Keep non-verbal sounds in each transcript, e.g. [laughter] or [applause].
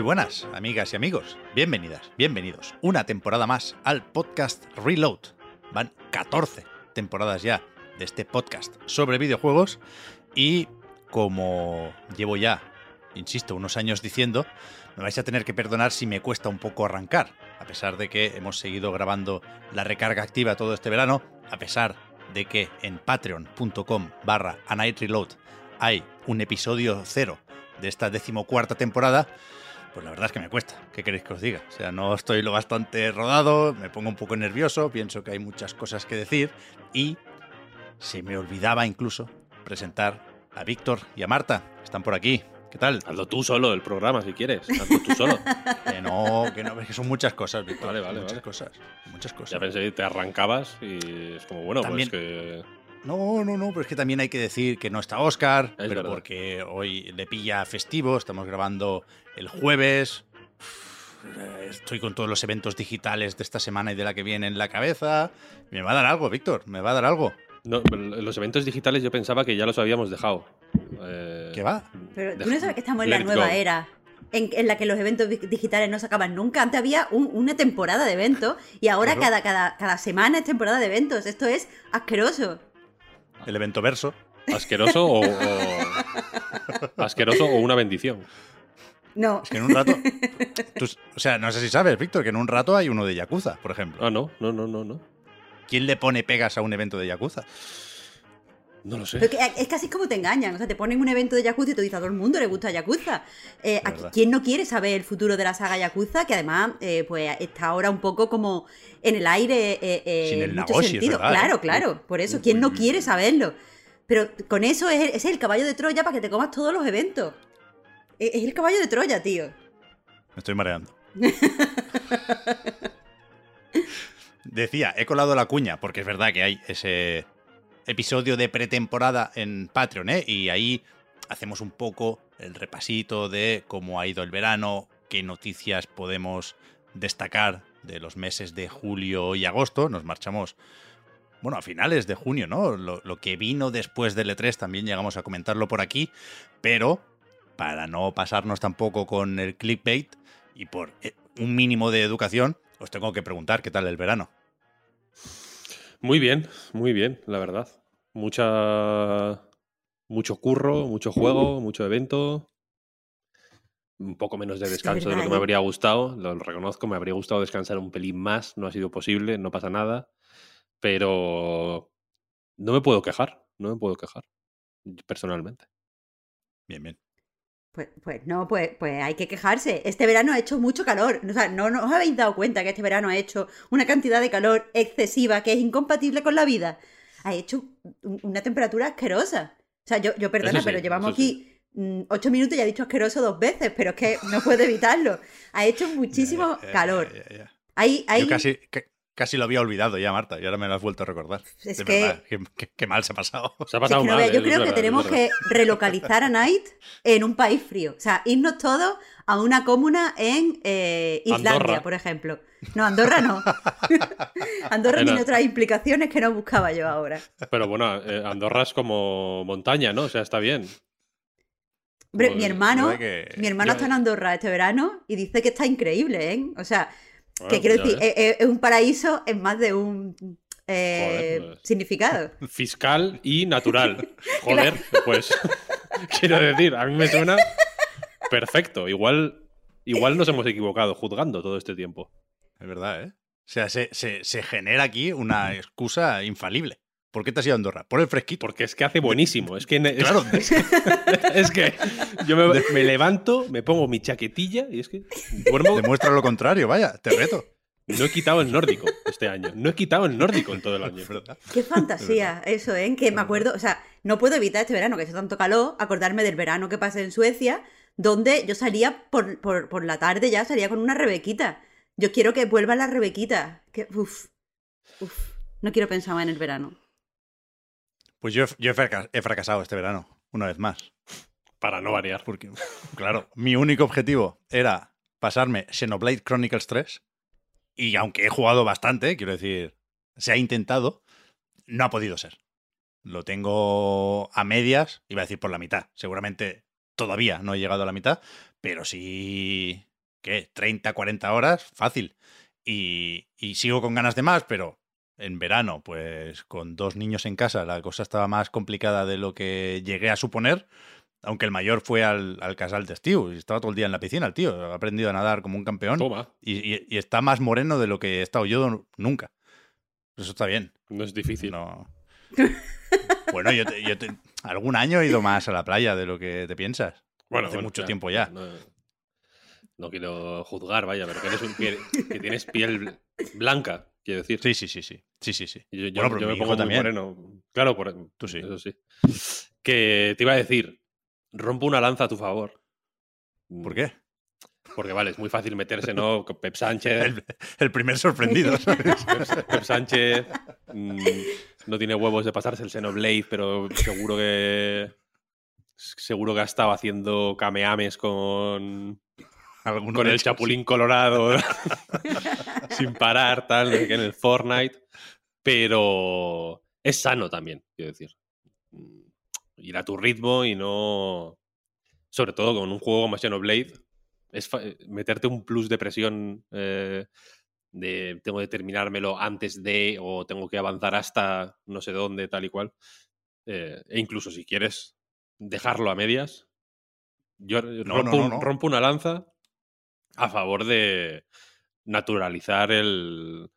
Muy buenas, amigas y amigos. Bienvenidas, bienvenidos. Una temporada más al podcast Reload. Van 14 temporadas ya de este podcast sobre videojuegos y como llevo ya, insisto, unos años diciendo, me vais a tener que perdonar si me cuesta un poco arrancar, a pesar de que hemos seguido grabando la recarga activa todo este verano, a pesar de que en patreon.com barra Reload hay un episodio cero de esta decimocuarta temporada, pues la verdad es que me cuesta. ¿Qué queréis que os diga? O sea, no estoy lo bastante rodado, me pongo un poco nervioso, pienso que hay muchas cosas que decir y se me olvidaba incluso presentar a Víctor y a Marta. Están por aquí. ¿Qué tal? Hazlo tú solo el programa si quieres. Hazlo tú solo. [laughs] Que no, que no, es que son muchas cosas, Víctor. Vale, vale, muchas vale. cosas. Muchas cosas. ya pensé que te arrancabas y es como, bueno, También- pues que. No, no, no, pero es que también hay que decir que no está Oscar, Es pero verdad. porque hoy le pilla festivo, estamos grabando el jueves. Estoy con todos los eventos digitales de esta semana y de la que viene en la cabeza. Me va a dar algo, Víctor, me va a dar algo. No, los eventos digitales yo pensaba que ya los habíamos dejado. Eh, ¿Qué va? Pero tú no sabes que estamos en let la nueva go. era. En, en la que los eventos digitales no se acaban nunca. Antes había un- una temporada de eventos y ahora Claro. cada, cada, cada semana es temporada de eventos. Esto es asqueroso. El evento verso. Asqueroso o, o- [laughs] Asqueroso o una bendición. No. Es que en un rato. [laughs] tú- o sea, no sé si sabes, Víctor, que en un rato hay uno de Yakuza, por ejemplo. Ah, no, no, no, no, no. ¿Quién le pone pegas a un evento de Yakuza? No lo sé. Pero que- es casi como te engañan. O sea, te ponen un evento de Yakuza y tú dices a todo el mundo le gusta Yakuza. Eh, aquí-. ¿Quién no quiere saber el futuro de la saga Yakuza? Que además, eh, pues está ahora un poco como en el aire eh, eh, Sin el en muchos Nagoshi, es sentidos. verdad, ¿eh? Claro, claro. Por eso, ¿quién no quiere saberlo? Pero con eso es el caballo de Troya para que te comas todos los eventos. Es, el caballo de Troya, tío. Me estoy mareando. [laughs] Decía, he colado la cuña, porque es verdad que hay ese episodio de pretemporada en Patreon, ¿eh? Y ahí hacemos un poco el repasito de cómo ha ido el verano, qué noticias podemos destacar de los meses de julio y agosto. Nos marchamos, bueno, a finales de junio, ¿no? Lo, lo que vino después del E3 también llegamos a comentarlo por aquí, pero para no pasarnos tampoco con el clickbait y por eh, un mínimo de educación, os tengo que preguntar qué tal el verano. Muy bien, muy bien, la verdad. Mucha. Mucho curro, mucho juego, mucho evento. Un poco menos de Es descanso de lo que me habría gustado. Lo reconozco, me habría gustado descansar un pelín más. No ha sido posible, no pasa nada. Pero. No me puedo quejar, no me puedo quejar. Personalmente. Bien, bien. Pues, pues no, pues, pues hay que quejarse. Este verano ha hecho mucho calor. O sea, no, no os habéis dado cuenta que este verano ha hecho una cantidad de calor excesiva que es incompatible con la vida. Ha hecho un- una temperatura asquerosa. O sea, yo, yo perdona, sí, pero llevamos sí. aquí mm, ocho minutos y ha dicho asqueroso dos veces, pero es que no puedo evitarlo. Ha hecho [laughs] muchísimo calor. Hay, hay, Yo casi, ca- casi lo había olvidado ya, Marta, y ahora me lo has vuelto a recordar. Es de que- verdad, qué, qué- qué mal se ha pasado. [laughs] Se ha es pasado que no mal. yo ¿eh? creo que tenemos que relocalizar a Night en un país frío. O sea, irnos todos a una comuna en eh, Islandia, Andorra. por ejemplo. No, Andorra no. [laughs] Andorra tiene otras implicaciones que no buscaba yo ahora. Pero bueno, eh, Andorra es como montaña, ¿no? O sea, está bien. Hombre, Pues, mi hermano, que- mi hermano está en Andorra este verano y dice que está increíble, ¿eh? O sea, Bueno, que quiero pues decir, ves. es, es un paraíso en más de un eh, Joder, pues. significado. [laughs] Fiscal y natural. [laughs] Joder, pues. [laughs] quiero decir, a mí me suena perfecto. Igual, igual nos hemos equivocado juzgando todo este tiempo. Es verdad, ¿eh? O sea, se, se- se genera aquí una excusa infalible ¿Por qué te has ido a Andorra? Por el fresquito. Porque es que hace buenísimo. Es que, [laughs] es, Claro, es que yo me, me levanto, me pongo mi chaquetilla y es que duermo. demuestra lo contrario, vaya, te reto. No he quitado el nórdico este año. No he quitado el nórdico en todo el año. [laughs] Es verdad. Qué fantasía eso, ¿eh? Que me acuerdo, o sea, no puedo evitar este verano, que hace tanto calor, acordarme del verano que pasé en Suecia, donde yo salía por, por, por la tarde ya, salía con una rebequita. Yo quiero que vuelva la rebequita. Que, uf, uf, no quiero pensar más en el verano. Pues yo, yo he fraca- he fracasado este verano, una vez más. Para no variar. Porque, claro, mi único objetivo era pasarme Xenoblade Chronicles 3. Y aunque he jugado bastante, quiero decir, se ha intentado, no ha podido ser. Lo tengo a medias, iba a decir por la mitad. Seguramente todavía no he llegado a la mitad, pero sí, ¿qué? 30, 40 horas, fácil. Y, y sigo con ganas de más, pero en verano, pues con dos niños en casa, la cosa estaba más complicada de lo que llegué a suponer. Aunque el mayor fue al, al casal de Steve y estaba todo el día en la piscina, el tío. Ha aprendido a nadar como un campeón Toma. y, y- y está más moreno de lo que he estado yo nunca. Eso está bien. No es difícil. No. Bueno, yo, te- yo te- algún año he ido más a la playa de lo que te piensas. Bueno, hace bueno, mucho ya, tiempo ya. No, no quiero juzgar, vaya, pero que, eres un piel- que tienes piel blanca, quiero decir. Sí, sí, sí, sí. Sí, sí, sí. Yo, Bueno, me pongo muy también. moreno. Claro, por, Tú sí. Eso sí. Que te iba a decir, rompo una lanza a tu favor. ¿Por qué? Porque vale, es muy fácil meterse, ¿no? [laughs] Pep Sánchez. El, el primer sorprendido. ¿sabes? [laughs] Pep Sánchez mm, no tiene huevos de pasarse el Xenoblade, pero seguro que seguro que ha estado haciendo cameames con, Alguno con el hecho, Chapulín Colorado [laughs] [laughs] sin parar, tal, en el Fortnite. Pero es sano también, quiero decir. Mm, Ir a tu ritmo y no. Sobre todo con un juego como Xenoblade, es fa- meterte un plus de presión eh, de tengo que terminármelo antes de o tengo que avanzar hasta no sé dónde, tal y cual. Eh, e incluso si quieres dejarlo a medias, yo No, rompo, no, no, un- no. rompo una lanza a favor de naturalizar el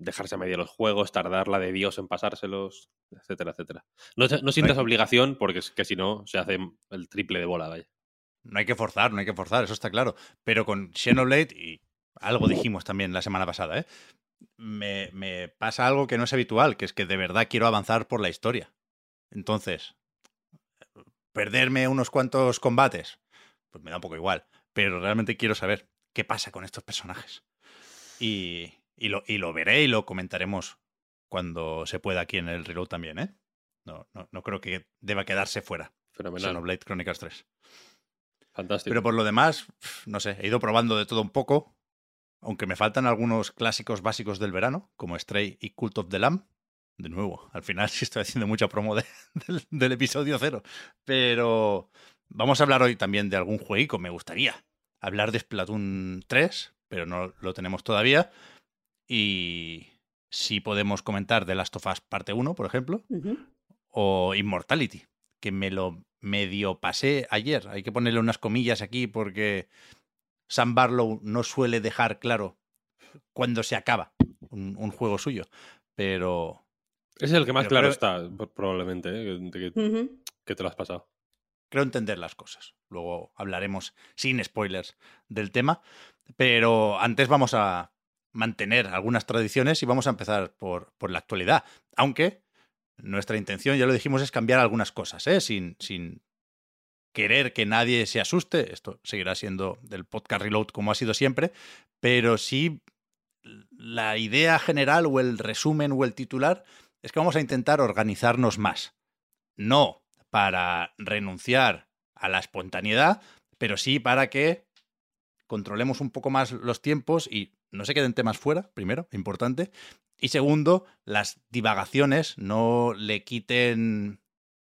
dejarse a media los juegos, tardar la de Dios en pasárselos, etcétera, etcétera. No, no sientas hay- obligación porque es que si no se hace el triple de bola, vaya. No hay que forzar, no hay que forzar, eso está claro. Pero con Xenoblade, y algo dijimos también la semana pasada, ¿eh? me, me pasa algo que no es habitual, que es que de verdad quiero avanzar por la historia. Entonces, perderme unos cuantos combates, pues me da un poco igual. Pero realmente quiero saber qué pasa con estos personajes. Y, y lo, y lo veré y lo comentaremos cuando se pueda aquí en el reload también, ¿eh? No, no, no creo que deba quedarse fuera. Fenomenal. Xenoblade Chronicles 3. Fantástico. Pero por lo demás, no sé, he ido probando de todo un poco, aunque me faltan algunos clásicos básicos del verano, como Stray y Cult of the Lamb. De nuevo, al final [laughs] sí estoy haciendo mucha promo de- del, del episodio cero. Pero vamos a hablar hoy también de algún jueguico, me gustaría hablar de Splatoon 3, pero no lo tenemos todavía. Y sí podemos comentar de Last of Us parte 1, por ejemplo o Immortality, que me lo medio pasé ayer. Hay que ponerle unas comillas aquí porque Sam Barlow no suele dejar claro cuándo se acaba un, un juego suyo. Pero Es el que más Pero claro creo- está, probablemente, ¿eh? que, que- Ujú. que te lo has pasado. Creo entender las cosas. Luego hablaremos sin spoilers del tema. Pero antes vamos a mantener algunas tradiciones y vamos a empezar por, por la actualidad. Aunque nuestra intención, ya lo dijimos, es cambiar algunas cosas, ¿eh? sin, sin querer que nadie se asuste. Esto seguirá siendo del podcast Reload como ha sido siempre. Pero sí la idea general o el resumen o el titular es que vamos a intentar organizarnos más. No para renunciar a la espontaneidad, pero sí para que controlemos un poco más los tiempos y no se queden temas fuera, primero, importante. Y segundo, las divagaciones no le quiten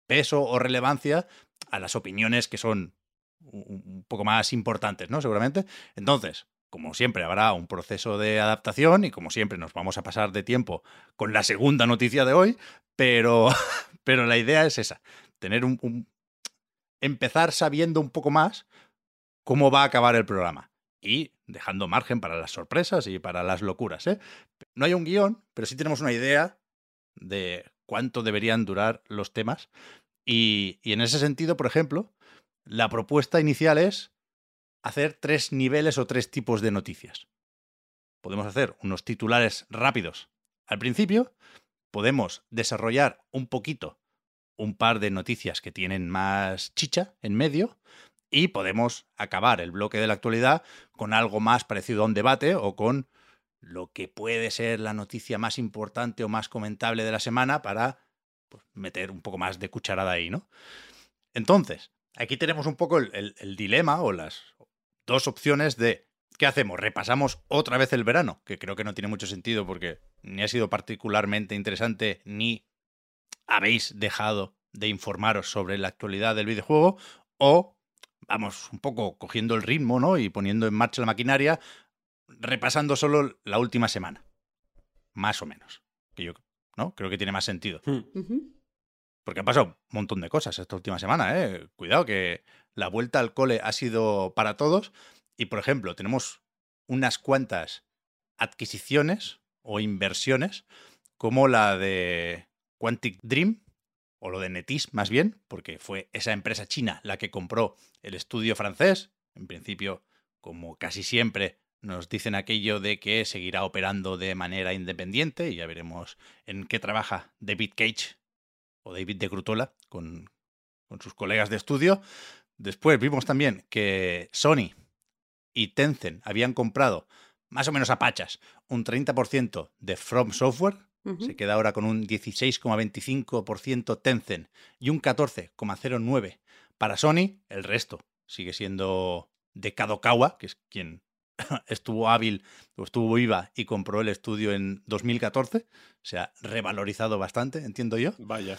peso o relevancia a las opiniones que son un poco más importantes, ¿no? Seguramente. Entonces, como siempre, habrá un proceso de adaptación y como siempre nos vamos a pasar de tiempo con la segunda noticia de hoy, pero, [laughs] pero la idea es esa, tener un, empezar sabiendo un poco más cómo va a acabar el programa y dejando margen para las sorpresas y para las locuras. ¿eh? No hay un guion, pero sí tenemos una idea de cuánto deberían durar los temas. Y en ese sentido, por ejemplo, la propuesta inicial es hacer tres niveles o tres tipos de noticias. Podemos hacer unos titulares rápidos al principio, podemos desarrollar un poquito un par de noticias que tienen más chicha en medio y podemos acabar el bloque de la actualidad con algo más parecido a un debate o con lo que puede ser la noticia más importante o más comentable de la semana para pues, meter un poco más de cucharada ahí, ¿no? Entonces, aquí tenemos un poco el, el dilema o las dos opciones de ¿qué hacemos? ¿Repasamos otra vez el verano? Que creo que no tiene mucho sentido porque ni ha sido particularmente interesante ni habéis dejado de informaros sobre la actualidad del videojuego o vamos un poco cogiendo el ritmo, ¿no? Y poniendo en marcha la maquinaria, repasando solo la última semana. Más o menos. Que yo, ¿no? Creo que tiene más sentido. Hmm. Porque ha pasado un montón de cosas esta última semana, ¿eh? Cuidado que la vuelta al cole ha sido para todos. Y, por ejemplo, tenemos unas cuantas adquisiciones o inversiones, como la de Quantic Dream, o lo de Netis más bien, porque fue esa empresa china la que compró el estudio francés. En principio, como casi siempre, nos dicen aquello de que seguirá operando de manera independiente y ya veremos en qué trabaja David Cage o David de Crutola con, con sus colegas de estudio. Después vimos también que Sony y Tencent habían comprado más o menos a pachas un 30% de From Software. Se queda ahora con un 16,25% Tencent y un 14,09% para Sony. El resto sigue siendo de Kadokawa, que es quien [laughs] estuvo hábil o estuvo viva y compró el estudio en 2014. Se ha revalorizado bastante, entiendo yo. Vaya.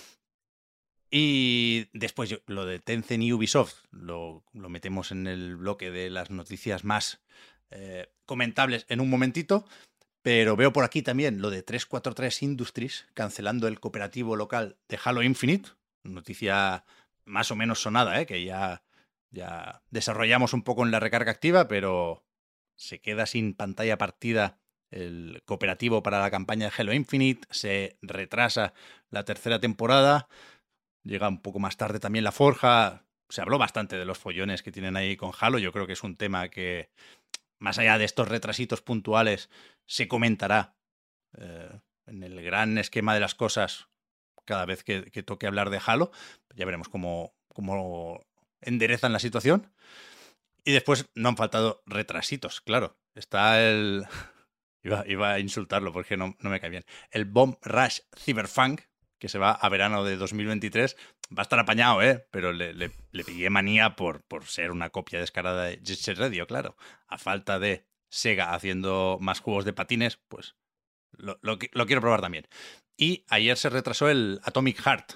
Y después yo- lo de Tencent y Ubisoft lo, lo metemos en el bloque de las noticias más eh, comentables en un momentito. Pero veo por aquí también lo de 343 Industries cancelando el cooperativo local de Halo Infinite. Noticia más o menos sonada, ¿eh? que ya, ya desarrollamos un poco en la recarga activa, pero se queda sin pantalla partida el cooperativo para la campaña de Halo Infinite. Se retrasa la tercera temporada. Llega un poco más tarde también la Forja. Se habló bastante de los follones que tienen ahí con Halo. Yo creo que es un tema que, más allá de estos retrasitos puntuales, se comentará eh, en el gran esquema de las cosas cada vez que, que toque hablar de Halo. Ya veremos cómo, enderezan la situación. Y después no han faltado retrasitos, claro. Está el... [laughs] Iba, a insultarlo porque no, no me cae bien. El Bomb Rush Cyberpunk, que se va a verano de 2023. Va a estar apañado, ¿eh? Pero le, le, le pillé manía por, por ser una copia descarada de Jet Set Radio, claro. A falta de Sega haciendo más juegos de patines, pues lo, lo, lo quiero probar también. Y ayer se retrasó el Atomic Heart,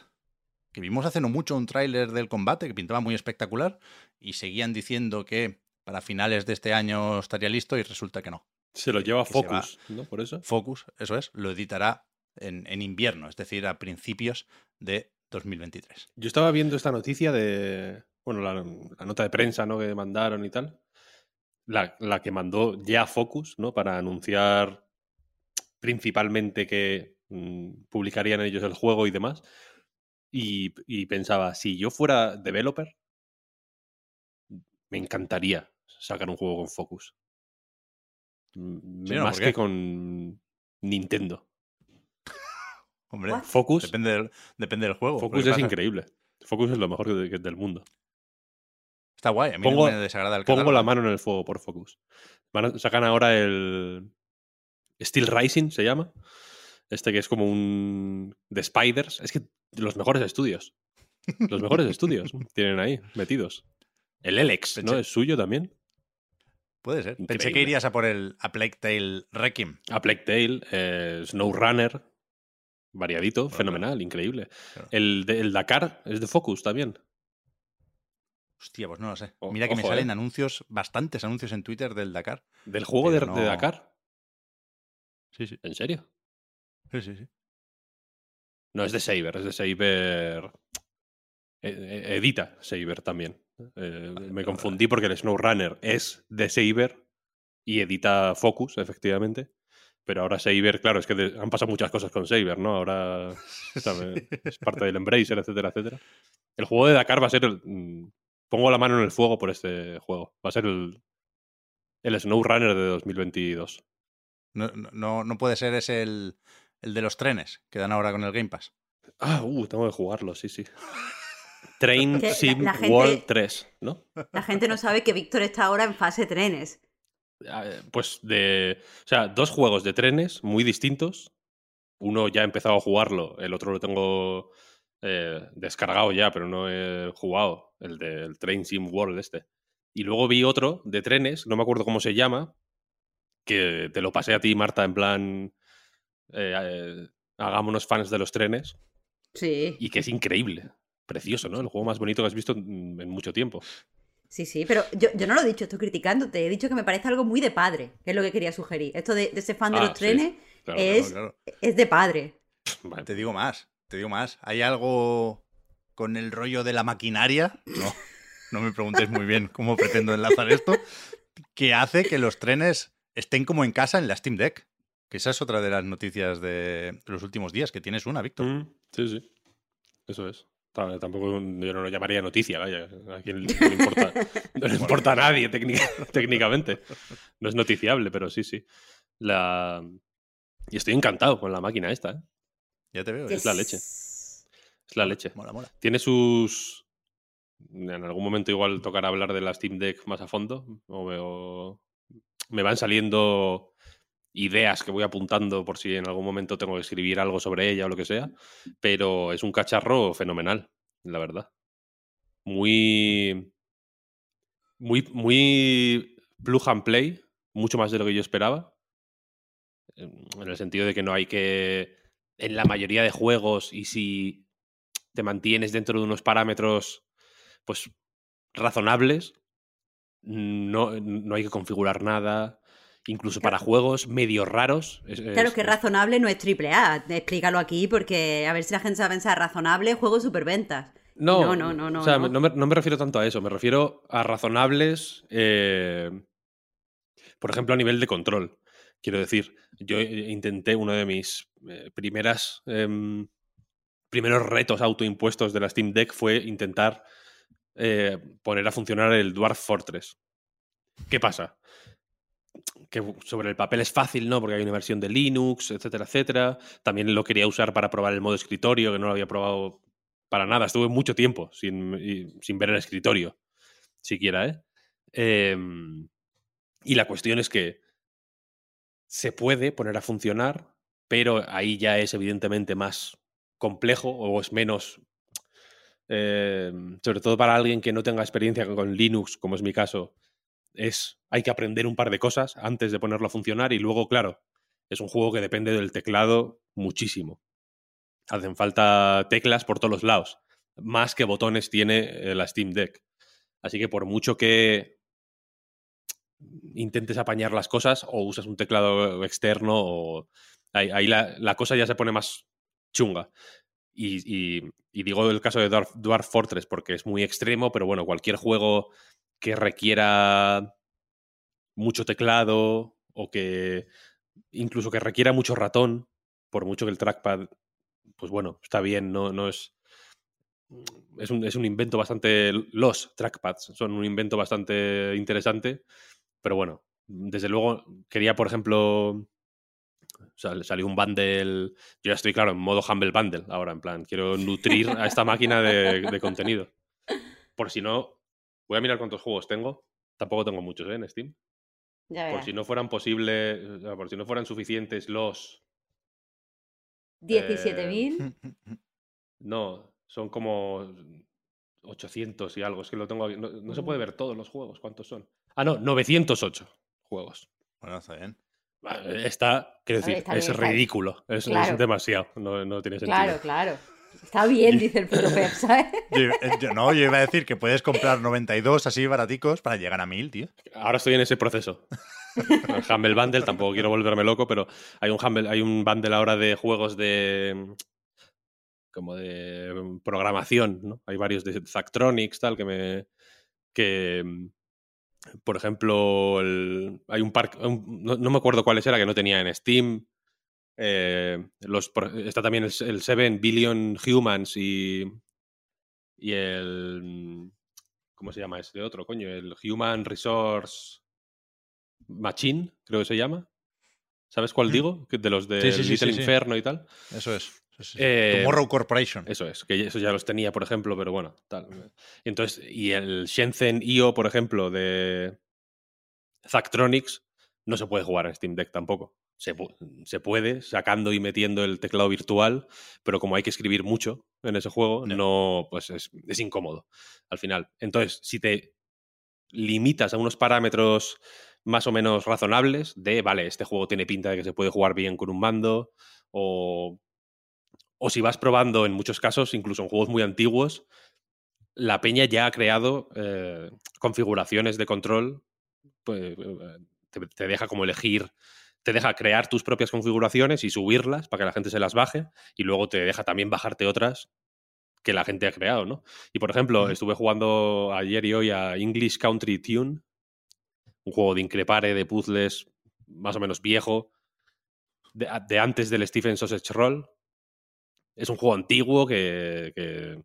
que vimos hace no mucho un tráiler del combate que pintaba muy espectacular y seguían diciendo que para finales de este año estaría listo y resulta que no. Se lo lleva Que. Focus, ¿no? Por eso. Focus, eso es, lo editará en, en invierno, es decir, a principios de 2023. Yo estaba viendo esta noticia de. Bueno, la, la nota de prensa, ¿no? Que mandaron y tal. La, la que mandó ya Focus, ¿no? Para anunciar principalmente que mm, publicarían ellos el juego y demás. Y, y pensaba, si yo fuera developer, me encantaría sacar un juego con Focus. Sí, ¿no? Más ¿Por que con Nintendo. Hombre, What? Focus, depende del, depende del juego. Focus es pasa- increíble. Focus es lo mejor del mundo. Está guay, a mí Pongo- no me desagrada el Pongo catálogo. la mano en el fuego por Focus. Van a- sacan ahora el Steel Rising, se llama. Este que es como un de Spiders. Es que los mejores estudios. Los mejores estudios [laughs] tienen ahí metidos. El Elex, ¿no? Es suyo también. Puede ser. Pensé que irías a por el a Plague Tale Requiem. A Plague Tale, eh, SnowRunner. Variadito, Bueno, fenomenal, increíble. claro. El, de- el Dakar es de Focus también. Hostia, pues no lo sé. O- Mira que me salen eh. anuncios, bastantes anuncios en Twitter del Dakar. Del juego de, Dakar. Sí, sí. ¿En serio? Sí, sí, sí. No, es de Saber, es de Saber. eh, eh, Edita Saber también. Eh, me confundí porque el SnowRunner es de Saber y edita Focus, efectivamente. Pero ahora Saber, claro, es que de- han pasado muchas cosas con Saber, ¿no? Ahora [laughs] es parte del Embracer, etcétera, etcétera. El juego de Dakar va a ser el. mm, Pongo la mano en el fuego por este juego. Va a ser el, el SnowRunner de 2022. No, no, no puede ser ese el, el de los trenes que dan ahora con el Game Pass. Ah, uh, tengo que jugarlo, sí, sí. [laughs] Train Sim la gente- World 3, ¿no? [laughs] La gente no sabe que Víctor está ahora en fase trenes. Ah, Pues de. O sea, dos juegos de trenes muy distintos. Uno ya he empezado a jugarlo, el otro lo tengo eh, descargado ya, pero no he jugado. El del Train Sim World este. Y luego vi otro de trenes, no me acuerdo cómo se llama, que te lo pasé a ti, Marta, en plan. eh, eh, hagámonos fans de los trenes. Sí. Y que es increíble. Precioso, ¿no? El juego más bonito que has visto en mucho tiempo. Sí, sí, pero yo, yo no lo he dicho, estoy criticándote. He dicho que me parece algo muy de padre, que es lo que quería sugerir. Esto de, de ser fan de Ah, los sí. trenes Claro, es, Claro, es de padre. Vale. Te digo más, te digo más. ¿Hay algo con el rollo de la maquinaria? No, no me preguntes muy bien cómo pretendo enlazar esto. Que hace que los trenes estén como en casa en la Steam Deck. Que esa es otra de las noticias de los últimos días, que tienes una, Víctor. Mm, sí, sí. Eso es. Ta- Tampoco yo no lo llamaría noticia, vaya. A quien no le importa, [laughs] no le importa a nadie técnica- técnicamente. No es noticiable, pero sí, sí. La... Y estoy encantado con la máquina esta, ¿eh? Ya te veo. Es ¿eh? la leche. Es la leche. Mola, mola. Tiene sus... En algún momento igual tocará hablar de la Steam Deck más a fondo. O me, o me van saliendo ideas que voy apuntando por si en algún momento tengo que escribir algo sobre ella o lo que sea. Pero es un cacharro fenomenal, la verdad. Muy... Muy, muy plug and play, mucho más de lo que yo esperaba. En el sentido de que no hay que. En la mayoría de juegos, y si te mantienes dentro de unos parámetros, pues razonables, no, no hay que configurar nada. Incluso para juegos medio raros. es- Claro es- que es- razonable no es triple A. Explícalo aquí porque a ver si la gente sabe pensar razonable, juego superventas. No, No, no, no, no, O sea, no. no me, no me refiero tanto a eso, me refiero a razonables, eh, por ejemplo, a nivel de control. Quiero decir, yo intenté uno de mis eh, primeras em, primeros retos autoimpuestos de la Steam Deck fue intentar eh, poner a funcionar el Dwarf Fortress. ¿Qué pasa? Que sobre el papel es fácil, ¿no? Porque hay una versión de Linux, etcétera, etcétera. También lo quería usar para probar el modo escritorio, que no lo había probado para nada. Estuve mucho tiempo sin, sin ver el escritorio, siquiera, ¿eh? Em, y la cuestión es que se puede poner a funcionar, pero ahí ya es evidentemente más complejo o es menos, eh, sobre todo para alguien que no tenga experiencia con Linux, como es mi caso, es hay que aprender un par de cosas antes de ponerlo a funcionar y luego, claro, es un juego que depende del teclado muchísimo. Hacen falta teclas por todos los lados, más que botones tiene eh, la Steam Deck. Así que por mucho que intentes apañar las cosas o usas un teclado externo o ahí, la, cosa ya se pone más chunga. Y, digo el caso de Dwarf Fortress porque es muy extremo, pero bueno, cualquier juego que requiera mucho teclado o que incluso que requiera mucho ratón, por mucho que el trackpad, pues bueno, está bien, no, no es... Es un, es un invento bastante... Los trackpads son un invento bastante interesante, pero bueno, desde luego quería, por ejemplo, sal- salió un bundle. Yo ya estoy, claro, en modo Humble Bundle ahora, en plan, quiero nutrir a esta máquina de, de contenido. Por si no, voy a mirar cuántos juegos tengo. Tampoco tengo muchos ¿eh? en Steam. Ya Por si no fueran posibles, o sea, por si no fueran suficientes los. 17.000. [laughs] No, son como 800 y algo. Es que lo tengo aquí. No, no se puede ver todos los juegos. ¿Cuántos son? Ah, no, 908 juegos. Bueno, está bien. Está, quiero ver, decir, está es bien, ridículo. Es, es demasiado. No, no tiene sentido. Claro, claro. Está bien, dice el puto Pep, [laughs] ¿sabes? Yo, eh, yo- no, yo iba a decir que puedes comprar 92 así baraticos para llegar a 1000, tío. Ahora estoy en ese proceso. El Humble Bundle, tampoco quiero volverme loco, pero hay un Humble, hay un bundle ahora de juegos de como de programación, ¿no? Hay varios de Zactronics, tal, que me que, por ejemplo, el- hay un parque, no, no me acuerdo cuáles era que no tenía en Steam. Eh, los, está también el, el 7 Billion Humans y, y el... ¿Cómo se llama este otro, coño? El Human Resource Machine, creo que se llama. ¿Sabes cuál digo? De los de Sí, sí, sí, Little sí, sí. Inferno y tal. Eso es. Eh, Tomorrow Corporation. Eso es, que eso ya los tenía, por ejemplo, pero bueno, tal. Entonces, y el Shenzhen IO, por ejemplo, de Zactronics, no se puede jugar en Steam Deck tampoco. Se, pu- se puede, sacando y metiendo el teclado virtual, pero como hay que escribir mucho en ese juego, no, pues es, es incómodo al final. Entonces, si te limitas a unos parámetros más o menos razonables de, vale, este juego tiene pinta de que se puede jugar bien con un mando, o, o si vas probando en muchos casos, incluso en juegos muy antiguos, la peña ya ha creado eh, configuraciones de control, pues, eh, te, te deja como elegir, te deja crear tus propias configuraciones y subirlas para que la gente se las baje, y luego te deja también bajarte otras que la gente ha creado, ¿no? Y por ejemplo, estuve jugando ayer y hoy a English Country Tune, un juego de increpare, de puzzles, más o menos viejo, de, de antes del Stephen Sausage Roll. Es un juego antiguo que, que,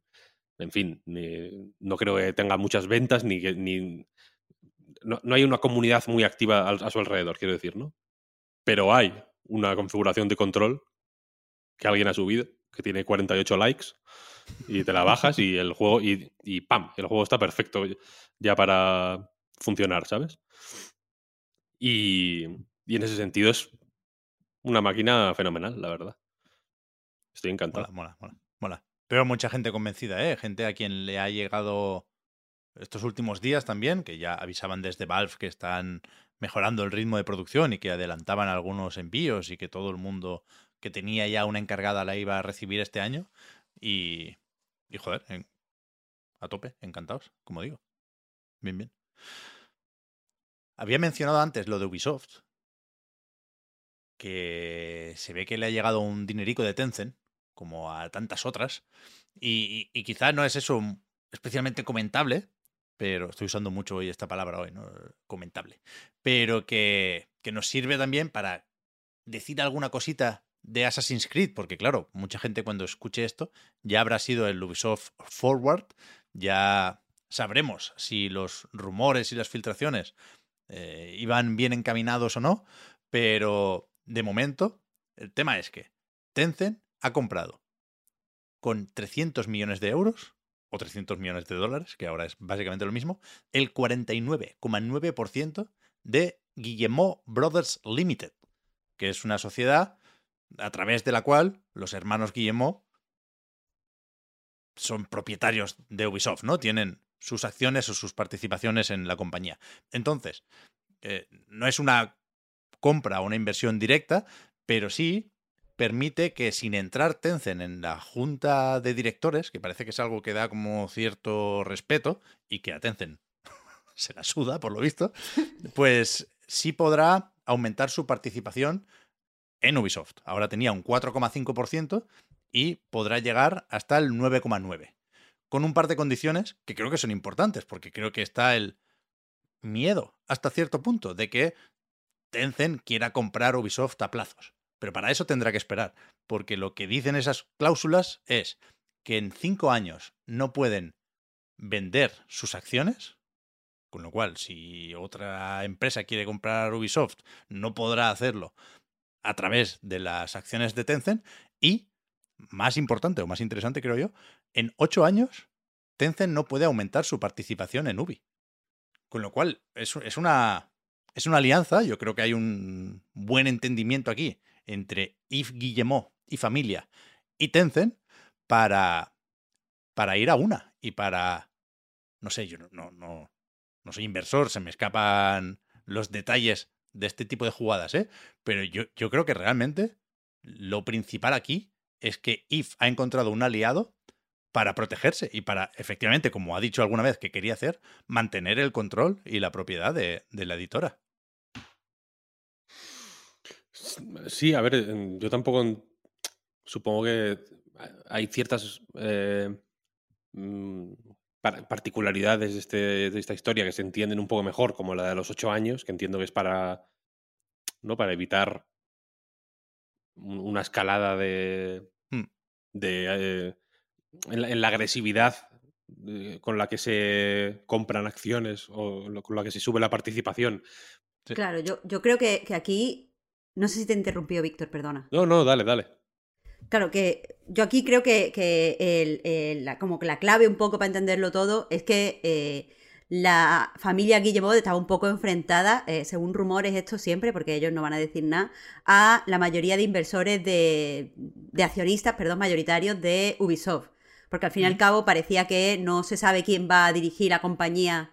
en fin, ni- no creo que tenga muchas ventas, ni que ni. No, no hay una comunidad muy activa a su alrededor, quiero decir, ¿no? Pero hay una configuración de control que alguien ha subido, que tiene 48 likes, y te la bajas y el juego, y, y ¡pam! El juego está perfecto ya para funcionar, ¿sabes? Y, y en ese sentido es una máquina fenomenal, la verdad. Estoy encantado. Mola, mola, mola, mola. Pero mucha gente convencida, ¿eh? Gente a quien le ha llegado estos últimos días también, que ya avisaban desde Valve que están mejorando el ritmo de producción y que adelantaban algunos envíos y que todo el mundo que tenía ya una encargada la iba a recibir este año. Y, y joder, a tope, encantados, como digo. Bien, bien. Había mencionado antes lo de Ubisoft, que se ve que le ha llegado un dinerico de Tencent, como a tantas otras, y, y, y quizá no es eso especialmente comentable, pero estoy usando mucho hoy esta palabra hoy, ¿no? Comentable. Pero que, que nos sirve también para decir alguna cosita de Assassin's Creed, porque claro, mucha gente cuando escuche esto ya habrá sido el Ubisoft Forward, ya sabremos si los rumores y las filtraciones eh, iban bien encaminados o no, pero de momento el tema es que Tencent ha comprado con 300 millones de euros o 300 millones de dólares, que ahora es básicamente lo mismo, el 49,9% de Guillemot Brothers Limited, que es una sociedad a través de la cual los hermanos Guillemot son propietarios de Ubisoft, ¿no? Tienen sus acciones o sus participaciones en la compañía. Entonces, eh, no es una compra o una inversión directa, pero sí permite que sin entrar Tencent en la junta de directores, que parece que es algo que da como cierto respeto y que a Tencent se la suda, por lo visto, pues sí podrá aumentar su participación en Ubisoft. Ahora tenía un 4,5% y podrá llegar hasta el 9,9%. Con un par de condiciones que creo que son importantes, porque creo que está el miedo hasta cierto punto de que Tencent quiera comprar Ubisoft a plazos. Pero para eso tendrá que esperar, porque lo que dicen esas cláusulas es que en cinco años no pueden vender sus acciones, con lo cual si otra empresa quiere comprar Ubisoft no podrá hacerlo a través de las acciones de Tencent y, más importante o más interesante creo yo, en ocho años Tencent no puede aumentar su participación en Ubi. Con lo cual es, es una, es una alianza, yo creo que hay un buen entendimiento aquí entre Yves Guillemot y familia y Tencent para, para ir a una y para, no sé, yo no, no, no, soy inversor, se me escapan los detalles de este tipo de jugadas, ¿eh? Pero yo, yo creo que realmente lo principal aquí es que If ha encontrado un aliado para protegerse y para, efectivamente, como ha dicho alguna vez que quería hacer, mantener el control y la propiedad de, de la editora. Sí, a ver, yo tampoco supongo que hay ciertas eh, particularidades de, este, de, esta historia que se entienden un poco mejor, como la de los ocho años, que entiendo que es para, ¿no? para evitar una escalada de, hmm. de eh, en, la, agresividad eh, con la que se compran acciones o con la que se sube la participación. Claro, yo, yo creo que, que aquí... No sé si te interrumpió, Víctor, perdona. No, no, dale, dale. Claro, que yo aquí creo que, el, la, como que la clave un poco para entenderlo todo es que eh, la familia Guillemot estaba un poco enfrentada, eh, según rumores esto siempre, porque ellos no van a decir nada, a la mayoría de inversores de, de accionistas, perdón, mayoritarios de Ubisoft. Porque al fin y al cabo parecía que no se sabe quién va a dirigir la compañía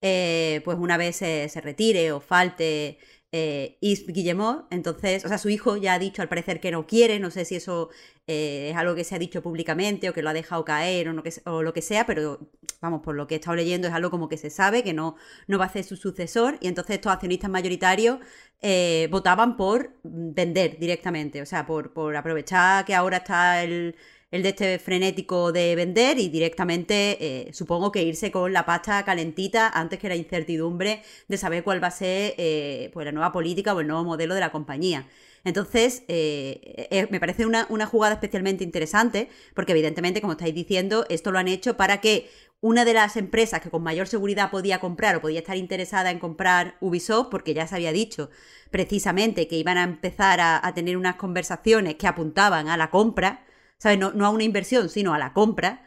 eh, pues una vez se retire o falte eh, Is Guillemot. Entonces, o sea, su hijo ya ha dicho al parecer que no quiere, no sé si eso eh, es algo que se ha dicho públicamente o que lo ha dejado caer o, no que, o lo que sea, pero vamos, por lo que he estado leyendo es algo como que se sabe que no, no va a ser su sucesor y entonces estos accionistas mayoritarios eh, votaban por vender directamente, o sea, por, por aprovechar que ahora está el el de este frenético de vender y directamente eh, supongo que irse con la pasta calentita antes que la incertidumbre de saber cuál va a ser eh, pues la nueva política o el nuevo modelo de la compañía. Entonces, eh, me parece una, una, jugada especialmente interesante, porque evidentemente, como estáis diciendo, esto lo han hecho para que una de las empresas que con mayor seguridad podía comprar o podía estar interesada en comprar Ubisoft, porque ya se había dicho precisamente que iban a empezar a, a tener unas conversaciones que apuntaban a la compra, ¿sabes? No, a una inversión, sino a la compra.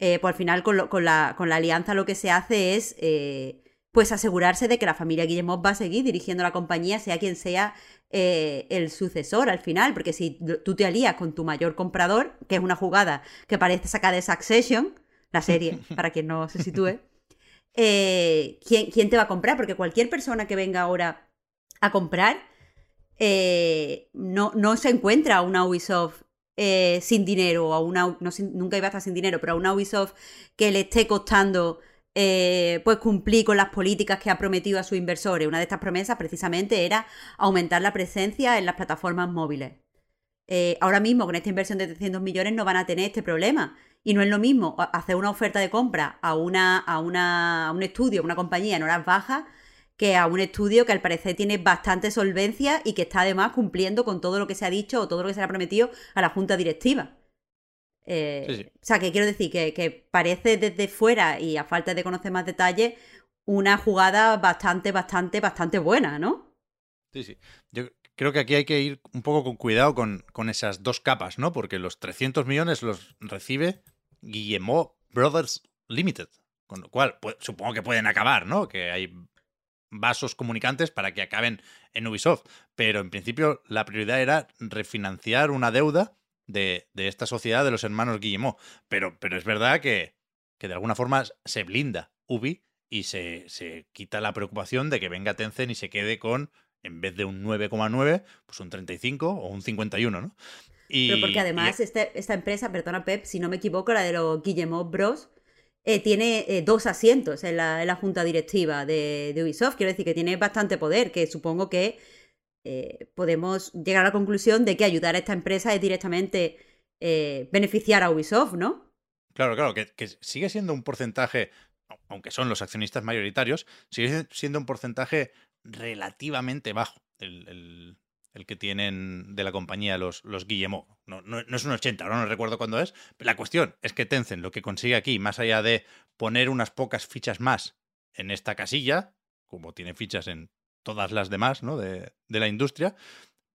Eh, pues al final con, la, con, la, alianza lo que se hace es eh, pues asegurarse de que la familia Guillemot va a seguir dirigiendo la compañía, sea quien sea eh, el sucesor al final, porque si tú te alías con tu mayor comprador, que es una jugada que parece sacar de Succession, la serie, [laughs] para quien no se sitúe, ¿quién, ¿quién, te va a comprar? Porque cualquier persona que venga ahora a comprar no, no se encuentra una Ubisoft eh, sin dinero, a una, no, nunca iba a estar sin dinero, pero a una Ubisoft que le esté costando eh, pues cumplir con las políticas que ha prometido a sus inversores. Una de estas promesas precisamente era aumentar la presencia en las plataformas móviles. Eh, ahora mismo con esta inversión de 300 millones no van a tener este problema. Y no es lo mismo hacer una oferta de compra a, una, a, una, a un estudio, a una compañía en horas bajas, que a un estudio que al parecer tiene bastante solvencia y que está además cumpliendo con todo lo que se ha dicho o todo lo que se le ha prometido a la junta directiva. Eh, o sea, que quiero decir que, parece desde fuera y a falta de conocer más detalles una jugada bastante, bastante, bastante buena, ¿no? Sí, sí. Yo creo que aquí hay que ir un poco con cuidado con, con esas dos capas, ¿no? Porque los 300 millones los recibe Guillemot Brothers Limited. Con lo cual, pues, supongo que pueden acabar, ¿no? Que hay vasos comunicantes para que acaben en Ubisoft. Pero en principio la prioridad era refinanciar una deuda de, de esta sociedad de los hermanos Guillemot. Pero, pero es verdad que, que de alguna forma se blinda Ubi y se, se, quita la preocupación de que venga Tencent y se quede con, en vez de un 9,9, pues un 35 o un 51, ¿no? Y, Pero porque además este, esta empresa, perdona Pep, si no me equivoco, la de los Guillemot Bros, eh, tiene eh, dos asientos en la, junta directiva de, Ubisoft. Quiero decir que tiene bastante poder, que supongo que eh, podemos llegar a la conclusión de que ayudar a esta empresa es directamente beneficiar a Ubisoft, ¿no? Claro, claro, que, sigue siendo un porcentaje, aunque son los accionistas mayoritarios, sigue siendo un porcentaje relativamente bajo el que tienen de la compañía los, los Guillemot. No, no, es un 80, ahora no recuerdo cuándo es. la cuestión es que Tencent lo que consigue aquí, más allá de poner unas pocas fichas más en esta casilla, como tiene fichas en todas las demás ¿no? de, de, la industria,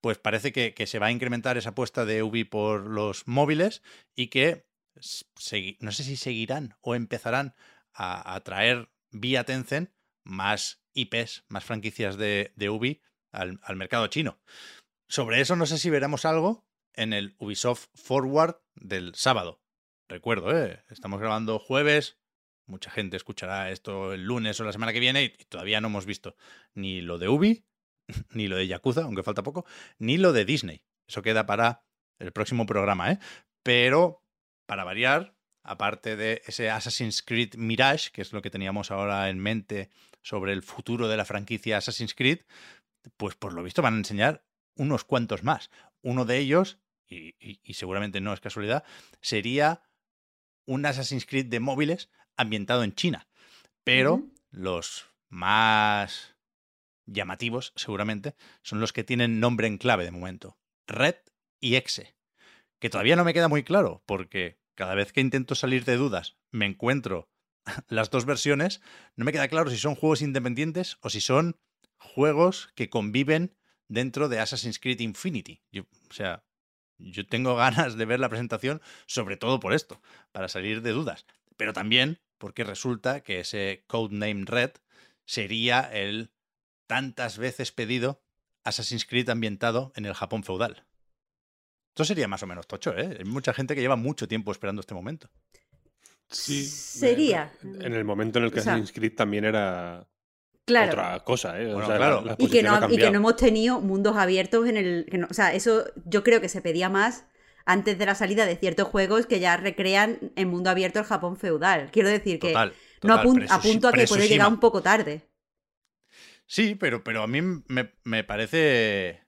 pues parece que, que, se va a incrementar esa apuesta de Ubi por los móviles y que no sé si seguirán o empezarán a, traer vía Tencent más IPs, más franquicias de, de Ubi al, mercado chino. Sobre eso no sé si veremos algo en el Ubisoft Forward del sábado. Recuerdo, ¿eh? estamos grabando jueves, mucha gente escuchará esto el lunes o la semana que viene y todavía no hemos visto ni lo de Ubi, [laughs] ni lo de Yakuza, aunque falta poco, ni lo de Disney. Eso queda para el próximo programa, ¿eh? Pero, para variar, aparte de ese Assassin's Creed Mirage, que es lo que teníamos ahora en mente sobre el futuro de la franquicia Assassin's Creed, pues por lo visto van a enseñar unos cuantos más. Uno de ellos, y, seguramente no es casualidad, sería un Assassin's Creed de móviles ambientado en China. Pero los más llamativos, seguramente, son los que tienen nombre en clave de momento. Red y Exe. Que todavía no me queda muy claro, porque cada vez que intento salir de dudas me encuentro [laughs] las dos versiones, no me queda claro si son juegos independientes o si son juegos que conviven dentro de Assassin's Creed Infinity. Yo- o sea, yo tengo [laughs] ganas de ver la presentación, sobre todo por esto, para salir de dudas. Pero también porque resulta que ese codename Red sería el tantas veces pedido Assassin's Creed ambientado en el Japón feudal. Esto sería más o menos tocho, ¿eh? Hay mucha gente que lleva mucho tiempo esperando este momento. Sí. Sería. En el momento en el que O sea, Assassin's Creed también era Claro. otra cosa, ¿eh? O sea, claro. la- la Y que, no, y que no hemos tenido mundos abiertos en el... que no- o sea, eso yo creo que se pedía más antes de la salida de ciertos juegos que ya recrean en mundo abierto el Japón feudal. Quiero decir que Total. no apun- apunto a que puede llegar un poco tarde. Sí, pero, pero a mí me, me parece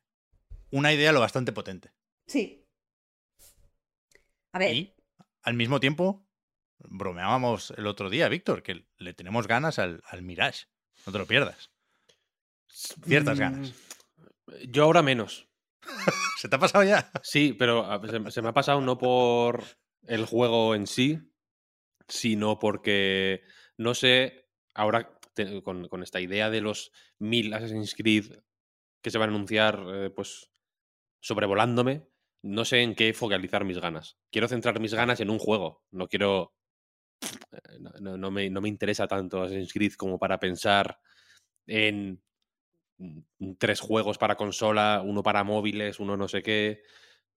una idea lo bastante potente. Sí. A ver, Y al mismo tiempo, bromeábamos el otro día, Víctor, que le tenemos ganas al, al Mirage. No te lo pierdas. Ciertas Mm, ganas. Yo ahora menos. [laughs] ¿Se te ha pasado ya? Sí, pero se, se me ha pasado no por el juego en sí, sino porque no sé, ahora te- con, con esta idea de los mil Assassin's Creed que se van a anunciar, eh, pues sobrevolándome, no sé en qué focalizar mis ganas. Quiero centrar mis ganas en un juego, no quiero... eh, No, no- no me, no me interesa tanto Assassin's Creed como para pensar en tres juegos para consola, uno para móviles, uno no sé qué.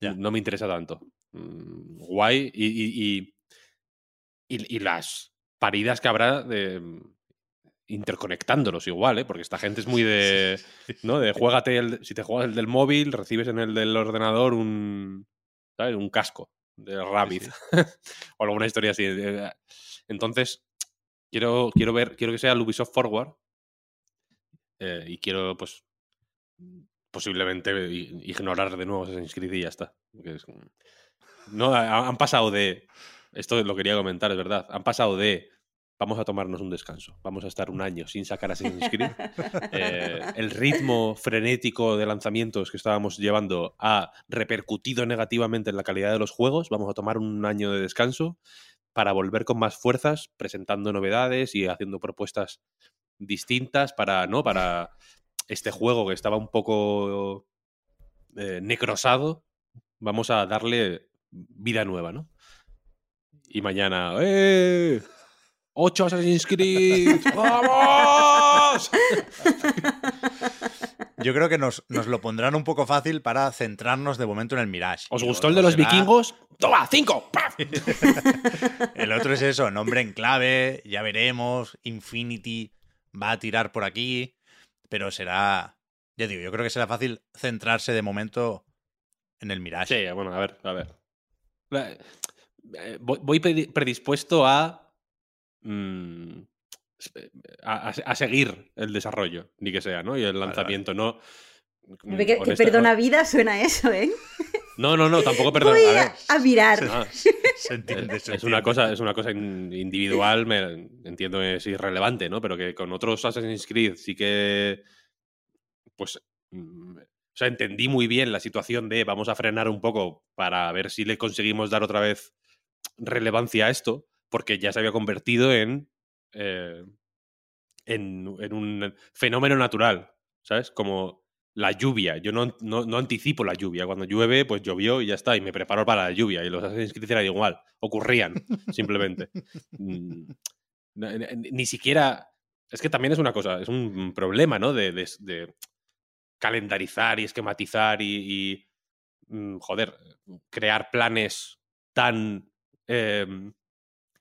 No me interesa tanto. Mm, Guay. Y, y, y, las paridas que habrá de mm, interconectándolos igual, ¿eh? Porque esta gente es muy [laughs] de. ¿No? De juégate el. Si te juegas el del móvil, recibes en el del ordenador un. ¿Sabes? Un casco de Rabbit. [laughs] o alguna historia así. Entonces, quiero, quiero ver. Quiero que sea el Ubisoft Forward. eh, y quiero, pues. Posiblemente ignorar de nuevo Assassin's Creed y ya está. Es- no, ha- han pasado de. Esto lo quería comentar, es verdad. Han pasado de. Vamos a tomarnos un descanso. Vamos a estar un año sin sacar Assassin's Creed. [laughs] Eh, el ritmo frenético de lanzamientos que estábamos llevando ha repercutido negativamente en la calidad de los juegos. Vamos a tomar un año de descanso para volver con más fuerzas, presentando novedades y haciendo propuestas distintas para, ¿no? Para este juego que estaba un poco eh, necrosado. Vamos a darle vida nueva, ¿no? Y mañana, ¡eh! ¡Ocho Assassin's Creed! [laughs] ¡Vamos! Yo creo que nos, nos lo pondrán un poco fácil para centrarnos de momento en el Mirage. ¿Os gustó el de los será- vikingos? [laughs] ¡Toma! ¡Cinco! ¡Paf! [laughs] El otro es eso, nombre en clave, ya veremos. Infinity va a tirar por aquí, pero será. Ya digo, yo creo que será fácil centrarse de momento en el Mirage. Sí, bueno, a ver, a ver. Eh, Voy voy predi- predispuesto a, mm, a, a- seguir el desarrollo, ni que sea, ¿no? Y el vale. lanzamiento, no. que, que honesta- perdona vida suena eso, ¿eh? No, no, no, tampoco perdón. [laughs] Voy A mirar. ah, [laughs] Se entiende, se es una cosa, es una cosa in- individual, me, entiendo que es irrelevante, ¿no? Pero que con otros Assassin's Creed sí que. Pues. mm, O sea, entendí muy bien la situación de vamos a frenar un poco para ver si le conseguimos dar otra vez relevancia a esto, porque ya se había convertido en. eh, en, en un fenómeno natural, ¿sabes? Como la lluvia. Yo no, no, no anticipo la lluvia. Cuando llueve, pues llovió y ya está. Y me preparo para la lluvia. Y los Assassin's Creed eran igual. Ocurrían, simplemente. Mm, Ni, siquiera. Es que también es una cosa, es un problema, ¿no? De, de- calendarizar y esquematizar y. y, mm, joder, crear planes tan em,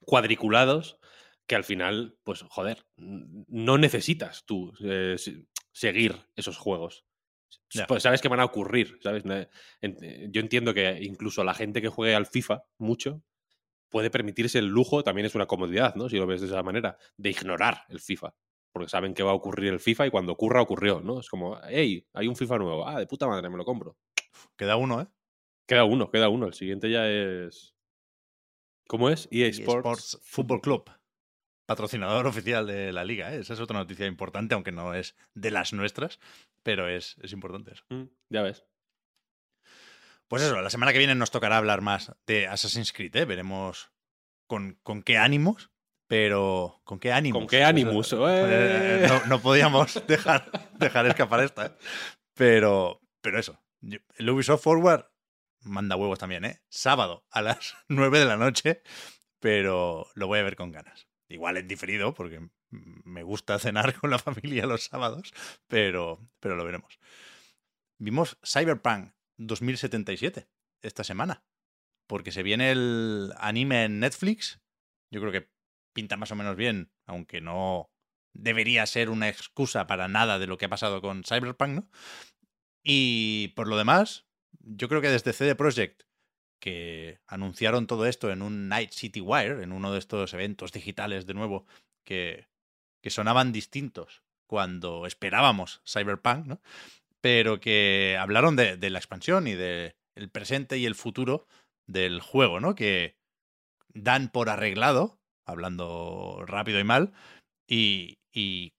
cuadriculados que al final, pues, joder, no necesitas tú eh, se- seguir esos juegos. Pues sabes que van a ocurrir, ¿sabes? Eh, Yo entiendo que incluso la gente que juegue al FIFA mucho puede permitirse el lujo, también es una comodidad, ¿no? Si lo ves de esa manera, de ignorar el FIFA. Porque saben que va a ocurrir el FIFA y cuando ocurra, ocurrió, ¿no? Es como, hey, hay un FIFA nuevo. Ah, de puta madre, me lo compro. Queda uno, ¿eh? Queda uno, queda uno. El siguiente ya es. ¿Cómo es? EA Y Sports. Sports Football Club. patrocinador oficial de la liga. ¿eh? Esa es otra noticia importante, aunque no es de las nuestras, pero es, es importante eso. Mm, ya ves. Pues eso, la semana que viene nos tocará hablar más de Assassin's Creed, ¿eh? Veremos con, con qué ánimos, pero ¿con qué ánimos? ¿Con qué ánimos? Eso, eh, no, no, podíamos dejar, dejar escapar esta, ¿eh? Pero, pero eso, el Ubisoft Forward manda huevos también, ¿eh? Sábado a las [laughs] 9 de la noche, pero lo voy a ver con ganas. Igual en diferido, porque me gusta cenar [laughs] con la familia los sábados, pero, pero lo veremos. Vimos Cyberpunk 2077 esta semana, porque se viene el anime en Netflix. Yo creo que pinta más o menos bien, aunque no debería ser una excusa para nada de lo que ha pasado con Cyberpunk, ¿no? Y por lo demás, yo creo que desde CD Projekt, que anunciaron todo esto en un Night City Wire, en uno de estos eventos digitales de nuevo, que, que sonaban distintos cuando esperábamos Cyberpunk, ¿no? Pero que hablaron de, la expansión y del el presente y el futuro del juego, ¿no? Que dan por arreglado, hablando rápido y mal, y, y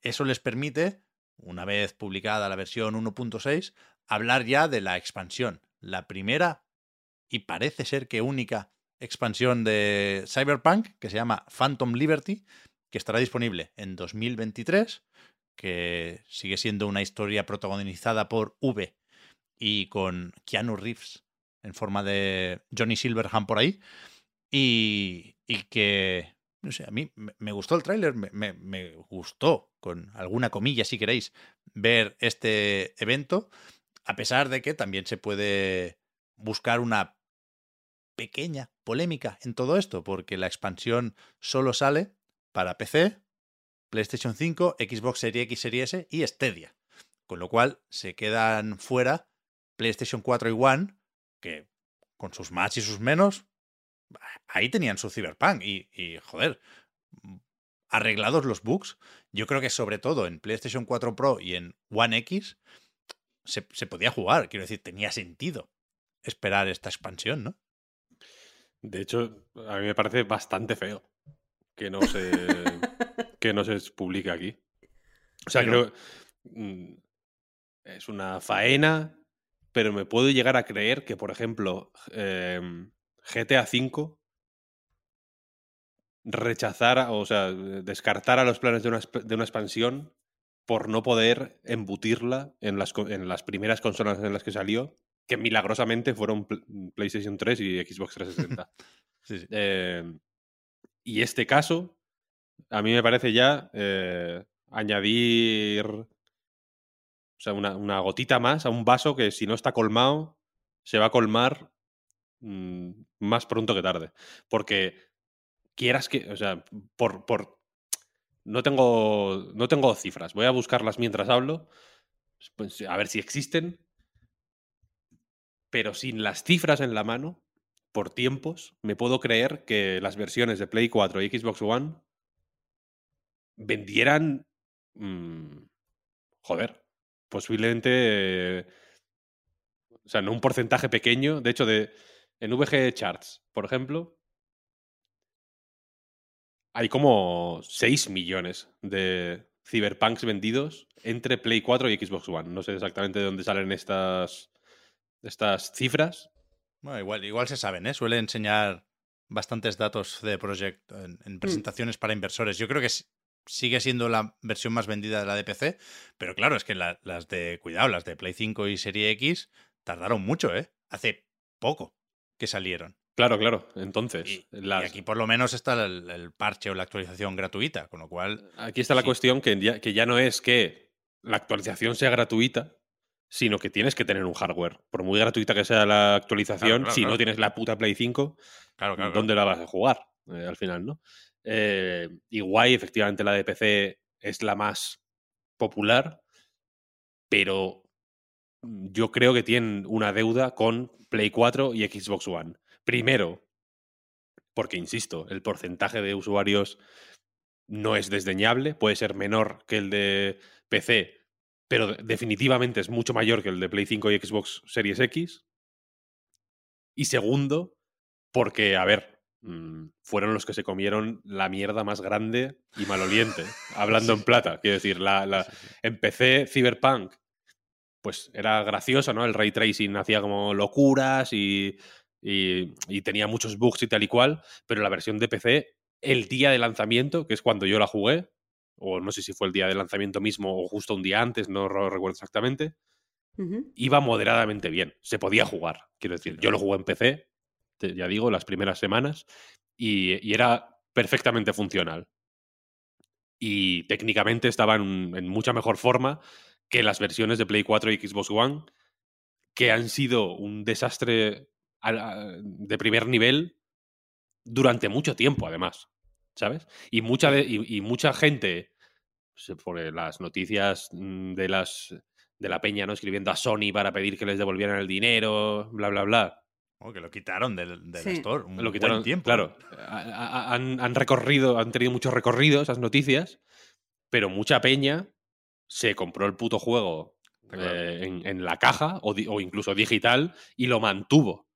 eso les permite, una vez publicada la versión 1.6, hablar ya de la expansión. La primera y parece ser que única expansión de Cyberpunk, que se llama Phantom Liberty, que estará disponible en 2023, que sigue siendo una historia protagonizada por V y con Keanu Reeves en forma de Johnny Silverhand por ahí, y, que, no sé, a mí me gustó el tráiler, me, gustó, con alguna comilla si queréis, ver este evento, a pesar de que también se puede buscar una pequeña polémica en todo esto, porque la expansión solo sale para PC, PlayStation 5, Xbox Series X, Series S y Stadia. Con lo cual se quedan fuera PlayStation 4 y One, que con sus más y sus menos, ahí tenían su Cyberpunk. Y, y joder, arreglados los bugs, yo creo que sobre todo en PlayStation 4 Pro y en One X se, se podía jugar. Quiero decir, tenía sentido esperar esta expansión, ¿no? De hecho, a mí me parece bastante feo que no se, [laughs] que no se publique aquí. O sea, pero... creo es una faena, pero me puedo llegar a creer que, por ejemplo, eh, GTA V rechazara, o sea, descartara los planes de una, de una expansión por no poder embutirla en las, en las primeras consolas en las que salió que milagrosamente fueron PlayStation 3 y Xbox 360. [laughs] sí, sí. Eh, y este caso, a mí me parece ya eh, añadir o sea, una, una, gotita más a un vaso que si no está colmado, se va a colmar mmm, más pronto que tarde. Porque quieras que, o sea, por, por no tengo, no tengo cifras, voy a buscarlas mientras hablo, pues, a ver si existen, pero sin las cifras en la mano, por tiempos, me puedo creer que las versiones de Play 4 y Xbox One vendieran... Mmm, joder, posiblemente... O sea, no un porcentaje pequeño. De hecho, de, en VG Charts, por ejemplo, hay como 6 millones de Cyberpunks vendidos entre Play 4 y Xbox One. No sé exactamente de dónde salen estas estas cifras. Bueno, igual, igual se saben, ¿eh? Suele enseñar bastantes datos de Project en, en presentaciones mm. para inversores. Yo creo que sigue siendo la versión más vendida de la de PC, pero claro, es que la, las de, cuidado, las de Play 5 y Serie X tardaron mucho, ¿eh? Hace poco que salieron. Claro, claro. Entonces. Y, las... y aquí por lo menos está el, el, parche o la actualización gratuita, con lo cual. Aquí está la sí. cuestión que ya, que ya no es que la actualización sea gratuita, sino que tienes que tener un hardware. Por muy gratuita que sea la actualización, claro, claro, si claro. no tienes la puta Play 5, ¿dónde la vas a jugar? Eh, al final, ¿no? Eh, y guay, efectivamente, la de PC es la más popular, pero yo creo que tienen una deuda con Play 4 y Xbox One. Primero, porque, insisto, el porcentaje de usuarios no es desdeñable, puede ser menor que el de PC, pero definitivamente es mucho mayor que el de Play 5 y Xbox Series X. Y segundo, porque, a ver, mm, fueron los que se comieron la mierda más grande y maloliente, [laughs] hablando en plata. Quiero decir, la, la, empecé Cyberpunk, pues era gracioso, ¿no? El ray tracing hacía como locuras y, y, y tenía muchos bugs y tal y cual, pero la versión de PC, el día de lanzamiento, que es cuando yo la jugué, o no sé si fue el día de lanzamiento mismo o justo un día antes, no lo recuerdo exactamente, iba moderadamente bien. Se podía jugar, quiero decir. Yo lo jugué en PC, te- ya digo, las primeras semanas, y, y era perfectamente funcional. Y técnicamente estaba en, en mucha mejor forma que las versiones de Play 4 y Xbox One, que han sido un desastre de primer nivel durante mucho tiempo, además. ¿Sabes? Y mucha, de- y, y mucha gente, se pone las noticias mm, de las de la peña, ¿no? Escribiendo a Sony para pedir que les devolvieran el dinero, bla, bla, bla. Oh, que lo quitaron del, del Sí. store. Un Lo quitaron, buen tiempo. Claro, a- a- han, han recorrido, han tenido muchos recorridos esas noticias, pero mucha peña se compró el puto juego eh, en, en la caja o, di- o incluso digital y lo mantuvo.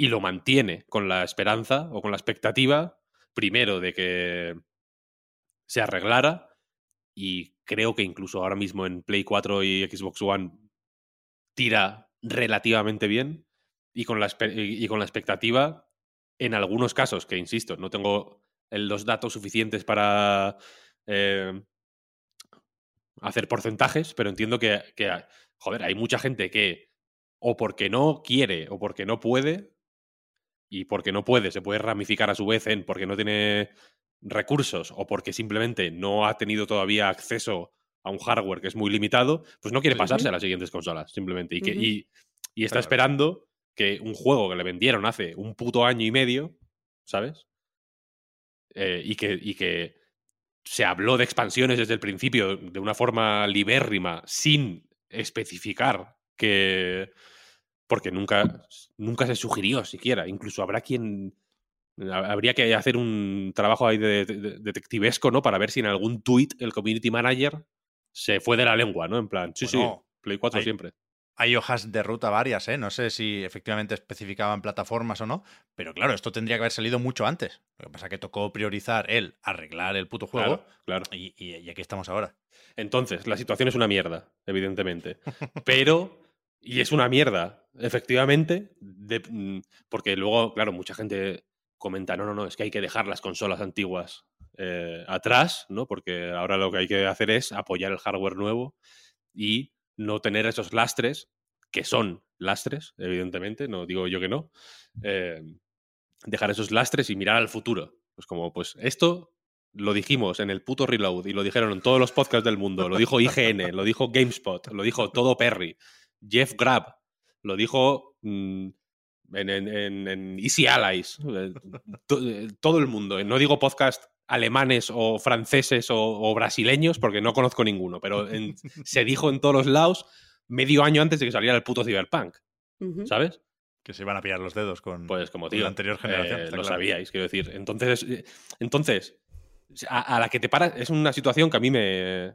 Y lo mantiene con la esperanza o con la expectativa, primero, de que se arreglara. Y creo que incluso ahora mismo en Play 4 y Xbox One tira relativamente bien. Y con la, y con la expectativa, en algunos casos, que insisto, no tengo los datos suficientes para eh, hacer porcentajes, pero entiendo que, que, joder, hay mucha gente que o porque no quiere o porque no puede, y porque no puede, se puede ramificar a su vez en porque no tiene recursos o porque simplemente no ha tenido todavía acceso a un hardware que es muy limitado, pues no quiere pasarse a las siguientes consolas, simplemente. Y, que, y, y está Claro. esperando que un juego que le vendieron hace un puto año y medio, ¿sabes? Eh, y, que, y que se habló de expansiones desde el principio de una forma libérrima, sin especificar que. Porque nunca, nunca se sugirió siquiera. Incluso habrá quien. ha- Habría que hacer un trabajo ahí de, de- de- detectivesco, ¿no? Para ver si en algún tweet el community manager se fue de la lengua, ¿no? En plan, sí, Bueno, sí, Play 4 hay- siempre. Hay hojas de ruta varias, ¿eh? No sé si efectivamente especificaban plataformas o no, pero claro, esto tendría que haber salido mucho antes. Lo que pasa es que tocó priorizar el arreglar el puto juego Claro, claro. y, y- y aquí estamos ahora. Entonces, la situación es una mierda, evidentemente. Pero, y es una mierda, efectivamente, mm, porque luego, claro, mucha gente comenta, no, no, no, es que hay que dejar las consolas antiguas eh, atrás, ¿no? Porque ahora lo que hay que hacer es apoyar el hardware nuevo y no tener esos lastres, que son lastres, evidentemente, no digo yo que no, eh, dejar esos lastres y mirar al futuro. Pues como, pues esto lo dijimos en el puto reload y lo dijeron en todos los podcasts del mundo. Lo dijo IGN, lo dijo GameSpot, lo dijo todo Perry, Jeff Grab, lo dijo mm, en, en- en- en Easy Allies, to- todo el mundo. No digo podcast alemanes o franceses o, o brasileños porque no conozco ninguno, pero en- [laughs] se dijo en todos los lados medio año antes de que saliera el puto Cyberpunk. ¿sabes? Que se iban a pillar los dedos con, Pues como con tío, la anterior generación. eh, está lo claro. sabíais, quiero decir. Entonces, eh, entonces a, a la que te paras es una situación que a mí me...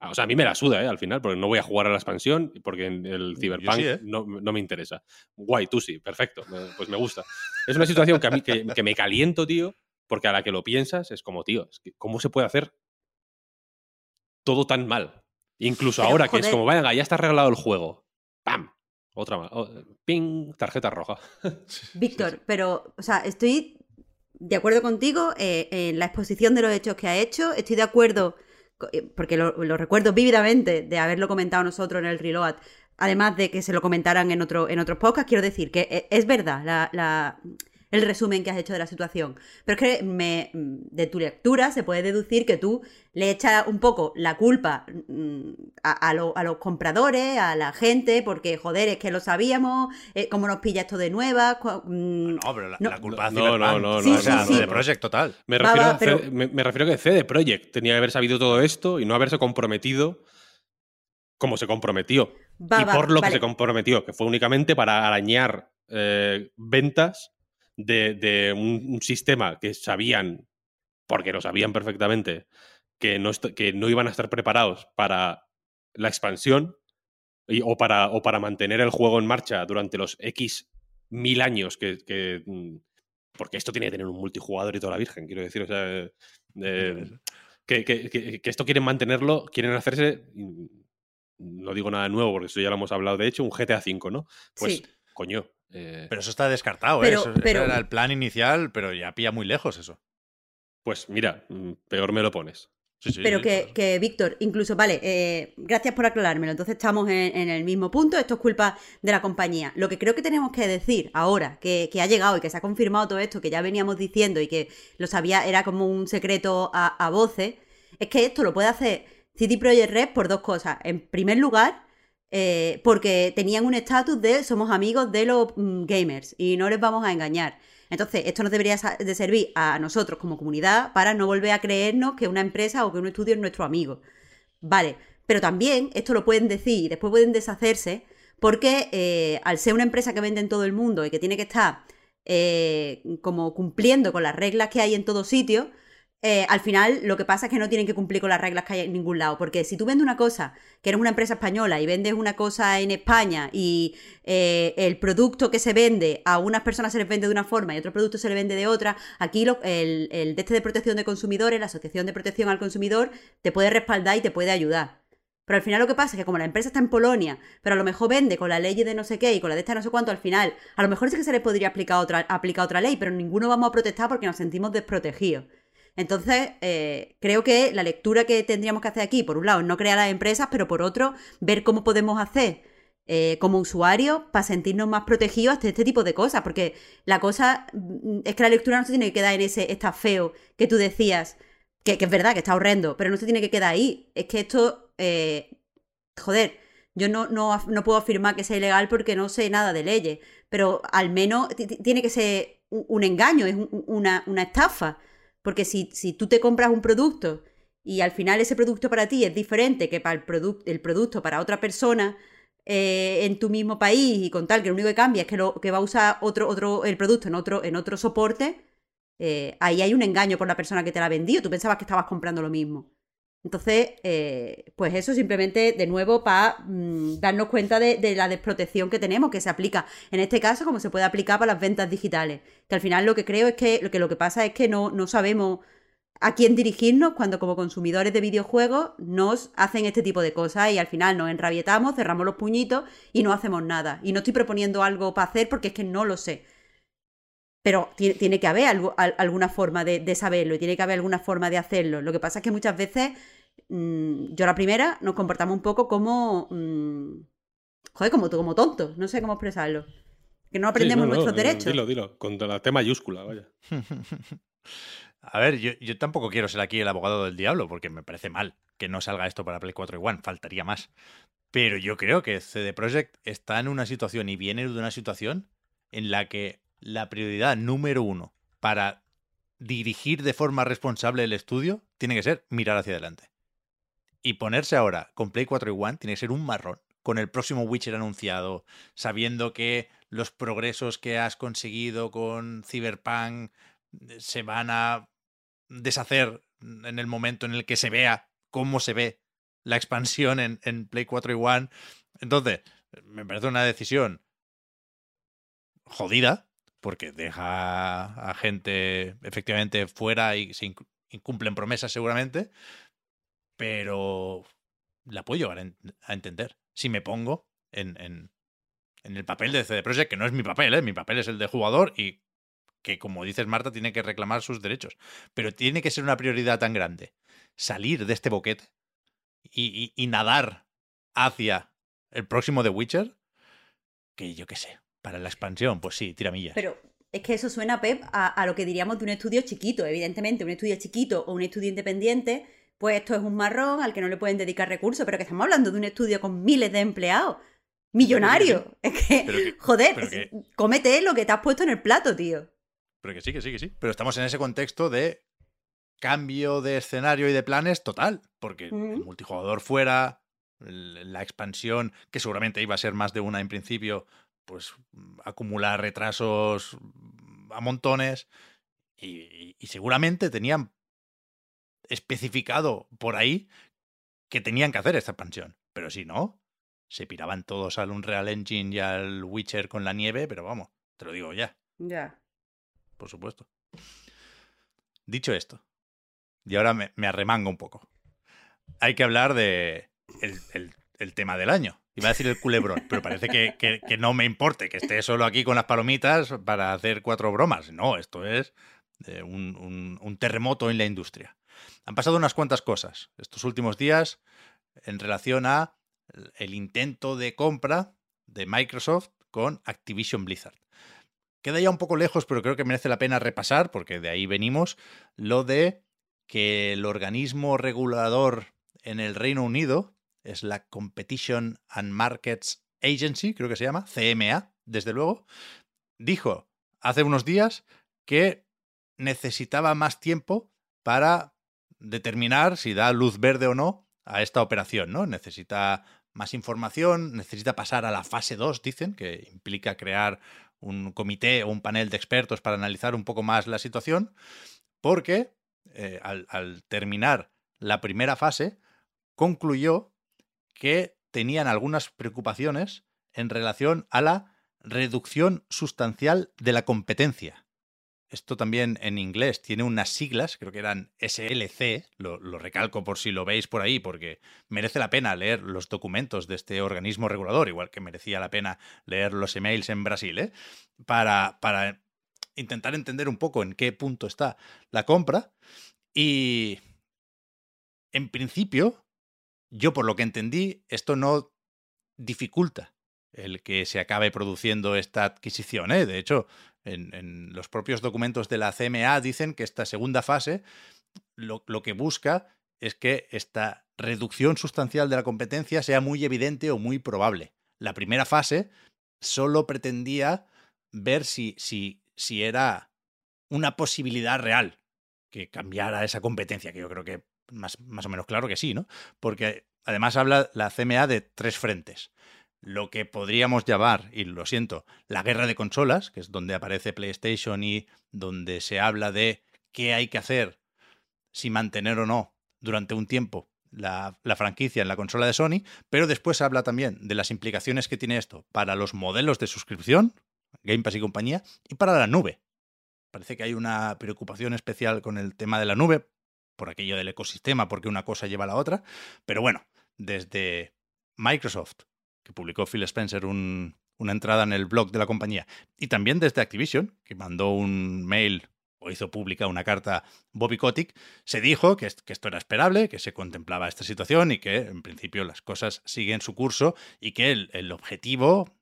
O sea, a mí me la suda, ¿eh? Al final, porque no voy a jugar a la expansión, porque en el Cyberpunk sí, ¿eh? no, no me interesa. Guay, tú sí, perfecto, me- pues me gusta. Es una situación que a mí que, que me caliento, tío, porque a la que lo piensas es como, tío, es que ¿cómo se puede hacer todo tan mal? Incluso Pero, ahora que es como, venga, ya está arreglado el juego. ¡Pam! Otra más. Oh, ¡Ping! Tarjeta roja. [laughs] Víctor, pero, o sea, estoy de acuerdo contigo eh, en la exposición de los hechos que ha hecho. Estoy de acuerdo, porque lo, recuerdo vívidamente de haberlo comentado nosotros en el Reload, además de que se lo comentaran en, otro, en otros podcasts. Quiero decir que eh, es verdad la- el resumen que has hecho de la situación. Pero es que me, de tu lectura se puede deducir que tú le echas un poco la culpa mm, a, a lo- a los compradores, a la gente, porque joder, es que lo sabíamos, eh, cómo nos pilla esto de nuevas. mm, No, pero la, No. la culpa No, no, no, no, Sí, o sea, sí, sí. de Project total. Me refiero, va, a pero- CD me, me refiero a que CD Projekt tenía que haber sabido todo esto y no haberse comprometido como se comprometió. va, y va, por lo vale. que se comprometió, que fue únicamente para arañar eh, ventas de, de un, un sistema que sabían, porque lo sabían perfectamente, que no, que no iban a estar preparados para la expansión y- o, para, o para mantener el juego en marcha durante los X mil años que, que, mm, porque esto tiene que tener un multijugador y toda la virgen, quiero decir, o sea, eh, eh, que, que- que- que esto quieren mantenerlo, quieren hacerse, no digo nada nuevo, porque eso ya lo hemos hablado, de hecho, un GTA V, ¿no? Pues, Sí. coño. Eh, Pero eso está descartado, Pero- ¿eh? Eso, era el plan inicial, pero ya pilla muy lejos eso. pues mira, mm, peor me lo pones. Sí, sí, Pero sí, que, que, Víctor, incluso, vale, eh, gracias por aclarármelo. Entonces estamos en, en el mismo punto. Esto es culpa de la compañía. Lo que creo que tenemos que decir ahora, que, que ha llegado y que se ha confirmado todo esto, que ya veníamos diciendo y que lo sabía, era como un secreto a, a voces, es que esto lo puede hacer CD Projekt Red por dos cosas. En primer lugar, eh, porque tenían un estatus de somos amigos de los mm, gamers y no les vamos a engañar. Entonces, esto nos debería de servir a nosotros como comunidad para no volver a creernos que una empresa o que un estudio es nuestro amigo. Vale, pero también esto lo pueden decir y después pueden deshacerse porque eh, al ser una empresa que vende en todo el mundo y que tiene que estar eh, como cumpliendo con las reglas que hay en todo sitio, eh, al final lo que pasa es que no tienen que cumplir con las reglas que hay en ningún lado. Porque si tú vendes una cosa, que eres una empresa española y vendes una cosa en España y eh, el producto que se vende a unas personas se les vende de una forma y otro producto se le vende de otra, aquí lo- el, el de este de protección de consumidores, la Asociación de Protección al Consumidor, te puede respaldar y te puede ayudar. Pero al final lo que pasa es que como la empresa está en Polonia, pero a lo mejor vende con la ley de no sé qué y con la de esta no sé cuánto, al final, a lo mejor sí que se le podría aplicar otra, aplicar otra ley, pero ninguno vamos a protestar porque nos sentimos desprotegidos. Entonces, eh, creo que la lectura que tendríamos que hacer aquí, por un lado, no crear las empresas, pero por otro, ver cómo podemos hacer eh, como usuarios para sentirnos más protegidos ante este tipo de cosas. Porque la cosa mm, es que la lectura no se tiene que quedar en ese está feo que tú decías, que, es verdad, que está horrendo, pero no se tiene que quedar ahí. Es que esto, eh, joder, yo no, no, no puedo afirmar que sea ilegal porque no sé nada de leyes, pero al menos ti- ti- tiene que ser un, un engaño, es un- una, una estafa. Porque si, si tú te compras un producto y al final ese producto para ti es diferente que para el, produc- el producto para otra persona eh, en tu mismo país y con tal que lo único que cambia es que, lo, que va a usar otro, otro, el producto en otro, en otro soporte, eh, ahí hay un engaño por la persona que te la ha vendido. Tú pensabas que estabas comprando lo mismo. Entonces, eh, pues eso simplemente de nuevo para darnos cuenta de, de la desprotección que tenemos, que se aplica en este caso como se puede aplicar para las ventas digitales. Que al final lo que creo es que lo que, lo que pasa es que no, no sabemos a quién dirigirnos cuando como consumidores de videojuegos nos hacen este tipo de cosas y al final nos enrabietamos, cerramos los puñitos y no hacemos nada. Y no estoy proponiendo algo para hacer porque es que no lo sé. Pero tiene, que haber algo- al- alguna forma de, de saberlo y tiene que haber alguna forma de hacerlo. Lo que pasa es que muchas veces, mm, yo la primera, nos comportamos un poco como... mm, joder, como, como tontos. No sé cómo expresarlo. Que no aprendemos Sí, no, no, nuestros derechos. Dilo, dilo, con la T mayúscula, vaya. [laughs] A ver, yo, yo tampoco quiero ser aquí el abogado del diablo, porque me parece mal que no salga esto para Play 4 y One, faltaría más. Pero yo creo que CD Projekt está en una situación y viene de una situación en la que la prioridad número uno para dirigir de forma responsable el estudio tiene que ser mirar hacia adelante. Y ponerse ahora con Play 4 y One tiene que ser un marrón. Con el próximo Witcher anunciado, sabiendo que los progresos que has conseguido con Cyberpunk se van a deshacer en el momento en el que se vea cómo se ve la expansión en, en Play 4 y One. Entonces, me parece una decisión jodida, porque deja a gente efectivamente fuera y se inc- incumplen promesas seguramente, pero la puedo llegar a en- a entender. Si me pongo en, en, en el papel de CD Projekt, que no es mi papel, ¿eh? mi papel es el de jugador y que, como dices Marta, tiene que reclamar sus derechos. Pero tiene que ser una prioridad tan grande salir de este boquete y, y- y nadar hacia el próximo The Witcher que yo qué sé. Para la expansión, pues sí, tiramillas. Pero es que eso suena, Pep, a, a lo que diríamos de un estudio chiquito. Evidentemente, un estudio chiquito o un estudio independiente, pues esto es un marrón al que no le pueden dedicar recursos, pero que estamos hablando de un estudio con miles de empleados. Millonario. Es que, Pero que- joder, pero que- cómete lo que te has puesto en el plato, tío. Pero que sí, que sí, que sí. Pero estamos en ese contexto de cambio de escenario y de planes total. Porque el multijugador fuera, la expansión, que seguramente iba a ser más de una en principio, pues mm, acumular retrasos mm, a montones. Y, y- y seguramente tenían especificado por ahí que tenían que hacer esta expansión. Pero si no, se piraban todos al Unreal Engine y al Witcher con la nieve, pero vamos, te lo digo ya. Ya. por supuesto. Dicho esto, y ahora me, me arremango un poco, hay que hablar de el, el- el tema del año. Iba a decir el culebrón, pero parece que, que- no me importe que esté solo aquí con las palomitas para hacer cuatro bromas. No, esto es eh, un, un- un terremoto en la industria. Han pasado unas cuantas cosas estos últimos días en relación a el intento de compra de Microsoft con Activision Blizzard. Queda ya un poco lejos, pero creo que merece la pena repasar, porque de ahí venimos, lo de que el organismo regulador en el Reino Unido es la Competition and Markets Agency, creo que se llama, CMA, desde luego, dijo hace unos días que necesitaba más tiempo para determinar si da luz verde o no a esta operación, ¿no? Necesita más información, necesita pasar a la fase 2, dicen, que implica crear un comité o un panel de expertos para analizar un poco más la situación, porque eh, al, al terminar la primera fase, concluyó que tenían algunas preocupaciones en relación a la reducción sustancial de la competencia. Esto también en inglés tiene unas siglas, creo que eran SLC, lo, recalco por si lo veis por ahí, porque merece la pena leer los documentos de este organismo regulador, igual que merecía la pena leer los emails en Brasil, ¿eh? para, para intentar entender un poco en qué punto está la compra. Y en principio, yo por lo que entendí, esto no dificulta el que se acabe produciendo esta adquisición. ¿eh? De hecho, en, los propios documentos de la CMA dicen que esta segunda fase lo, lo, que busca es que esta reducción sustancial de la competencia sea muy evidente o muy probable. La primera fase solo pretendía ver si, si, si era una posibilidad real que cambiara esa competencia, que yo creo que más, más o menos claro que sí, ¿no? Porque además habla la CMA de tres frentes lo que podríamos llamar, y lo siento, la guerra de consolas, que es donde aparece PlayStation y donde se habla de qué hay que hacer, si mantener o no durante un tiempo la, la, franquicia en la consola de Sony, pero después habla también de las implicaciones que tiene esto para los modelos de suscripción, Game Pass y compañía, y para la nube. Parece que hay una preocupación especial con el tema de la nube, por aquello del ecosistema, porque una cosa lleva a la otra, pero bueno, desde Microsoft que publicó Phil Spencer un, una entrada en el blog de la compañía, y también desde Activision, que mandó un mail o hizo pública una carta Bobby Kotick, se dijo que, que, esto era esperable, que se contemplaba esta situación y que en principio las cosas siguen su curso y que el, el objetivo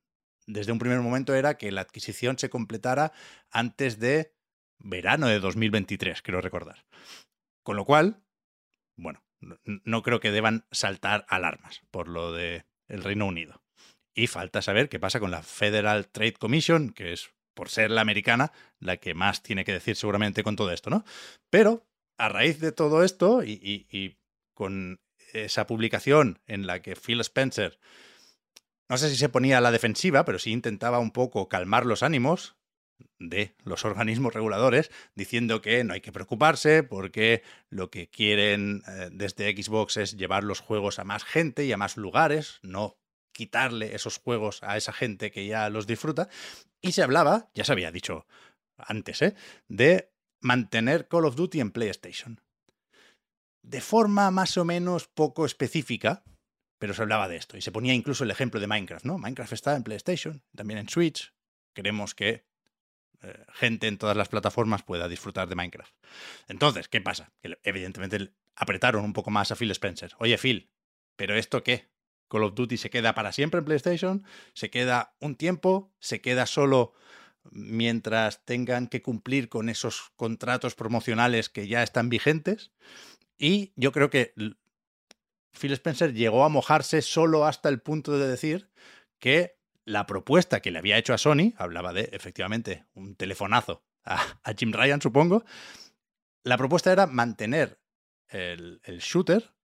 desde un primer momento era que la adquisición se completara antes de verano de 2023, quiero recordar. Con lo cual, bueno, no, creo que deban saltar alarmas por lo de el Reino Unido. Y falta saber qué pasa con la Federal Trade Commission, que es, por ser la americana, la que más tiene que decir seguramente con todo esto, ¿no? Pero, a raíz de todo esto, y, y, y con esa publicación en la que Phil Spencer, no sé si se ponía a la defensiva, pero sí intentaba un poco calmar los ánimos de los organismos reguladores, diciendo que no hay que preocuparse porque lo que quieren eh, desde Xbox es llevar los juegos a más gente y a más lugares, no quitarle esos juegos a esa gente que ya los disfruta. Y se hablaba, ya se había dicho antes, ¿eh? de mantener Call of Duty en PlayStation. De forma más o menos poco específica, pero se hablaba de esto. Y se ponía incluso el ejemplo de Minecraft, ¿no? Minecraft está en PlayStation, también en Switch. Queremos que gente en todas las plataformas pueda disfrutar de Minecraft. Entonces, ¿qué pasa? Que evidentemente apretaron un poco más a Phil Spencer. Oye, Phil, ¿pero esto qué? Call of Duty se queda para siempre en PlayStation, se queda un tiempo, se queda solo mientras tengan que cumplir con esos contratos promocionales que ya están vigentes. Y yo creo que Phil Spencer llegó a mojarse solo hasta el punto de decir que la propuesta que le había hecho a Sony, hablaba de efectivamente un telefonazo a, a Jim Ryan, supongo, la propuesta era mantener el, el shooter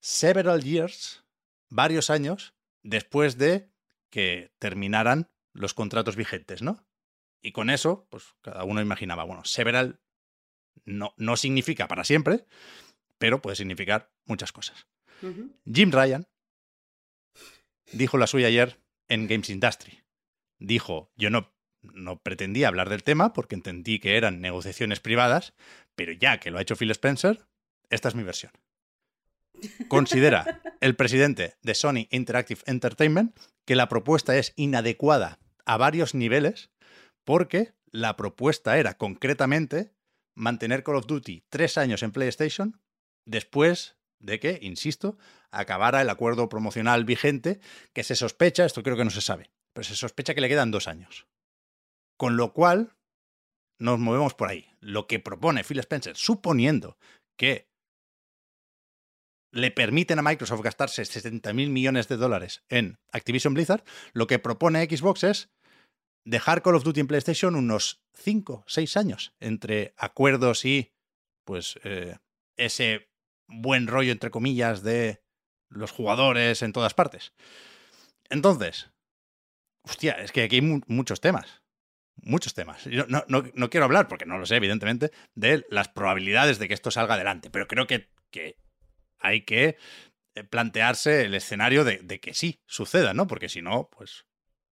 several years, varios años, después de que terminaran los contratos vigentes, ¿no? Y con eso, pues cada uno imaginaba, bueno, several no, no significa para siempre, pero puede significar muchas cosas. Uh -huh. Jim Ryan dijo la suya ayer en Games Industry. Dijo, yo no, no pretendía hablar del tema porque entendí que eran negociaciones privadas, pero ya que lo ha hecho Phil Spencer, esta es mi versión. [laughs] Considera el presidente de Sony Interactive Entertainment que la propuesta es inadecuada a varios niveles porque la propuesta era concretamente mantener Call of Duty tres años en PlayStation después de que, insisto, acabara el acuerdo promocional vigente que se sospecha, esto creo que no se sabe, pero se sospecha que le quedan dos años. Con lo cual, nos movemos por ahí. Lo que propone Phil Spencer, suponiendo que le permiten a Microsoft gastarse 70 mil millones de dólares en Activision Blizzard, lo que propone Xbox es dejar Call of Duty en PlayStation unos 5, 6 años entre acuerdos y pues eh, ese buen rollo, entre comillas, de los jugadores en todas partes. Entonces, hostia, es que aquí hay muchos temas. Muchos temas. Yo no, no, quiero hablar, porque no lo sé, evidentemente, de las probabilidades de que esto salga adelante, pero creo que, que hay que eh, plantearse el escenario de, de, que sí suceda, ¿no? Porque si no, pues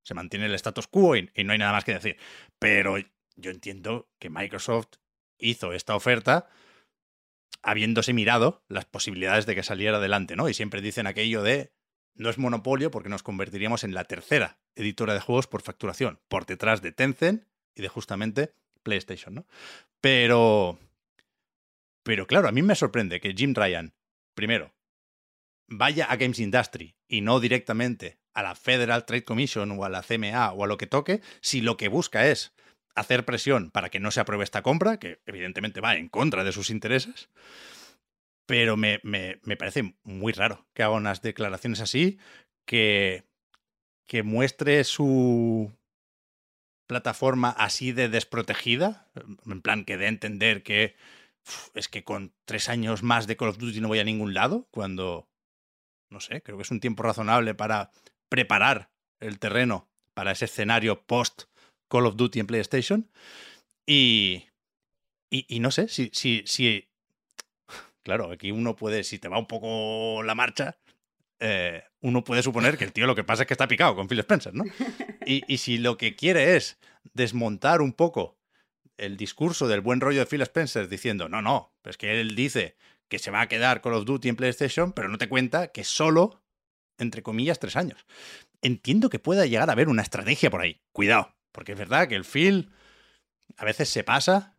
se mantiene el status quo y no hay nada más que decir. Pero yo entiendo que Microsoft hizo esta oferta habiéndose mirado las posibilidades de que saliera adelante, ¿no? Y siempre dicen aquello de no es monopolio porque nos convertiríamos en la tercera editora de juegos por facturación, por detrás de Tencent y de justamente PlayStation, ¿no? Pero pero claro, a mí me sorprende que Jim Ryan, primero, vaya a Games Industry y no directamente a la Federal Trade Commission o a la CMA o a lo que toque, si lo que busca es hacer presión para que no se apruebe esta compra, que evidentemente va en contra de sus intereses. Pero me, me, me parece muy raro que haga unas declaraciones así, que, que muestre su plataforma así de desprotegida, en plan que dé a entender que es que con tres años más de Call of Duty no voy a ningún lado, cuando, no sé, creo que es un tiempo razonable para preparar el terreno para ese escenario post Call of Duty en PlayStation. Y, y, no sé, si, si, si... Claro, aquí uno puede, si te va un poco la marcha, eh, uno puede suponer que el tío lo que pasa es que está picado con Phil Spencer, ¿no? [laughs] Y, y, si lo que quiere es desmontar un poco el discurso del buen rollo de Phil Spencer diciendo, no, no, pues que él dice que se va a quedar Call of Duty en PlayStation, pero no te cuenta que solo, entre comillas, tres años. Entiendo que pueda llegar a haber una estrategia por ahí. Cuidado, porque es verdad que el Phil a veces se pasa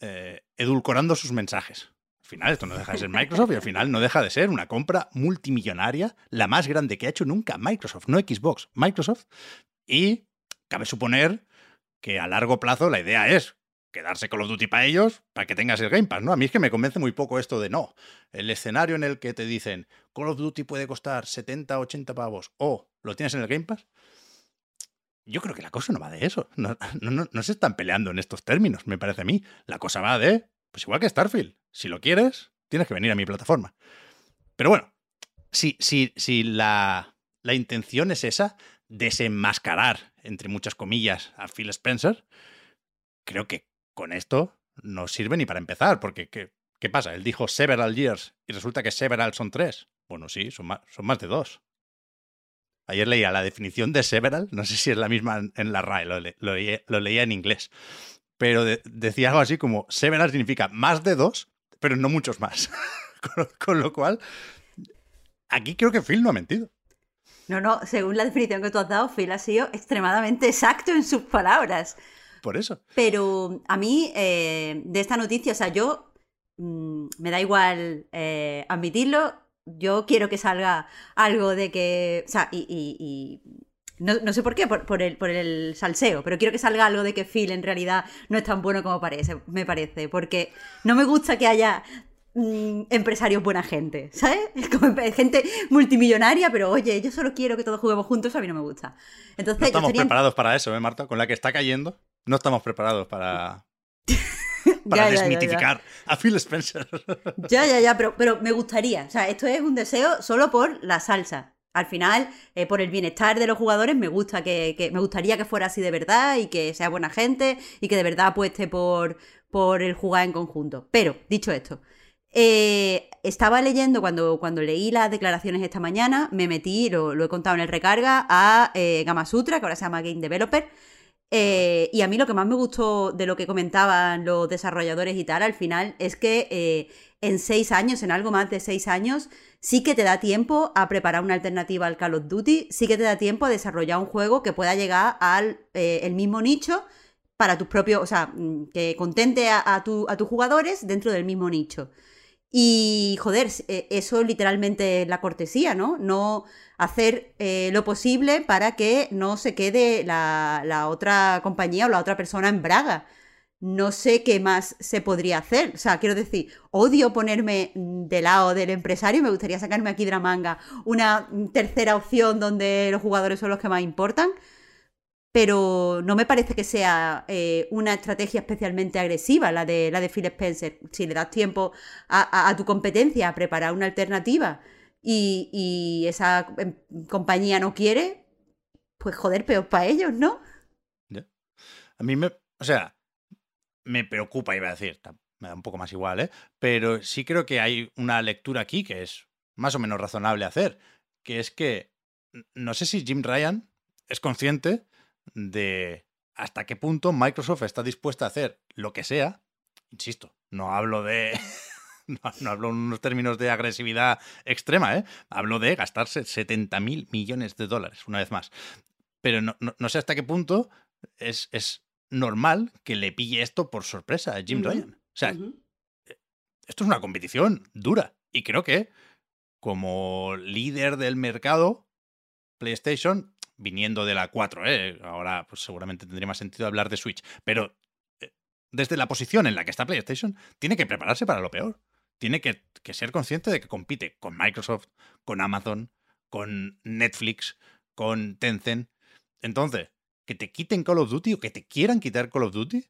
eh, edulcorando sus mensajes. Al final esto no deja de ser Microsoft y al final no deja de ser una compra multimillonaria, la más grande que ha hecho nunca Microsoft, no Xbox, Microsoft. Y cabe suponer que a largo plazo la idea es quedarse con los Duty para ellos, para que tengas el Game Pass, ¿no? A mí es que me convence muy poco esto de no. El escenario en el que te dicen Call of Duty puede costar 70, 80 pavos o lo tienes en el Game Pass, yo creo que la cosa no va de eso. No, no, se están peleando en estos términos, me parece a mí. La cosa va de, pues igual que Starfield. Si lo quieres, tienes que venir a mi plataforma. Pero bueno, si, si, si la, la intención es esa, desenmascarar, entre muchas comillas, a Phil Spencer, creo que con esto no sirve ni para empezar, porque ¿qué, qué pasa? Él dijo several years y resulta que several son tres. Bueno, sí, son más, son más de dos. Ayer leía la definición de several, no sé si es la misma en la RAE, lo, leía, en inglés, pero decía algo así como several significa más de dos, pero no muchos más. [laughs] con, lo cual, aquí creo que Phil no ha mentido. No, no, según la definición que tú has dado, Phil ha sido extremadamente exacto en sus palabras. Por eso. Pero a mí, eh, de esta noticia, o sea, yo mm, me da igual eh, admitirlo, yo quiero que salga algo de que. O sea, y. no, sé por qué, por, el, por el salseo, pero quiero que salga algo de que Phil en realidad no es tan bueno como parece, me parece. Porque no me gusta que haya mm, empresarios buena gente, ¿sabes? [laughs] Como gente multimillonaria, pero oye, yo solo quiero que todos juguemos juntos, a mí no me gusta. Entonces, no estamos preparados para eso, ¿eh, Marta? Con la que está cayendo, no estamos preparados para, [laughs] [laughs] para desmitificar a Phil Spencer. [laughs] Ya, ya, ya, pero, pero me gustaría. O sea, esto es un deseo solo por la salsa. Al final, eh, por el bienestar de los jugadores, me gusta que, me gustaría que fuera así de verdad y que sea buena gente y que de verdad apueste por, por el jugar en conjunto. Pero, dicho esto, eh, estaba leyendo cuando, cuando leí las declaraciones esta mañana, me metí, lo, he contado en el recarga, a eh, Gamasutra, que ahora se llama Game Developer, Eh, y a mí lo que más me gustó de lo que comentaban los desarrolladores y tal, al final, es que eh, en seis años, en algo más de seis años, sí que te da tiempo a preparar una alternativa al Call of Duty, sí que te da tiempo a desarrollar un juego que pueda llegar al eh, el mismo nicho para tus propios, o sea, mm, que contente a, tu- a tus jugadores dentro del mismo nicho. Y joder, eh, eso literalmente es la cortesía, ¿no? No hacer eh, lo posible para que no se quede la, la otra compañía o la otra persona en braga. No sé qué más se podría hacer. O sea, quiero decir, odio ponerme mm, de lado del empresario. Me gustaría sacarme aquí de la manga una tercera opción donde los jugadores son los que más importan. Pero no me parece que sea eh, una estrategia especialmente agresiva la de, la de Phil Spencer. Si le das tiempo a, tu competencia a preparar una alternativa y, esa em, compañía no quiere, pues joder, peor para ellos, ¿no? A mí me. O sea, me preocupa, iba a decir. Me da un poco más igual, ¿eh? Pero sí creo que hay una lectura aquí que es más o menos razonable hacer. Que es que. No sé si Jim Ryan es consciente de hasta qué punto Microsoft está dispuesta a hacer lo que sea. Insisto, no hablo de. [laughs] No, no hablo en unos términos de agresividad extrema, ¿eh? Hablo de gastarse 70 mil millones de dólares, una vez más. Pero no, no- no sé hasta qué punto es, es normal que le pille esto por sorpresa a Jim Ryan. O sea, esto es una competición dura. Y creo que, como líder del mercado, PlayStation, viniendo de la 4, ¿eh? ahora pues, seguramente tendría más sentido hablar de Switch, pero eh, desde la posición en la que está PlayStation, tiene que prepararse para lo peor. Tiene que, ser consciente de que compite con Microsoft, con Amazon, con Netflix, con Tencent. Entonces, que te quiten Call of Duty o que te quieran quitar Call of Duty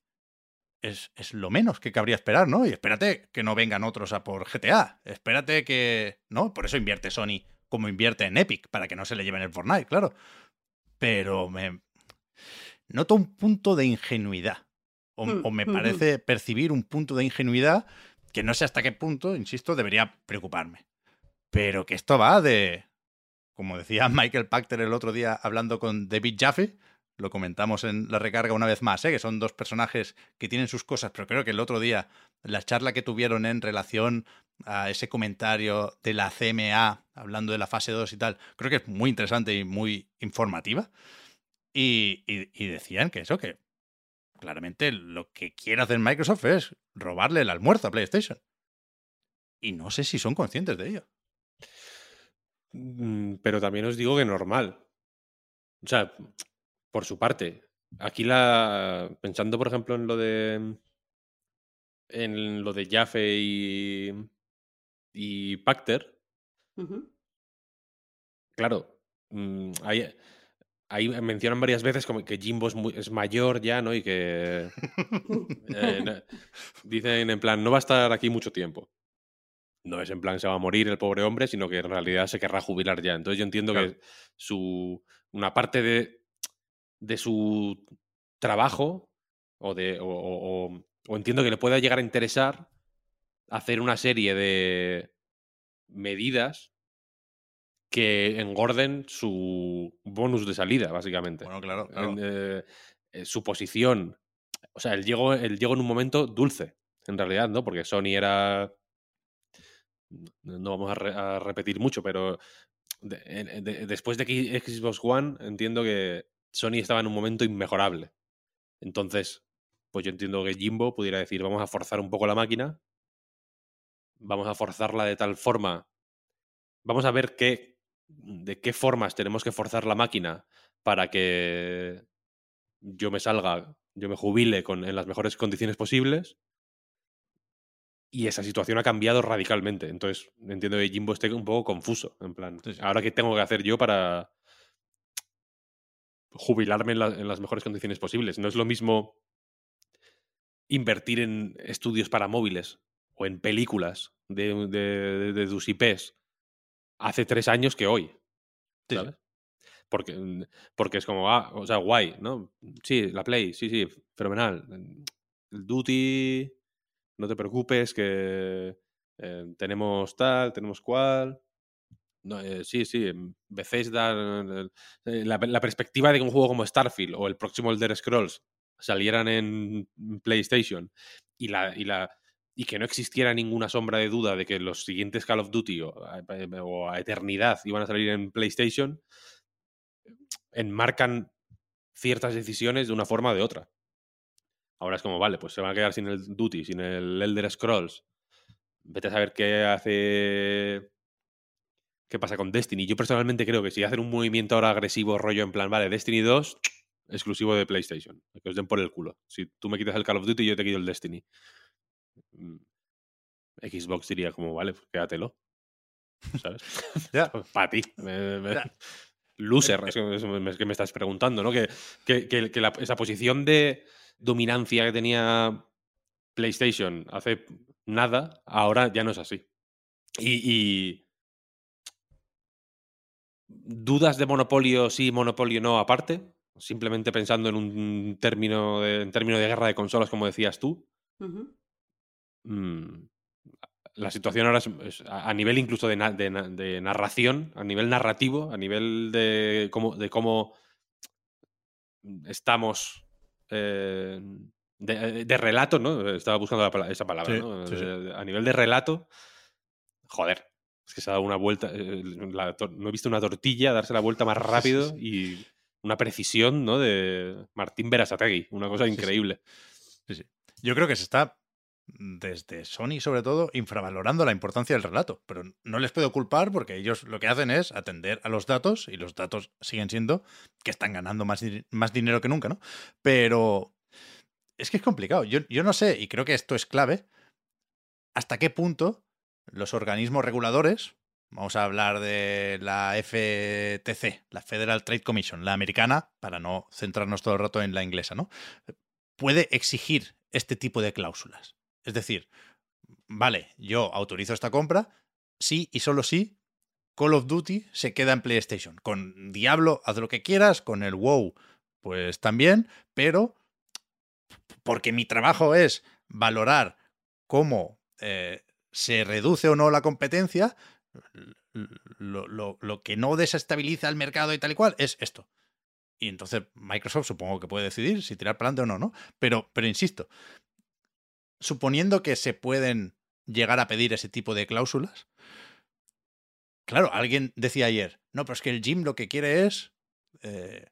es, es lo menos que cabría esperar, ¿no? Y espérate que no vengan otros a por GTA. Espérate que. ¿No? Por eso invierte Sony como invierte en Epic, para que no se le lleven el Fortnite, claro. Pero me. Noto un punto de ingenuidad. O, Mm, o me parece percibir un punto de ingenuidad que no sé hasta qué punto, insisto, debería preocuparme. Pero que esto va de. Como decía [laughs] Michael Pachter el otro día hablando con David Jaffe, lo comentamos en la recarga una vez más, ¿eh? que son dos personajes que tienen sus cosas, pero creo que el otro día, la charla que tuvieron en relación a ese comentario de la CMA, hablando de la fase 2 y tal, creo que es muy interesante y muy informativa. Y, y- decían que eso, que claramente lo que quiere hacer Microsoft es robarle el almuerzo a PlayStation. Y no sé si son conscientes de ello. Mm, Pero también os digo que normal. O sea, por su parte. Aquí la. Pensando, por ejemplo, en lo de. En lo de Jaffe y. Y Pacter, claro. mm, Ahí, ahí mencionan varias veces como que Jimbo es, muy- es mayor ya, ¿no? Y que. eh, no- dicen en plan, no va a estar aquí mucho tiempo. No es en plan se va a morir el pobre hombre, sino que en realidad se querrá jubilar ya. Entonces yo entiendo Claro. que su una parte de, de su trabajo o de o- o entiendo que le pueda llegar a interesar hacer una serie de medidas que engorden su bonus de salida, básicamente Bueno, claro, claro. en, eh, eh, su posición. O sea, él llegó, él llegó en un momento dulce, en realidad, ¿no? Porque Sony era. No vamos a, re- a repetir mucho, pero de- de- después de que Xbox One, entiendo que Sony estaba en un momento inmejorable. Entonces, pues yo entiendo que Jimbo pudiera decir: vamos a forzar un poco la máquina, vamos a forzarla de tal forma. Vamos a ver qué, de qué formas tenemos que forzar la máquina para que yo me salga, yo me jubile con, en las mejores condiciones posibles. Y esa situación ha cambiado radicalmente. Entonces, entiendo que Jimbo esté un poco confuso. En plan, Sí, sí. ¿ahora qué tengo que hacer yo para jubilarme en, la- en las mejores condiciones posibles? No es lo mismo invertir en estudios para móviles o en películas de, de, de tus IPs hace tres años que hoy. Sí. ¿sabes? Porque, mm, porque es como, ah, o sea, guay, ¿no? Sí, la Play, sí, sí, fenomenal. El Duty, no te preocupes, que eh, tenemos tal, tenemos cual. No, eh, sí, sí. Bethesda. eh, La, la perspectiva de que un juego como Starfield o el próximo Elder Scrolls salieran en PlayStation y la, y la y que no existiera ninguna sombra de duda de que los siguientes Call of Duty o, a- o a eternidad iban a salir en PlayStation, enmarcan ciertas decisiones de una forma o de otra. Ahora es como, vale, pues se van a quedar sin el Duty, sin el Elder Scrolls. Vete a saber qué hace. ¿Qué pasa con Destiny? Yo personalmente creo que si hacen un movimiento ahora agresivo, rollo en plan, vale, Destiny 2, exclusivo de PlayStation. Que os den por el culo. Si tú me quitas el Call of Duty, yo te quito el Destiny. Mm, Xbox diría como, vale, pues quédatelo. ¿Sabes? [laughs] Ya. [laughs] Para ti. [laughs] Me- me- Ya. Loser, es que, es que me estás preguntando, ¿no? Que, que- que- que la- esa posición de dominancia que tenía PlayStation hace nada, ahora ya no es así. Y, y dudas de monopolio sí, monopolio no aparte, simplemente pensando en un término de, en término de guerra de consolas, como decías tú. Mm, la situación ahora es, es a nivel incluso de, na- de na- de narración, a nivel narrativo, a nivel de cómo, de cómo estamos eh, de, de relato, ¿no? Estaba buscando la esa palabra, Sí, ¿no? sí, sí. Eh, A nivel de relato, joder, es que se ha dado una vuelta. eh, la no he visto una tortilla darse la vuelta más [laughs] rápido y una precisión, ¿no? De Martín Berasategui, una cosa increíble. Sí. Yo creo que se está, desde Sony sobre todo, infravalorando la importancia del relato. Pero no les puedo culpar porque ellos lo que hacen es atender a los datos y los datos siguen siendo que están ganando más, más dinero que nunca, ¿no? Pero es que es complicado. Yo, yo no sé, y creo que esto es clave, hasta qué punto los organismos reguladores, vamos a hablar de la FTC, la Federal Trade Commission, la americana, para no centrarnos todo el rato en la inglesa, ¿no? puede exigir este tipo de cláusulas. Es decir, vale, yo autorizo esta compra, sí y solo sí, Call of Duty se queda en PlayStation. Con Diablo, haz lo que quieras, con el WoW, pues también, pero porque mi trabajo es valorar cómo eh, se reduce o no la competencia, lo, lo- lo que no desestabiliza el mercado y tal y cual es esto. Y entonces Microsoft supongo que puede decidir si tirar para adelante o no, ¿no? Pero, pero insisto, suponiendo que se pueden llegar a pedir ese tipo de cláusulas, claro, alguien decía ayer, no, pero es que el Jim lo que quiere es eh,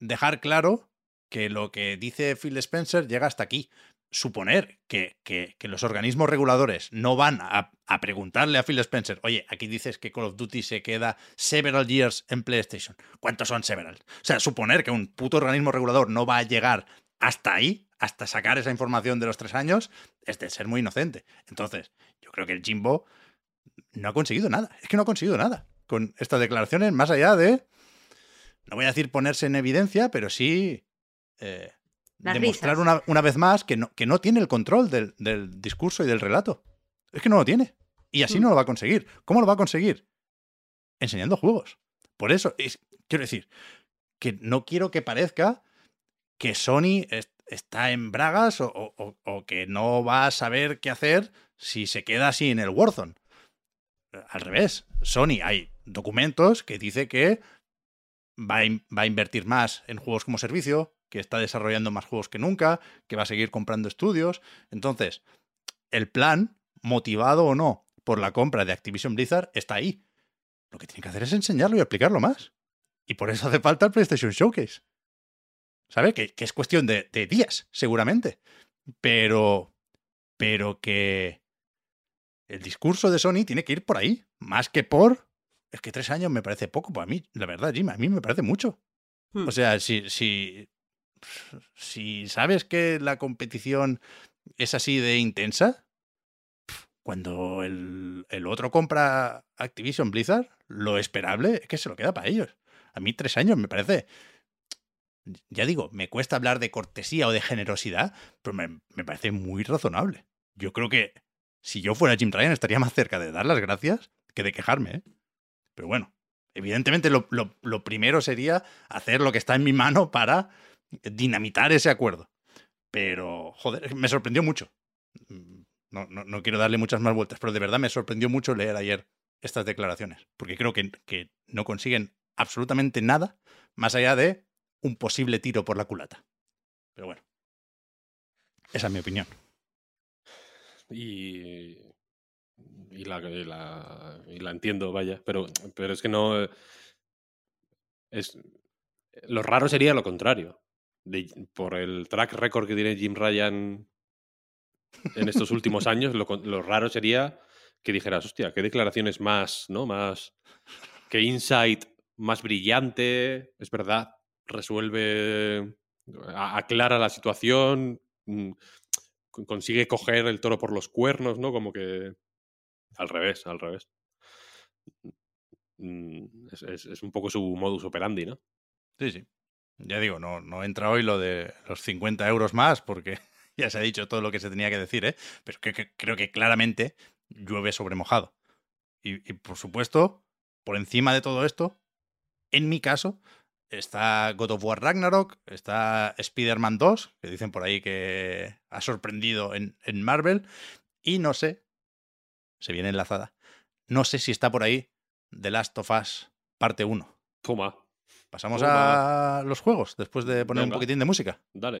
dejar claro que lo que dice Phil Spencer llega hasta aquí. Suponer que, que- que los organismos reguladores no van a, a preguntarle a Phil Spencer, oye, aquí dices que Call of Duty se queda several years en PlayStation. ¿Cuántos son several? O sea, suponer que un puto organismo regulador no va a llegar hasta ahí, hasta sacar esa información de los tres años, es de ser muy inocente. Entonces, yo creo que el Jimbo no ha conseguido nada. Es que no ha conseguido nada con estas declaraciones, más allá de, no voy a decir ponerse en evidencia, pero sí eh, demostrar una, una vez más que no, que no tiene el control del, del discurso y del relato. Es que no lo tiene. Y así Mm. no lo va a conseguir. ¿Cómo lo va a conseguir? Enseñando juegos. Por eso, es- quiero decir, que no quiero que parezca que Sony es- está en bragas o, que no va a saber qué hacer si se queda así en el Warzone. Al revés, Sony hay documentos que dice que va a, va a invertir más en juegos como servicio, que está desarrollando más juegos que nunca, que va a seguir comprando estudios. Entonces, el plan, motivado o no por la compra de Activision Blizzard, está ahí. Lo que tiene que hacer es enseñarlo y explicarlo más. Y por eso hace falta el PlayStation Showcase. ¿Sabe? Que, que es cuestión de, de días, seguramente. Pero. Pero que. El discurso de Sony tiene que ir por ahí. Más que por. Es que tres años me parece poco para mí. La verdad, Jim, a mí me parece mucho. Hmm. O sea, si, si, si sabes que la competición es así de intensa, cuando el, el otro compra Activision Blizzard, lo esperable es que se lo queda para ellos. A mí tres años me parece... Ya digo, me cuesta hablar de cortesía o de generosidad, pero me, me parece muy razonable. Yo creo que si yo fuera Jim Ryan estaría más cerca de dar las gracias que de quejarme. ¿eh? Pero bueno, evidentemente lo, lo- lo primero sería hacer lo que está en mi mano para dinamitar ese acuerdo. Pero, joder, me sorprendió mucho. No, no, no quiero darle muchas más vueltas, pero de verdad me sorprendió mucho leer ayer estas declaraciones, porque creo que, que no consiguen absolutamente nada más allá de un posible tiro por la culata. Pero bueno, esa es mi opinión. Y, y, la, y la, y la entiendo, vaya, pero, pero es que no... Es, lo raro sería lo contrario. De- por el track record que tiene Jim Ryan en estos últimos [laughs] años, lo, lo raro sería que dijeras, hostia, qué declaraciones más, ¿no? Más. qué insight más brillante, es verdad, resuelve, aclara la situación, mm, con- consigue coger el toro por los cuernos, ¿no? Como que. Al revés, al revés. Mm, Es, un poco su modus operandi, ¿no? Sí, sí. Ya digo, no, no entra hoy lo de los 50 euros más porque [laughs] ya se ha dicho todo lo que se tenía que decir, ¿eh? Pero que, que- creo que claramente llueve sobre mojado. Y, por supuesto, por encima de todo esto, en mi caso, está God of War Ragnarok, está Spider-Man 2, que dicen por ahí que ha sorprendido en, en Marvel, y no sé, se viene enlazada, no sé si está por ahí The Last of Us parte 1. Toma, Pasamos Toma. a los juegos después de poner un poquitín de música. dale.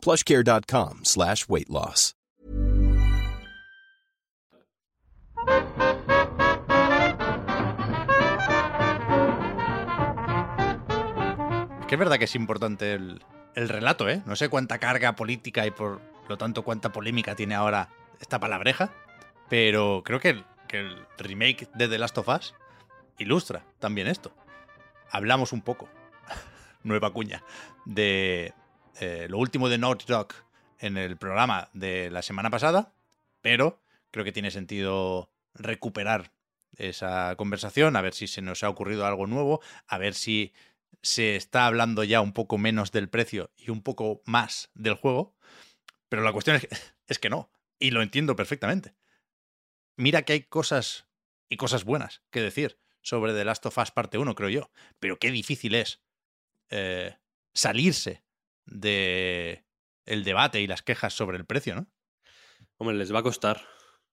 plushcare.com slash weight loss. Es que es verdad que es importante el, el relato, ¿eh? No sé cuánta carga política y por lo tanto cuánta polémica tiene ahora esta palabreja, pero creo que el, que el remake de The Last of Us ilustra también esto. Hablamos un poco, [laughs] nueva cuña, de eh, lo último de Naughty Dog en el programa de la semana pasada, pero creo que tiene sentido recuperar esa conversación, a ver si se nos ha ocurrido algo nuevo, a ver si se está hablando ya un poco menos del precio y un poco más del juego, pero la cuestión es que, [laughs] no, y lo entiendo perfectamente. Mira que hay cosas y cosas buenas que decir sobre The Last of Us parte 1, creo yo, pero qué difícil es eh, salirse de el debate y las quejas sobre el precio, ¿no? Hombre, les va a costar,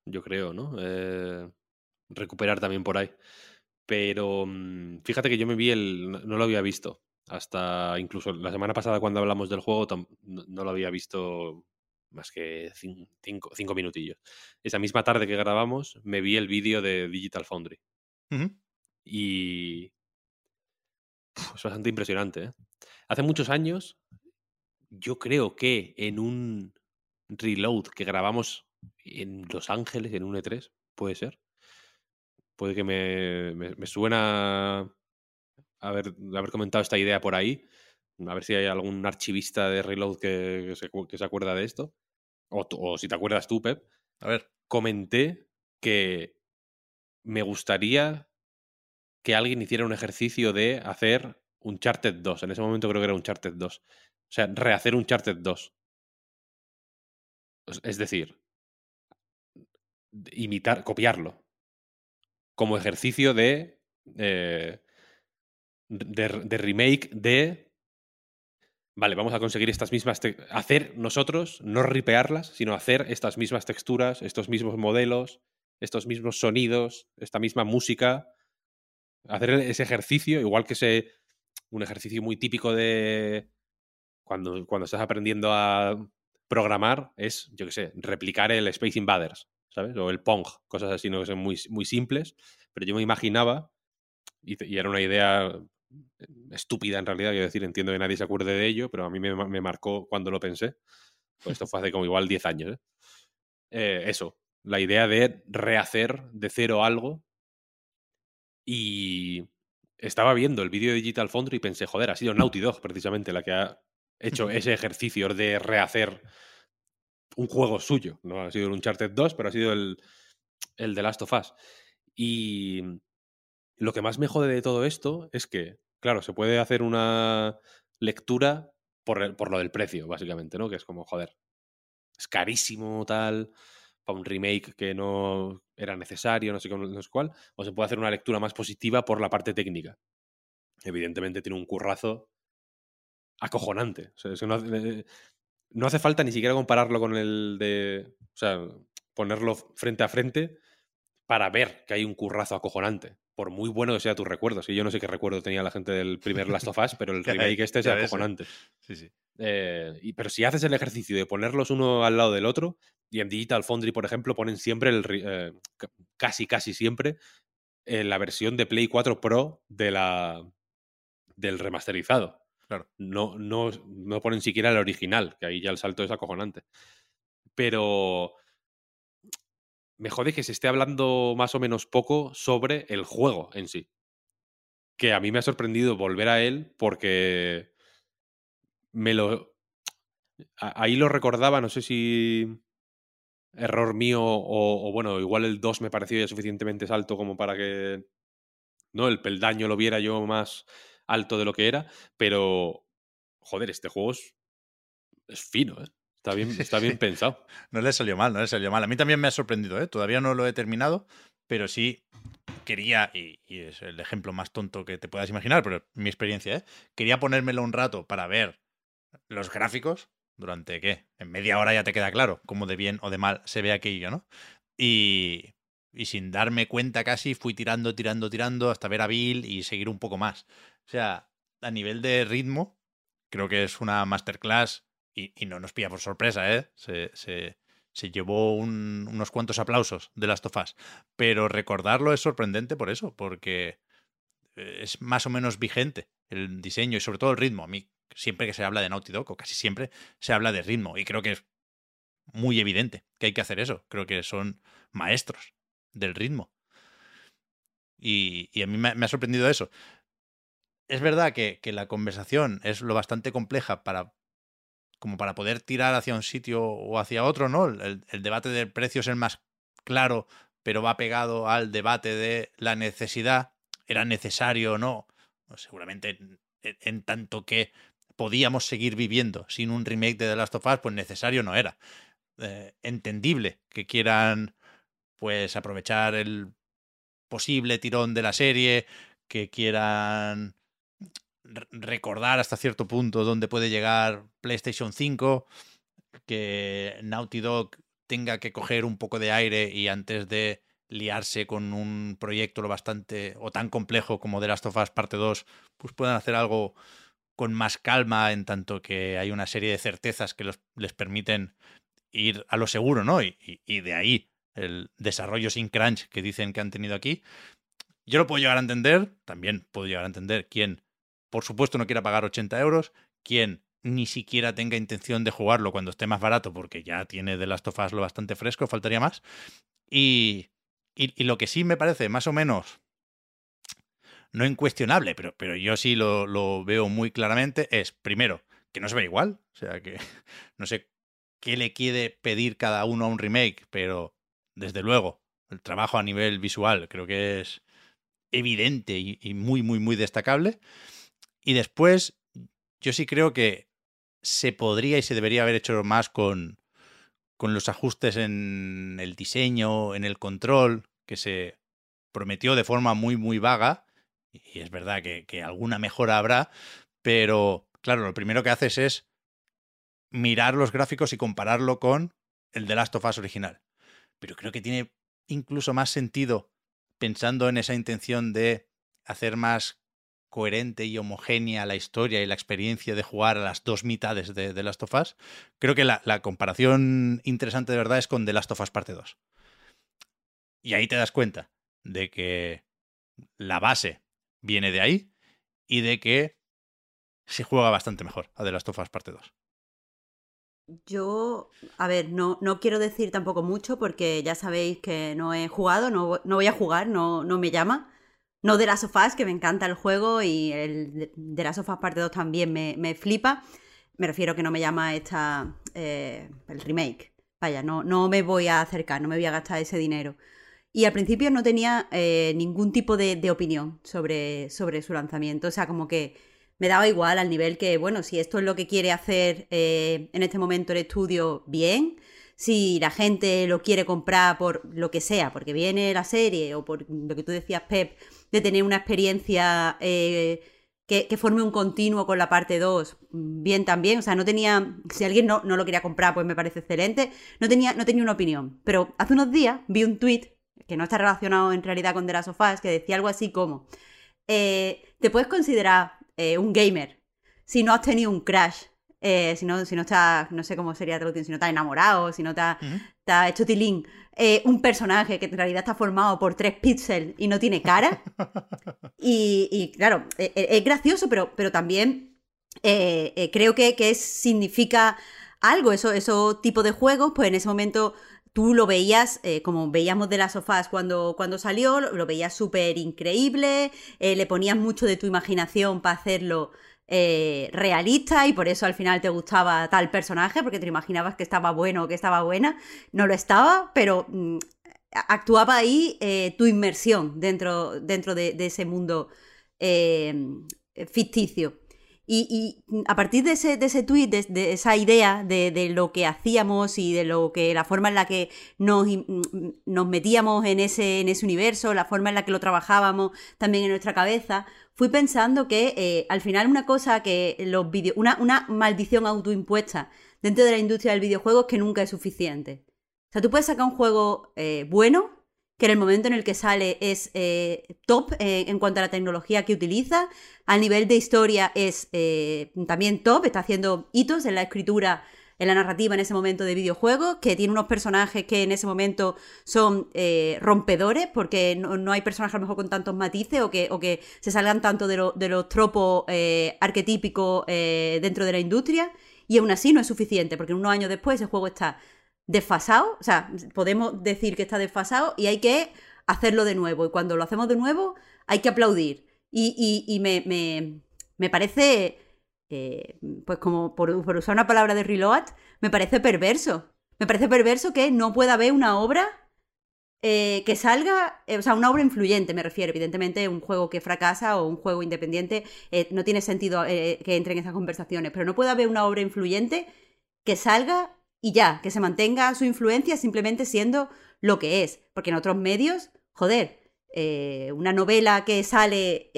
yo creo, ¿no? Eh, recuperar también por ahí. Pero mm, fíjate que yo me vi el. No, lo había visto. Hasta incluso la semana pasada, cuando hablamos del juego, no, lo había visto más que cin- cinco, cinco minutillos. Esa misma tarde que grabamos, me vi el vídeo de Digital Foundry. Y. Uf, es bastante impresionante, ¿eh? Hace muchos años, yo creo que en un reload que grabamos en Los Ángeles, en un E3, puede ser. Puede que me, me- me suena haber, haber comentado esta idea por ahí. A ver si hay algún archivista de reload que, que se, que se acuerda de esto. O, o si te acuerdas tú, Pep. A ver, Comenté que me gustaría que alguien hiciera un ejercicio de hacer un Charted 2. En ese momento creo que era un Charted 2. O sea, rehacer un Charted 2. Es- decir, imitar, copiarlo. Como ejercicio de, eh, de, de remake de... Vale, vamos a conseguir estas mismas... Hacer nosotros, no ripearlas, sino hacer estas mismas texturas, estos mismos modelos, estos mismos sonidos, esta misma música. Hacer ese ejercicio, igual que ese... Un ejercicio muy típico de... Cuando, cuando estás aprendiendo a programar es, yo qué sé, replicar el Space Invaders, ¿sabes? O el Pong, cosas así, ¿no? Que son muy, muy simples, pero yo me imaginaba, y, y era una idea estúpida en realidad, quiero decir, entiendo que nadie se acuerde de ello, pero a mí me, me marcó cuando lo pensé. Pues esto fue hace como igual 10 años. ¿eh? Eh, eso, la idea de rehacer de cero algo. Y estaba viendo el vídeo de Digital Foundry y pensé, joder, ha sido Naughty Dog precisamente la que ha hecho ese ejercicio de rehacer un juego suyo. No ha sido el Uncharted 2, pero ha sido el, el The Last of Us. Y lo que más me jode de todo esto es que, claro, se puede hacer una lectura por, por lo del precio, básicamente, ¿no? Que es como, joder, es carísimo, tal, para un remake que no era necesario, no sé, no sé cuál. O se puede hacer una lectura más positiva por la parte técnica. Evidentemente tiene un currazo acojonante. O sea, no, eh, no hace falta ni siquiera compararlo con el de. O sea, ponerlo frente a frente para ver que hay un currazo acojonante. Por muy bueno que sea tus recuerdos. Y yo no sé qué recuerdo tenía la gente del primer Last of Us, pero el [laughs] remake este es acojonante. Sí, sí. Eh, y, pero si haces el ejercicio de ponerlos uno al lado del otro, y en Digital Foundry, por ejemplo, ponen siempre el. Eh, casi, casi siempre. Eh, la versión de Play 4 Pro de la, del remasterizado. Claro. No, no, no ponen siquiera el original, que ahí ya el salto es acojonante. Pero me jode que se esté hablando más o menos poco sobre el juego en sí. Que a mí me ha sorprendido volver a él porque me lo... Ahí lo recordaba, no sé si error mío o, bueno, igual el 2 me pareció ya suficientemente alto como para que no el peldaño lo viera yo más alto de lo que era, pero joder, este juego es, es fino, ¿eh? Está [laughs] bien, está bien pensado. No le salió mal, no le salió mal. A mí también me ha sorprendido, ¿eh? Todavía no lo he terminado, pero sí quería, y, es el ejemplo más tonto que te puedas imaginar, pero mi experiencia, ¿eh? Quería ponérmelo un rato para ver los gráficos. ¿Durante qué? En media hora ya te queda claro cómo de bien o de mal se ve aquello, ¿no? Y, y sin darme cuenta casi fui tirando, tirando, tirando hasta ver a Bill y seguir un poco más. O sea, a nivel de ritmo, creo que es una masterclass y, no nos pilla por sorpresa, ¿eh? Se, llevó unos cuantos aplausos de las tofas. Pero recordarlo es sorprendente por eso, porque eh, es más o menos vigente el diseño y sobre todo el ritmo. A mí, siempre que se habla de Naughty Dog, o casi siempre, se habla de ritmo. Y creo que es muy evidente que hay que hacer eso. Creo que son maestros del ritmo. Y, y a mí me, me, ha sorprendido eso. Es verdad que, que, la conversación es lo bastante compleja para como para poder tirar hacia un sitio o hacia otro, ¿no? El, debate del precio es el más claro, pero va pegado al debate de la necesidad, era necesario o no. seguramente en, tanto que podíamos seguir viviendo sin un remake de The Last of Us, pues necesario no era. Eh, entendible que quieran pues aprovechar el posible tirón de la serie, que quieran recordar hasta cierto punto dónde puede llegar PlayStation 5, que Naughty Dog tenga que coger un poco de aire y antes de liarse con un proyecto lo bastante o tan complejo como The Last of Us parte 2, pues puedan hacer algo con más calma en tanto que hay una serie de certezas que les permiten ir a lo seguro, ¿no? Y, y, de ahí el desarrollo sin crunch que dicen que han tenido aquí. Yo lo puedo llegar a entender, también puedo llegar a entender quién por supuesto no quiera pagar 80 euros, quien ni siquiera tenga intención de jugarlo cuando esté más barato, porque ya tiene de Last of Us lo bastante fresco, faltaría más. Y, y, lo que sí me parece más o menos, no incuestionable, pero, pero yo sí lo, lo veo muy claramente, es, primero, que no se ve igual, o sea, que [laughs] no sé qué le quiere pedir cada uno a un remake, pero desde luego, el trabajo a nivel visual creo que es evidente y, y muy, muy, muy destacable. Y después, yo sí creo que se podría y se debería haber hecho más con, con los ajustes en el diseño, en el control, que se prometió de forma muy, muy vaga. Y es verdad que, que alguna mejora habrá, pero claro, lo primero que haces es mirar los gráficos y compararlo con el de Last of Us original. Pero creo que tiene incluso más sentido pensando en esa intención de hacer más coherente y homogénea la historia y la experiencia de jugar a las dos mitades de, The Last of Us, creo que la, comparación interesante de verdad es con The Last of Us parte 2. Y ahí te das cuenta de que la base viene de ahí y de que se juega bastante mejor a The Last of Us Parte 2. Yo, a ver, no, no quiero decir tampoco mucho porque ya sabéis que no he jugado, no, no voy a jugar, no, no me llama. No de las sofás, que me encanta el juego y el de las sofás parte 2 también me, me, flipa. Me refiero que no me llama esta eh, el remake. Vaya, no, no me voy a acercar, no me voy a gastar ese dinero. Y al principio no tenía eh, ningún tipo de, opinión sobre, sobre su lanzamiento. O sea, como que me daba igual al nivel que, bueno, si esto es lo que quiere hacer eh, en este momento el estudio, bien. Si la gente lo quiere comprar por lo que sea, porque viene la serie o por lo que tú decías, Pep, de tener una experiencia eh, que, forme un continuo con la parte 2, bien también. O sea, no tenía. Si alguien no, no, lo quería comprar, pues me parece excelente. No tenía, no tenía una opinión. Pero hace unos días vi un tweet que no está relacionado en realidad con The Last of Us, que decía algo así como. Eh, ¿Te puedes considerar eh, un gamer si no has tenido un crash? Si, no, si no estás, no sé cómo sería traducción, si no estás enamorado, si no te has hecho tilín eh, un personaje que en realidad está formado por tres píxeles y no tiene cara. [laughs] y, claro, e, e, es, gracioso, pero, pero también eh, eh, creo que, que significa algo, eso, esos tipos de juegos, pues en ese momento tú lo veías, como veíamos de las sofás cuando, cuando salió, lo, veías súper increíble, le ponías mucho de tu imaginación para hacerlo eh, realista y por eso al final te gustaba tal personaje, porque te imaginabas que estaba bueno o que estaba buena. No lo estaba, pero mm, actuaba ahí eh, tu inmersión dentro, dentro de, ese mundo eh, ficticio. Y, a partir de ese, de ese tweet, de, esa idea de, lo que hacíamos y de lo que la forma en la que nos, nos metíamos en ese, en ese universo, la forma en la que lo trabajábamos también en nuestra cabeza, fui pensando que eh, al final una cosa que los videos, una, maldición autoimpuesta dentro de la industria del videojuego es que nunca es suficiente. O sea, tú puedes sacar un juego eh, bueno, que en el momento en el que sale es eh, top en cuanto a la tecnología que utiliza, a nivel de historia es también top, está haciendo hitos en la escritura en la narrativa en ese momento de videojuegos, que tiene unos personajes que en ese momento son eh, rompedores, porque no, hay personajes a lo mejor con tantos matices o que, o que se salgan tanto de, de los tropos eh, arquetípicos eh, dentro de la industria, y aún así no es suficiente, porque unos años después ese juego está desfasado, o sea, podemos decir que está desfasado y hay que hacerlo de nuevo, y cuando lo hacemos de nuevo hay que aplaudir. Y, y, me, me, me parece eh, pues como por, usar una palabra de Reload, me parece perverso. Me parece perverso que no pueda haber una obra eh, que salga, eh, o sea, una obra influyente, me refiero. Evidentemente, un juego que fracasa o un juego independiente no tiene sentido que entre en esas conversaciones, pero no puede haber una obra influyente que salga y ya, que se mantenga su influencia simplemente siendo lo que es. Porque en otros medios, joder, una novela que sale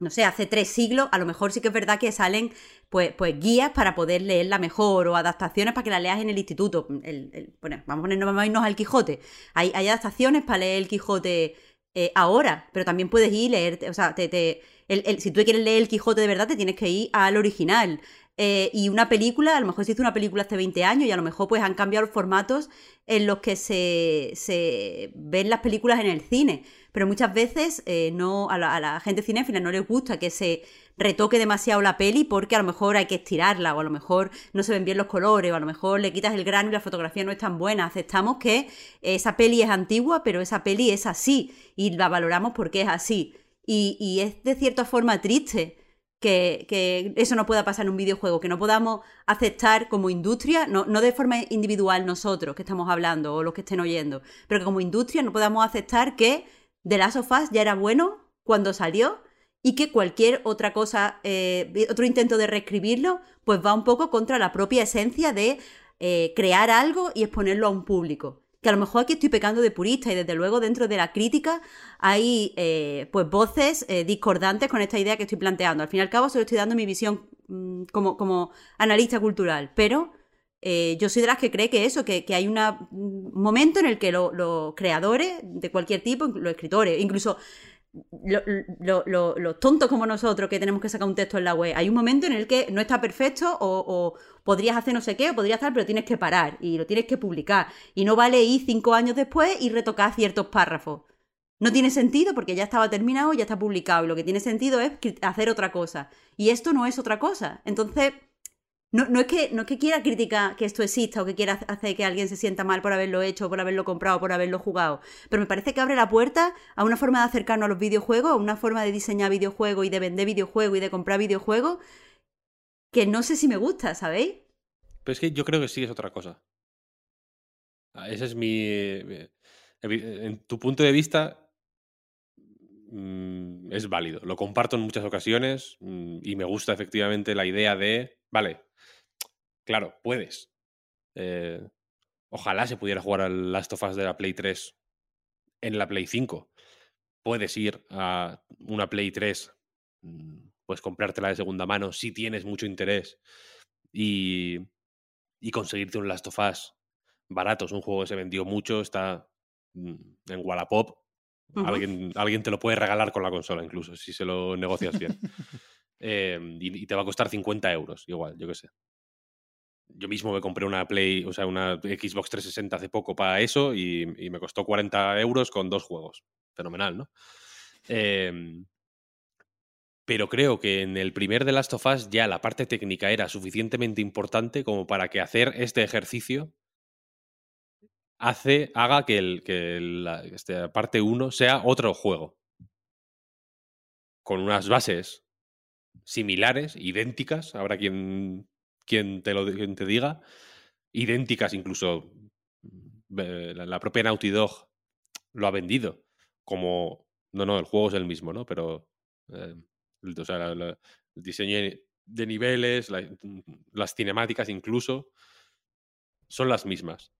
no sé, hace tres siglos, a lo mejor sí que es verdad que salen pues, pues guías para poder leerla mejor o adaptaciones para que la leas en el instituto. bueno, vamos a ponernos al Quijote. Hay, hay, adaptaciones para leer el Quijote eh, ahora, pero también puedes ir y leer, o sea, te, si tú quieres leer el Quijote de verdad, te tienes que ir al original. Eh, y una película, a lo mejor se hizo una película hace 20 años y a lo mejor pues han cambiado los formatos en los que se, se ven las películas en el cine pero muchas veces eh, no, a la, gente cinéfila no les gusta que se retoque demasiado la peli porque a lo mejor hay que estirarla o a lo mejor no se ven bien los colores o a lo mejor le quitas el grano y la fotografía no es tan buena. Aceptamos que esa peli es antigua, pero esa peli es así y la valoramos porque es así. Y, es de cierta forma triste que, eso no pueda pasar en un videojuego, que no podamos aceptar como industria, no, de forma individual nosotros que estamos hablando o los que estén oyendo, pero que como industria no podamos aceptar que de Last of Us ya era bueno cuando salió y que cualquier otra cosa, eh, otro intento de reescribirlo, pues va un poco contra la propia esencia de eh, crear algo y exponerlo a un público. Que a lo mejor aquí estoy pecando de purista y desde luego dentro de la crítica hay eh, pues voces discordantes con esta idea que estoy planteando. Al fin y al cabo solo estoy dando mi visión mm, como, como analista cultural, pero eh, yo soy de las que cree que eso, que, hay un momento en el que los creadores de cualquier tipo, los escritores, incluso los tontos como nosotros que tenemos que sacar un texto en la web, hay un momento en el que no está perfecto o, podrías hacer no sé qué, o podrías estar, pero tienes que parar y lo tienes que publicar. Y no vale ir cinco años después y retocar ciertos párrafos. no tiene sentido porque ya estaba terminado, ya está publicado y lo que tiene sentido es hacer otra cosa. Y esto no es otra cosa. Entonces, no, no, es que, no es que quiera criticar que esto exista o que quiera hacer que alguien se sienta mal por haberlo hecho, por haberlo comprado, por haberlo jugado, pero me parece que abre la puerta a una forma de acercarnos a los videojuegos, a una forma de diseñar videojuegos y de vender videojuegos y de comprar videojuegos que no sé si me gusta, ¿sabéis? Pero es que yo creo que sí es otra cosa. Ah, ese es mi... En tu punto de vista mm, es válido. Lo comparto en muchas ocasiones mm, y me gusta efectivamente la idea de, vale, Claro, puedes. Eh, ojalá se pudiera jugar al Last of Us de la Play 3 en la Play 5. Puedes ir a una Play 3, mm, puedes comprártela de segunda mano si tienes mucho interés y, y conseguirte un Last of Us barato. Es un juego que se vendió mucho, está mm, en Wallapop. alguien, alguien te lo puede regalar con la consola incluso, si se lo negocias bien. [laughs] Eh, y, y, te va a costar 50 euros, igual, yo qué sé yo mismo me compré una Play, o sea, una Xbox 360 hace poco para eso y, me costó 40 euros con dos juegos. Fenomenal, ¿no? Em, pero creo que en el primer de Last of Us ya la parte técnica era suficientemente importante como para que hacer este ejercicio hace, haga que, el, que la este, parte 1 sea otro juego. Con unas bases similares, idénticas. Habrá quien quien te lo te diga, idénticas incluso. La propia Naughty Dog lo ha vendido como, no, no, el juego es el mismo, ¿no? Pero, eh, o sea, el diseño de niveles, las cinemáticas incluso, son las mismas.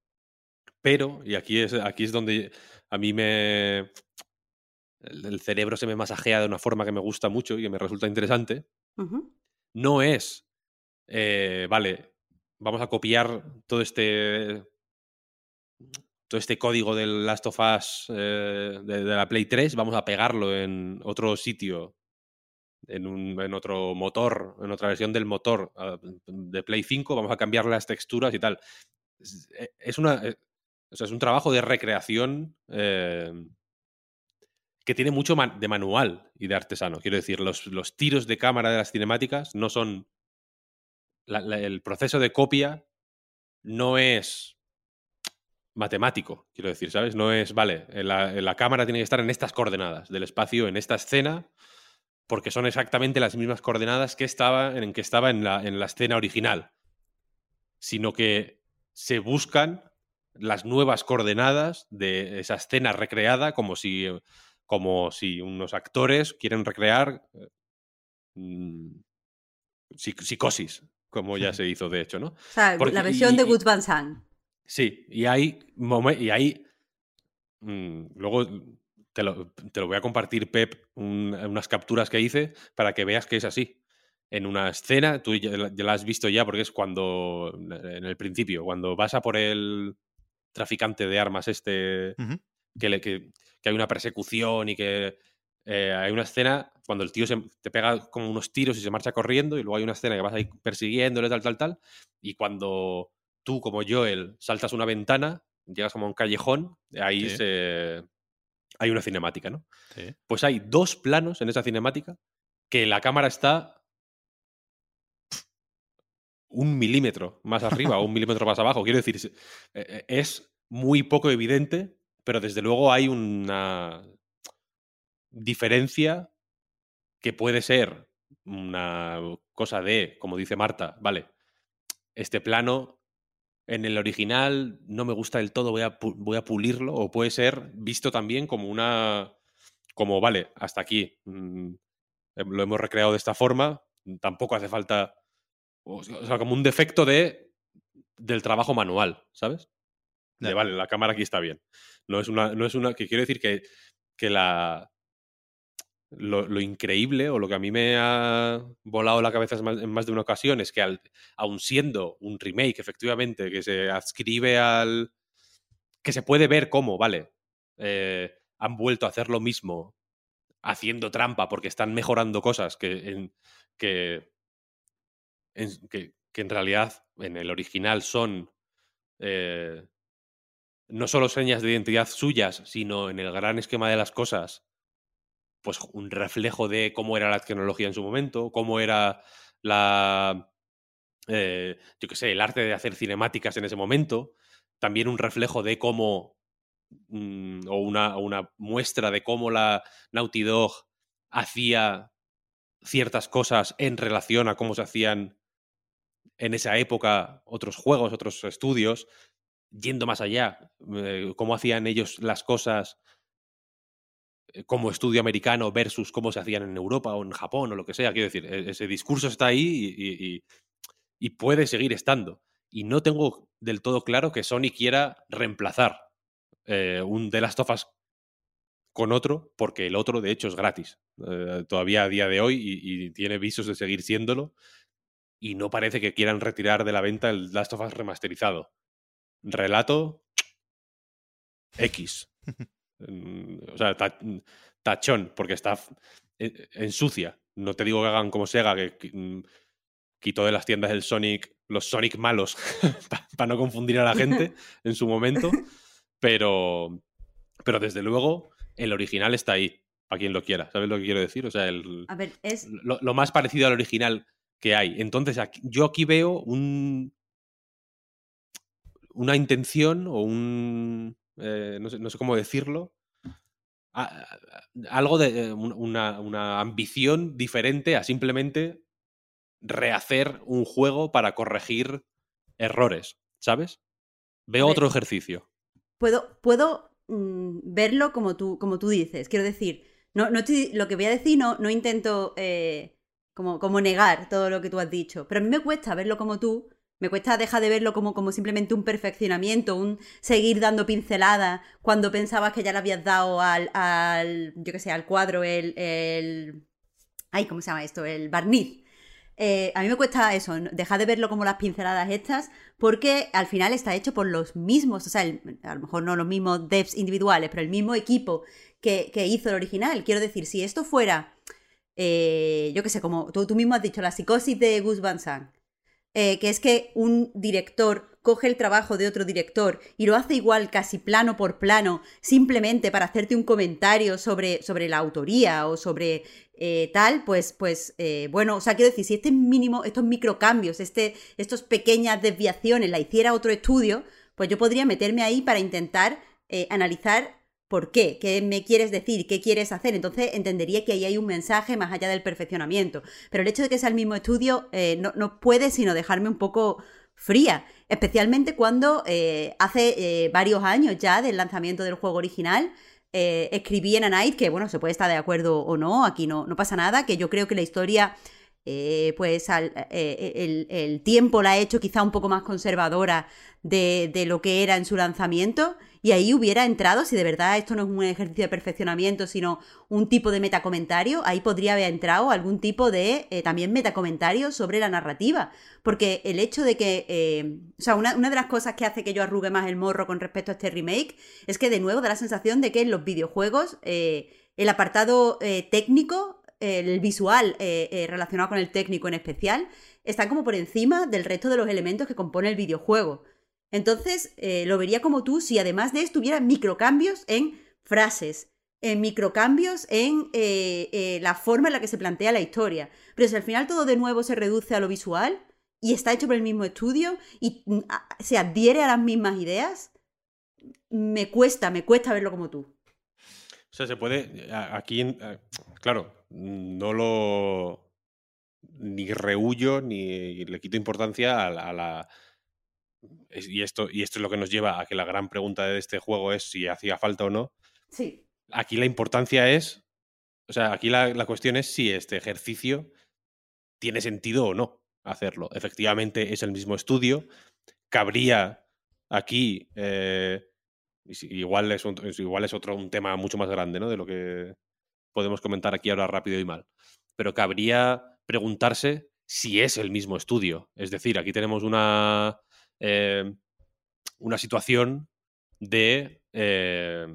Pero, y aquí es, aquí es donde a mí me... El, cerebro se me masajea de una forma que me gusta mucho y que me resulta interesante. No es eh, vale, vamos a copiar todo este todo este código del Last of Us eh, de, la Play 3, vamos a pegarlo en otro sitio, en, un, en otro motor, en otra versión del motor ah, de Play 5, vamos a cambiar las texturas y tal. Es, una, eh, es un trabajo de recreación que tiene mucho de manual y de artesano. Quiero decir, los, los tiros de cámara de las cinemáticas no son el proceso de copia no es matemático, quiero decir, ¿sabes? No es, vale, la, cámara tiene que estar en estas coordenadas del espacio, en esta escena, porque son exactamente las mismas coordenadas que estaba en que estaba en la, en la escena original, sino que se buscan las nuevas coordenadas de esa escena recreada como si, como si unos actores quieren recrear eh, mm, psicosis, como ya se hizo de hecho, ¿no? [laughs] O sea, la versión de Good Van Sant. Sí, y hay, y hay mm, luego te lo, te lo, voy a compartir, Pep, unas capturas que hice para que veas que es así. En una escena, tú ya, la has visto ya porque es cuando, en el principio, cuando vas a por el traficante de armas este, que, le, que, que, hay una persecución y que eh, hay una escena cuando el tío se, te pega como unos tiros y se marcha corriendo y luego hay una escena que vas ahí persiguiéndole, tal, tal, tal. Y cuando tú, como Joel, saltas una ventana, llegas como a un callejón, ahí se... hay una cinemática, ¿no? Pues hay dos planos en esa cinemática que la cámara está un milímetro más arriba o un [laughs] milímetro más abajo. Quiero decir, e, e, es muy poco evidente, pero desde luego hay una diferencia que puede ser una cosa de, como dice Marta, vale, este plano en el original no me gusta del todo, voy a, voy a pulirlo, o puede ser visto también como una, como, vale, hasta aquí, mm, em, lo hemos recreado de esta forma, tampoco hace falta, o sea, como un defecto de, del trabajo manual, ¿sabes? De, vale, la cámara aquí está bien. No es una, no es una, que quiere decir que, que la, lo, increíble o lo que a mí me ha volado la cabeza en más de una ocasión es que al, aun siendo un remake, efectivamente, que se adscribe al... que se puede ver cómo, vale, eh, han vuelto a hacer lo mismo haciendo trampa porque están mejorando cosas que, en, que, que, en realidad en el original son... Eh, no solo señas de identidad suyas, sino en el gran esquema de las cosas, pues un reflejo de cómo era la tecnología en su momento, cómo era la, eh, yo qué sé, el arte de hacer cinemáticas en ese momento, también un reflejo de cómo, mm, o una, una, muestra de cómo la Naughty Dog hacía ciertas cosas en relación a cómo se hacían en esa época otros juegos, otros estudios, yendo más allá, eh, cómo hacían ellos las cosas como estudio americano versus cómo se hacían en Europa o en Japón o lo que sea. Quiero decir, e-, ese discurso está ahí y, y puede seguir estando. Y no tengo del todo claro que Sony quiera reemplazar eh, un The Last of Us con otro, porque el otro de hecho es gratis, eh, todavía a día de hoy y, tiene visos de seguir siéndolo. Y no parece que quieran retirar de la venta el Last of Us remasterizado. Relato X. [laughs] o sea, tachón, porque está ensucia. No te digo que hagan como Sega, que mm, quitó de las tiendas el Sonic, los Sonic malos, [laughs] para no confundir a la gente [laughs] en su momento. Pero, pero desde luego, el original está ahí, para quien lo quiera. ¿Sabes lo que quiero decir? O sea, el, lo, más parecido al original que hay. Entonces, yo aquí veo un, una intención o un. Eh, no, sé, cómo decirlo. algo de eh, una, una ambición diferente a simplemente rehacer un juego para corregir errores, ¿sabes? Veo otro ejercicio. Puedo, puedo mm, verlo como tú, como tú dices. Quiero decir, no, no lo que voy a decir no, no intento eh, como, como negar todo lo que tú has dicho, pero a mí me cuesta verlo como tú. Me cuesta dejar de verlo como, como simplemente un perfeccionamiento, un seguir dando pinceladas cuando pensabas que ya le habías dado al, al yo que sé, al cuadro el, el... Ay, ¿cómo se llama esto? El barniz. Eh, a mí me cuesta eso, dejar de verlo como las pinceladas estas, porque al final está hecho por los mismos, o sea, a lo mejor no los mismos devs individuales, pero el mismo equipo que, hizo el original. Quiero decir, si esto fuera, eh, yo qué sé, como tú, tú, mismo has dicho, la psicosis de Gus Van Sant, eh, que es que un director coge el trabajo de otro director y lo hace igual casi plano por plano, simplemente para hacerte un comentario sobre, sobre la autoría o sobre eh, tal, pues, pues eh, bueno, o sea, quiero decir, si este mínimo, estos microcambios, este, estas pequeñas desviaciones la hiciera otro estudio, pues yo podría meterme ahí para intentar analizar ¿Por qué? ¿Qué me quieres decir? ¿Qué quieres hacer? Entonces entendería que ahí hay un mensaje más allá del perfeccionamiento. Pero el hecho de que sea el mismo estudio eh, no, puede sino dejarme un poco fría, especialmente cuando eh, hace eh, varios años ya del lanzamiento del juego original escribí en A Night que, bueno, se puede estar de acuerdo o no, aquí no, no pasa nada, que yo creo que la historia pues el, tiempo la ha hecho quizá un poco más conservadora de, de, lo que era en su lanzamiento y ahí hubiera entrado, si de verdad esto no es un ejercicio de perfeccionamiento, sino un tipo de metacomentario, ahí podría haber entrado algún tipo de eh, también metacomentario sobre la narrativa. Porque el hecho de que, eh, o sea, una, de las cosas que hace que yo arrugue más el morro con respecto a este remake es que de nuevo da la sensación de que en los videojuegos eh, el apartado técnico, el visual relacionado con el técnico en especial, está como por encima del resto de los elementos que compone el videojuego. Entonces, eh, lo vería como tú si además de esto hubiera microcambios en frases, en microcambios en eh, eh, la forma en la que se plantea la historia. Pero si al final todo de nuevo se reduce a lo visual y está hecho por el mismo estudio y mm, se adhiere a las mismas ideas, me cuesta, me cuesta verlo como tú. O sea, se puede, aquí, claro, no lo ni rehuyo ni le quito importancia a la y esto, y esto es lo que nos lleva a que la gran pregunta de este juego es si hacía falta o no. Sí. Aquí la importancia es, o sea, aquí la, cuestión es si este ejercicio tiene sentido o no hacerlo. Efectivamente es el mismo estudio, cabría aquí, eh, igual, es igual es otro un tema mucho más grande, ¿no? De lo que podemos comentar aquí ahora rápido y mal. Pero cabría preguntarse si es el mismo estudio. Es decir, aquí tenemos una, eh, una situación de... Eh,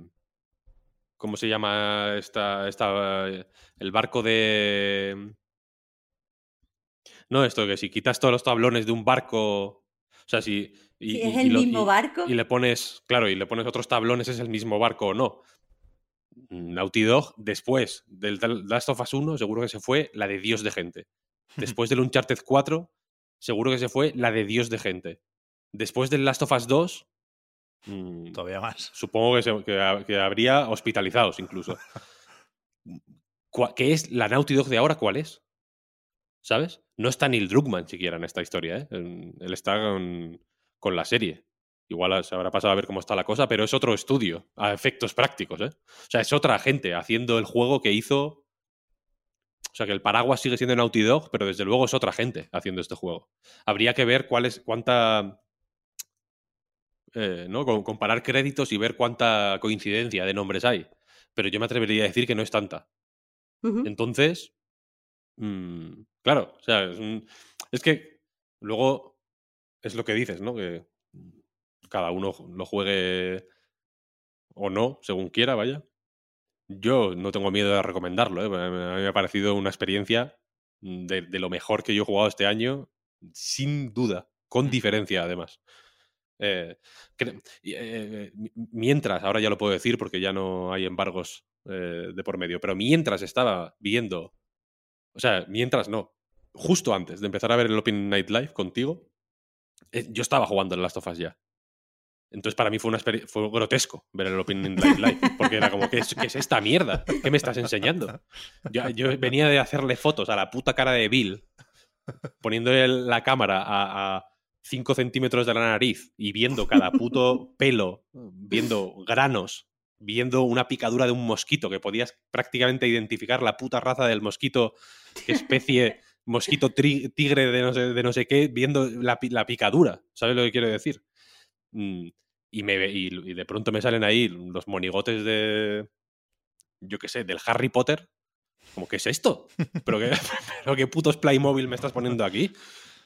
¿Cómo se llama esta, esta, el barco de... No, esto que si quitas todos los tablones de un barco, o sea, si Y, es y el mismo barco. Y le pones, claro, y le pones otros tablones, es el mismo barco o no. Naughty Dog, después del Last of Us 1, seguro que se fue la de Dios de gente. [laughs] Después del Uncharted 4, seguro que se fue la de Dios de gente. Después del Last of Us 2, mm, Todavía más. supongo que, se- que ha- que habría hospitalizados incluso. [laughs] ¿Qué es la Naughty Dog de ahora? ¿Cuál es? ¿Sabes? No está Neil Druckmann siquiera en esta historia. ¿eh? Él está con, con la serie. Igual se habrá pasado a ver cómo está la cosa, pero es otro estudio a efectos prácticos. ¿eh? O sea, es otra gente haciendo el juego que hizo. O sea, que el paraguas sigue siendo Naughty Dog, pero desde luego es otra gente haciendo este juego. Habría que ver cuál es, cuánta eh, ¿no? Com- comparar créditos y ver cuánta coincidencia de nombres hay. Pero yo me atrevería a decir que no es tanta. Entonces, mm, claro, o sea, es, un- es que luego es lo que dices, ¿no? Que cada uno lo juegue o no, según quiera, vaya. Yo no tengo miedo de recomendarlo, ¿eh? A mí me ha parecido una experiencia de, de lo mejor que yo he jugado este año, sin duda, con diferencia además. Eh, eh, mi- mientras, ahora ya lo puedo decir porque ya no hay embargos de por medio, pero mientras estaba viendo, o sea, mientras no, justo antes de empezar a ver el Open Night Live contigo, yo estaba jugando en Last of Us ya. Entonces para mí fue, una fue grotesco ver el Open Night Live, porque era como, ¿qué es, esta mierda? ¿Qué me estás enseñando? Yo, venía de hacerle fotos a la puta cara de Bill, poniéndole la cámara a, 5 centímetros de la nariz y viendo cada puto pelo, viendo granos, viendo una picadura de un mosquito, que podías prácticamente identificar la puta raza del mosquito, especie, mosquito tigre de no, sé, qué, viendo la, la picadura. ¿Sabes lo que quiero decir? Mm, Y, me, y, de pronto me salen ahí los monigotes de, yo qué sé, del Harry Potter. Como, ¿qué es esto? ¿Pero qué, [laughs] pero qué putos Playmobil me estás poniendo aquí?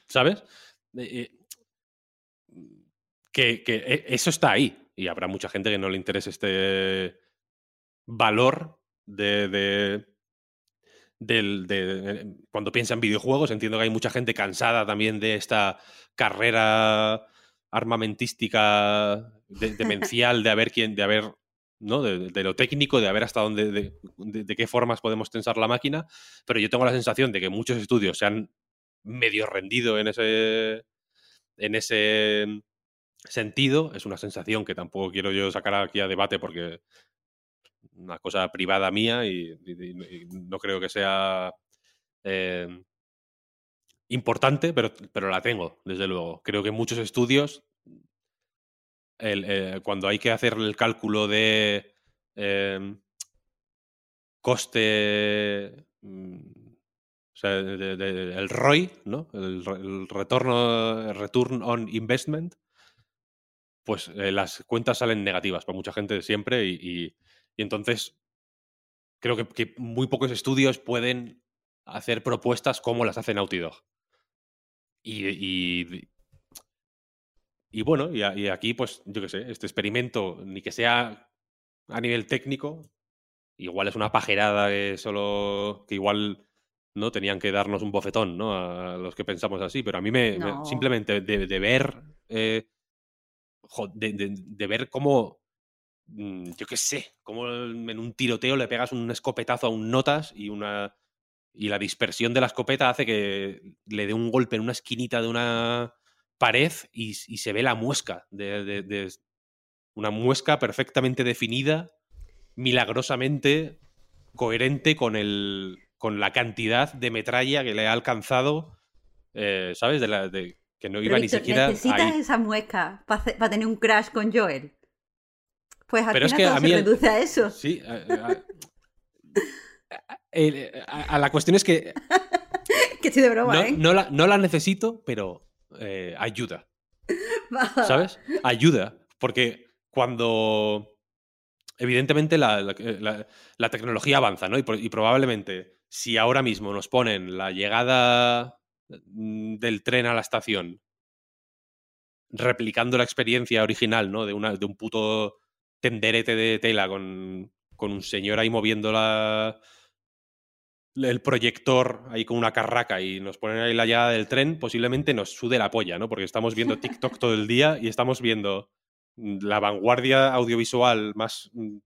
¿Sabes? Eh, eh, que, que e- eso está ahí. Y habrá mucha gente que no le interese este valor de, de- del, de- eh, cuando piensa en videojuegos. Entiendo que hay mucha gente cansada también de esta carrera armamentística de- demencial de haber quién, de haber, ¿no? De, lo técnico, de haber hasta dónde, de, qué formas podemos tensar la máquina. Pero yo tengo la sensación de que muchos estudios se han medio rendido en ese. en ese sentido. Es una sensación que tampoco quiero yo sacar aquí a debate porque una cosa privada mía y no creo que sea eh, importante, pero, pero la tengo, desde luego. Creo que muchos estudios, eh, cuando hay que hacer el cálculo de eh, coste, mm, o sea, el ROI, ¿no? El, re- el retorno, return on investment, pues eh, las cuentas salen negativas para mucha gente siempre y entonces creo que, que muy pocos estudios pueden hacer propuestas como las hace Naughty Dog. Y, y, y bueno, y, a- y aquí pues yo qué sé, este experimento, ni que sea a nivel técnico, igual es una pajerada que solo, que igual no tenían que darnos un bofetón, ¿no? A los que pensamos así, pero a mí me, simplemente de, de ver, eh, de- de ver cómo, mm, yo qué sé, cómo en un tiroteo le pegas un escopetazo a un notas y una y la dispersión de la escopeta hace que le dé un golpe en una esquinita de una pared y, y se ve la muesca de, de- de- una muesca perfectamente definida, milagrosamente coherente con el con la cantidad de metralla que le ha alcanzado, eh, ¿sabes? De la, de, que no Pero, iba ni Víctor, siquiera necesitas ahí. esa muesca para tener un crash con Joel. Pues al Pero es final que todo a se mí el- reduce a eso. Sí, a, a- a- a la cuestión es que [laughs] que estoy de broma, no, ¿eh? no la, no la necesito, pero eh, ayuda. [laughs] ¿Sabes? Ayuda. Porque cuando. Evidentemente la, la- tecnología avanza, ¿no? Y, y probablemente si ahora mismo nos ponen la llegada mm, del tren a la estación replicando la experiencia original, ¿no? De, una, de un puto tenderete de tela con, con un señor ahí moviendo la, el proyector ahí con una carraca y nos ponen ahí la llegada del tren, posiblemente nos sude la polla, ¿no? Porque estamos viendo [laughs] TikTok todo el día y estamos viendo mm, la vanguardia audiovisual más... mm,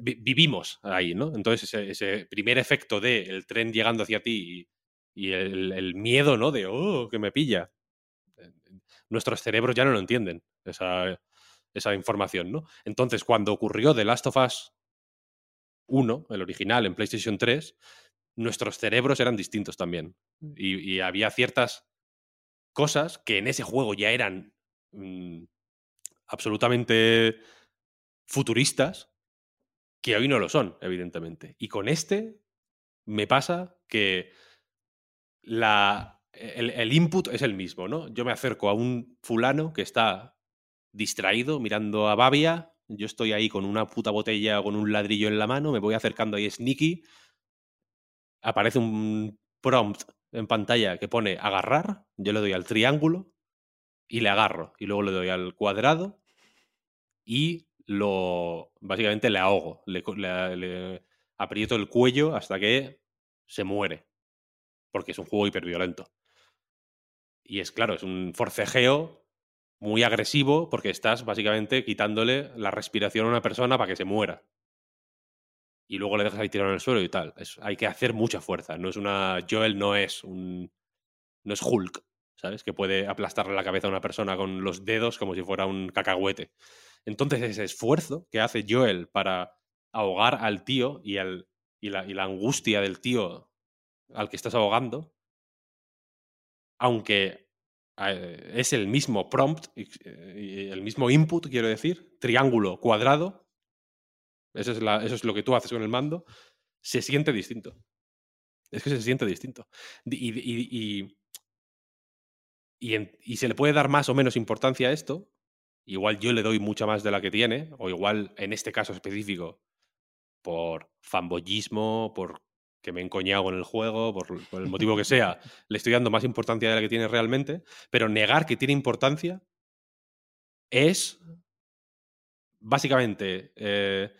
vi- vivimos ahí, ¿no? Entonces ese, ese primer efecto de el tren llegando hacia ti y, y el, el miedo, ¿no? De, oh, que me pilla. Eh, Nuestros cerebros ya no lo entienden, esa, esa información, ¿no? Entonces, cuando ocurrió The Last of Us 1, el original, en PlayStation 3, nuestros cerebros eran distintos también. Y, y había ciertas cosas que en ese juego ya eran mm, absolutamente futuristas, que hoy no lo son, evidentemente. Y con este me pasa que la, el, el input es el mismo, ¿no? Yo me acerco a un fulano que está distraído mirando a Babia, yo estoy ahí con una puta botella o con un ladrillo en la mano, me voy acercando ahí sneaky, aparece un prompt en pantalla que pone agarrar, yo le doy al triángulo y le agarro, y luego le doy al cuadrado y lo básicamente le ahogo, le, le aprieto el cuello hasta que se muere, porque es un juego hiperviolento. Y es claro, es un forcejeo muy agresivo porque estás básicamente quitándole la respiración a una persona para que se muera. Y luego le dejas ahí tirado en el suelo y tal. Hay que hacer mucha fuerza. No es una. Joel no es un. No es Hulk, ¿sabes? Que puede aplastarle la cabeza a una persona con los dedos como si fuera un cacahuete. Entonces, ese esfuerzo que hace Joel para ahogar al tío y, y, la, y la angustia del tío al que estás ahogando, aunque es el mismo prompt, y el mismo input, quiero decir, triángulo, cuadrado, eso es, eso es lo que tú haces con el mando, se siente distinto. Es que se siente distinto. Di- Y, y- y- y se le puede dar más o menos importancia a esto. Igual yo le doy mucha más de la que tiene, o igual en este caso específico, por fanboyismo, por que me he encoñado con el juego, por, por el motivo que [laughs] sea, le estoy dando más importancia de la que tiene realmente, pero negar que tiene importancia es básicamente eh,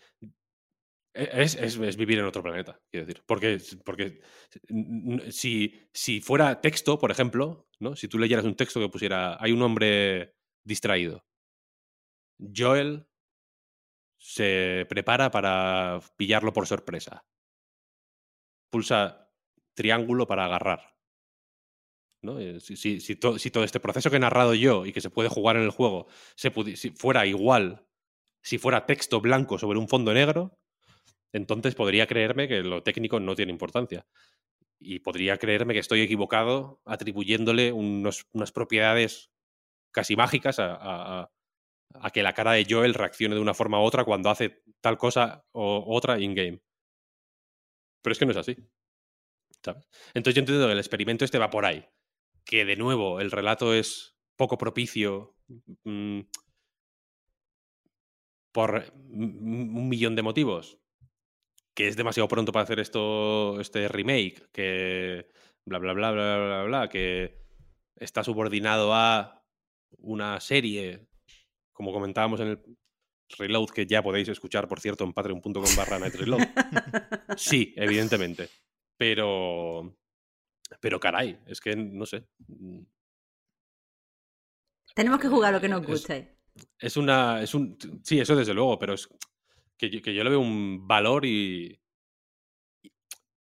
es, es- es vivir en otro planeta, quiero decir. Porque, porque si, si fuera texto, por ejemplo, ¿no? si tú leyeras un texto que pusiera hay un hombre distraído, Joel se prepara para pillarlo por sorpresa. Pulsa triángulo para agarrar. ¿no? Eh, Si, si- si to- si todo este proceso que he narrado yo y que se puede jugar en el juego se si fuera igual, si fuera texto blanco sobre un fondo negro, entonces podría creerme que lo técnico no tiene importancia. Y podría creerme que estoy equivocado atribuyéndole unas propiedades casi mágicas a que la cara de Joel reaccione de una forma u otra cuando hace tal cosa o otra in-game. Pero es que no es así. Entonces yo entiendo que el experimento este va por ahí. Que de nuevo el relato es poco propicio mm, por mm, un millón de motivos. Que es demasiado pronto para hacer esto, este remake. Que bla, bla, bla, bla, bla, bla. Que está subordinado a una serie, como comentábamos en el Reload, que ya podéis escuchar, por cierto, en patreon.com barra Reload. [laughs] Sí, evidentemente. Pero. Pero caray, es que no sé. Tenemos que jugar lo que nos Es- guste. Es una. Es un, sí, eso desde luego, pero es que yo, que yo le veo un valor y.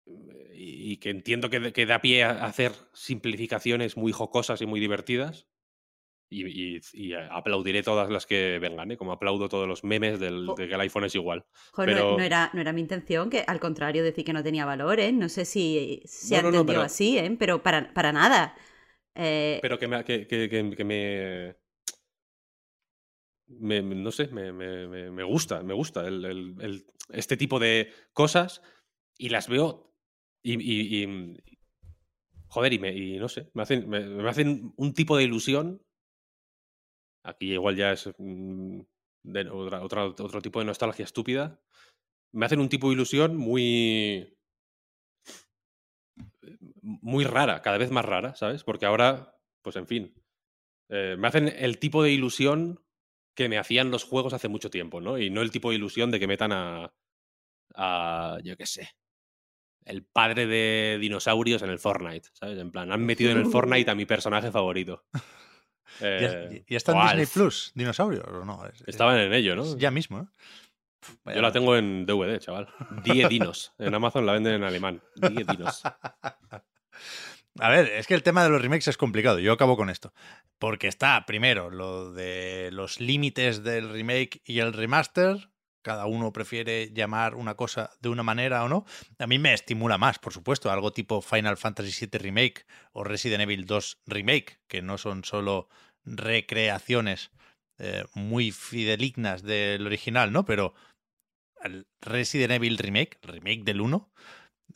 y, y que entiendo que, que da pie a hacer simplificaciones muy jocosas y muy divertidas. Y, y- y aplaudiré todas las que vengan, ¿eh? como aplaudo todos los memes del, de que el iPhone es igual. Jo, no- pero- no, era, no era mi intención, que al contrario decir que no tenía valor, ¿eh? No sé si se No, pero- así, ¿eh? Pero para, para nada. Eh, pero que me, que, que- que- que me, no sé, me, me- me- gusta, me gusta el- el- el- este tipo de cosas y las veo y, y- y- joder, y, me, y no sé, me hacen, me, me hacen un tipo de ilusión. Aquí igual ya es mm, de otra, otra- otro tipo de nostalgia estúpida. Me hacen un tipo de ilusión muy muy rara, cada vez más rara, ¿sabes? Porque ahora, pues en fin, eh, me hacen el tipo de ilusión que me hacían los juegos hace mucho tiempo, ¿no? Y no el tipo de ilusión de que metan a, a yo qué sé, el padre de dinosaurios en el Fortnite, ¿sabes? En plan, han metido en el [laughs] Fortnite a mi personaje favorito. Eh, ¿Y, está en Disney Plus, dinosaurios o no? Estaban en ello, ¿no? Ya mismo, ¿no? Yo la tengo en DVD, chaval. Die Dinos. En Amazon la venden en alemán. Die Dinos. [laughs] A ver, es que el tema de los remakes es complicado. Yo acabo con esto. Porque está, primero, lo de los límites del remake y el remaster. Cada uno prefiere llamar una cosa de una manera o no. A mí me estimula más, por supuesto, algo tipo Final Fantasy VII Remake o Resident Evil 2 Remake, que no son solo recreaciones eh, muy fidelignas del original, ¿no? Pero al Resident Evil Remake, remake del 1,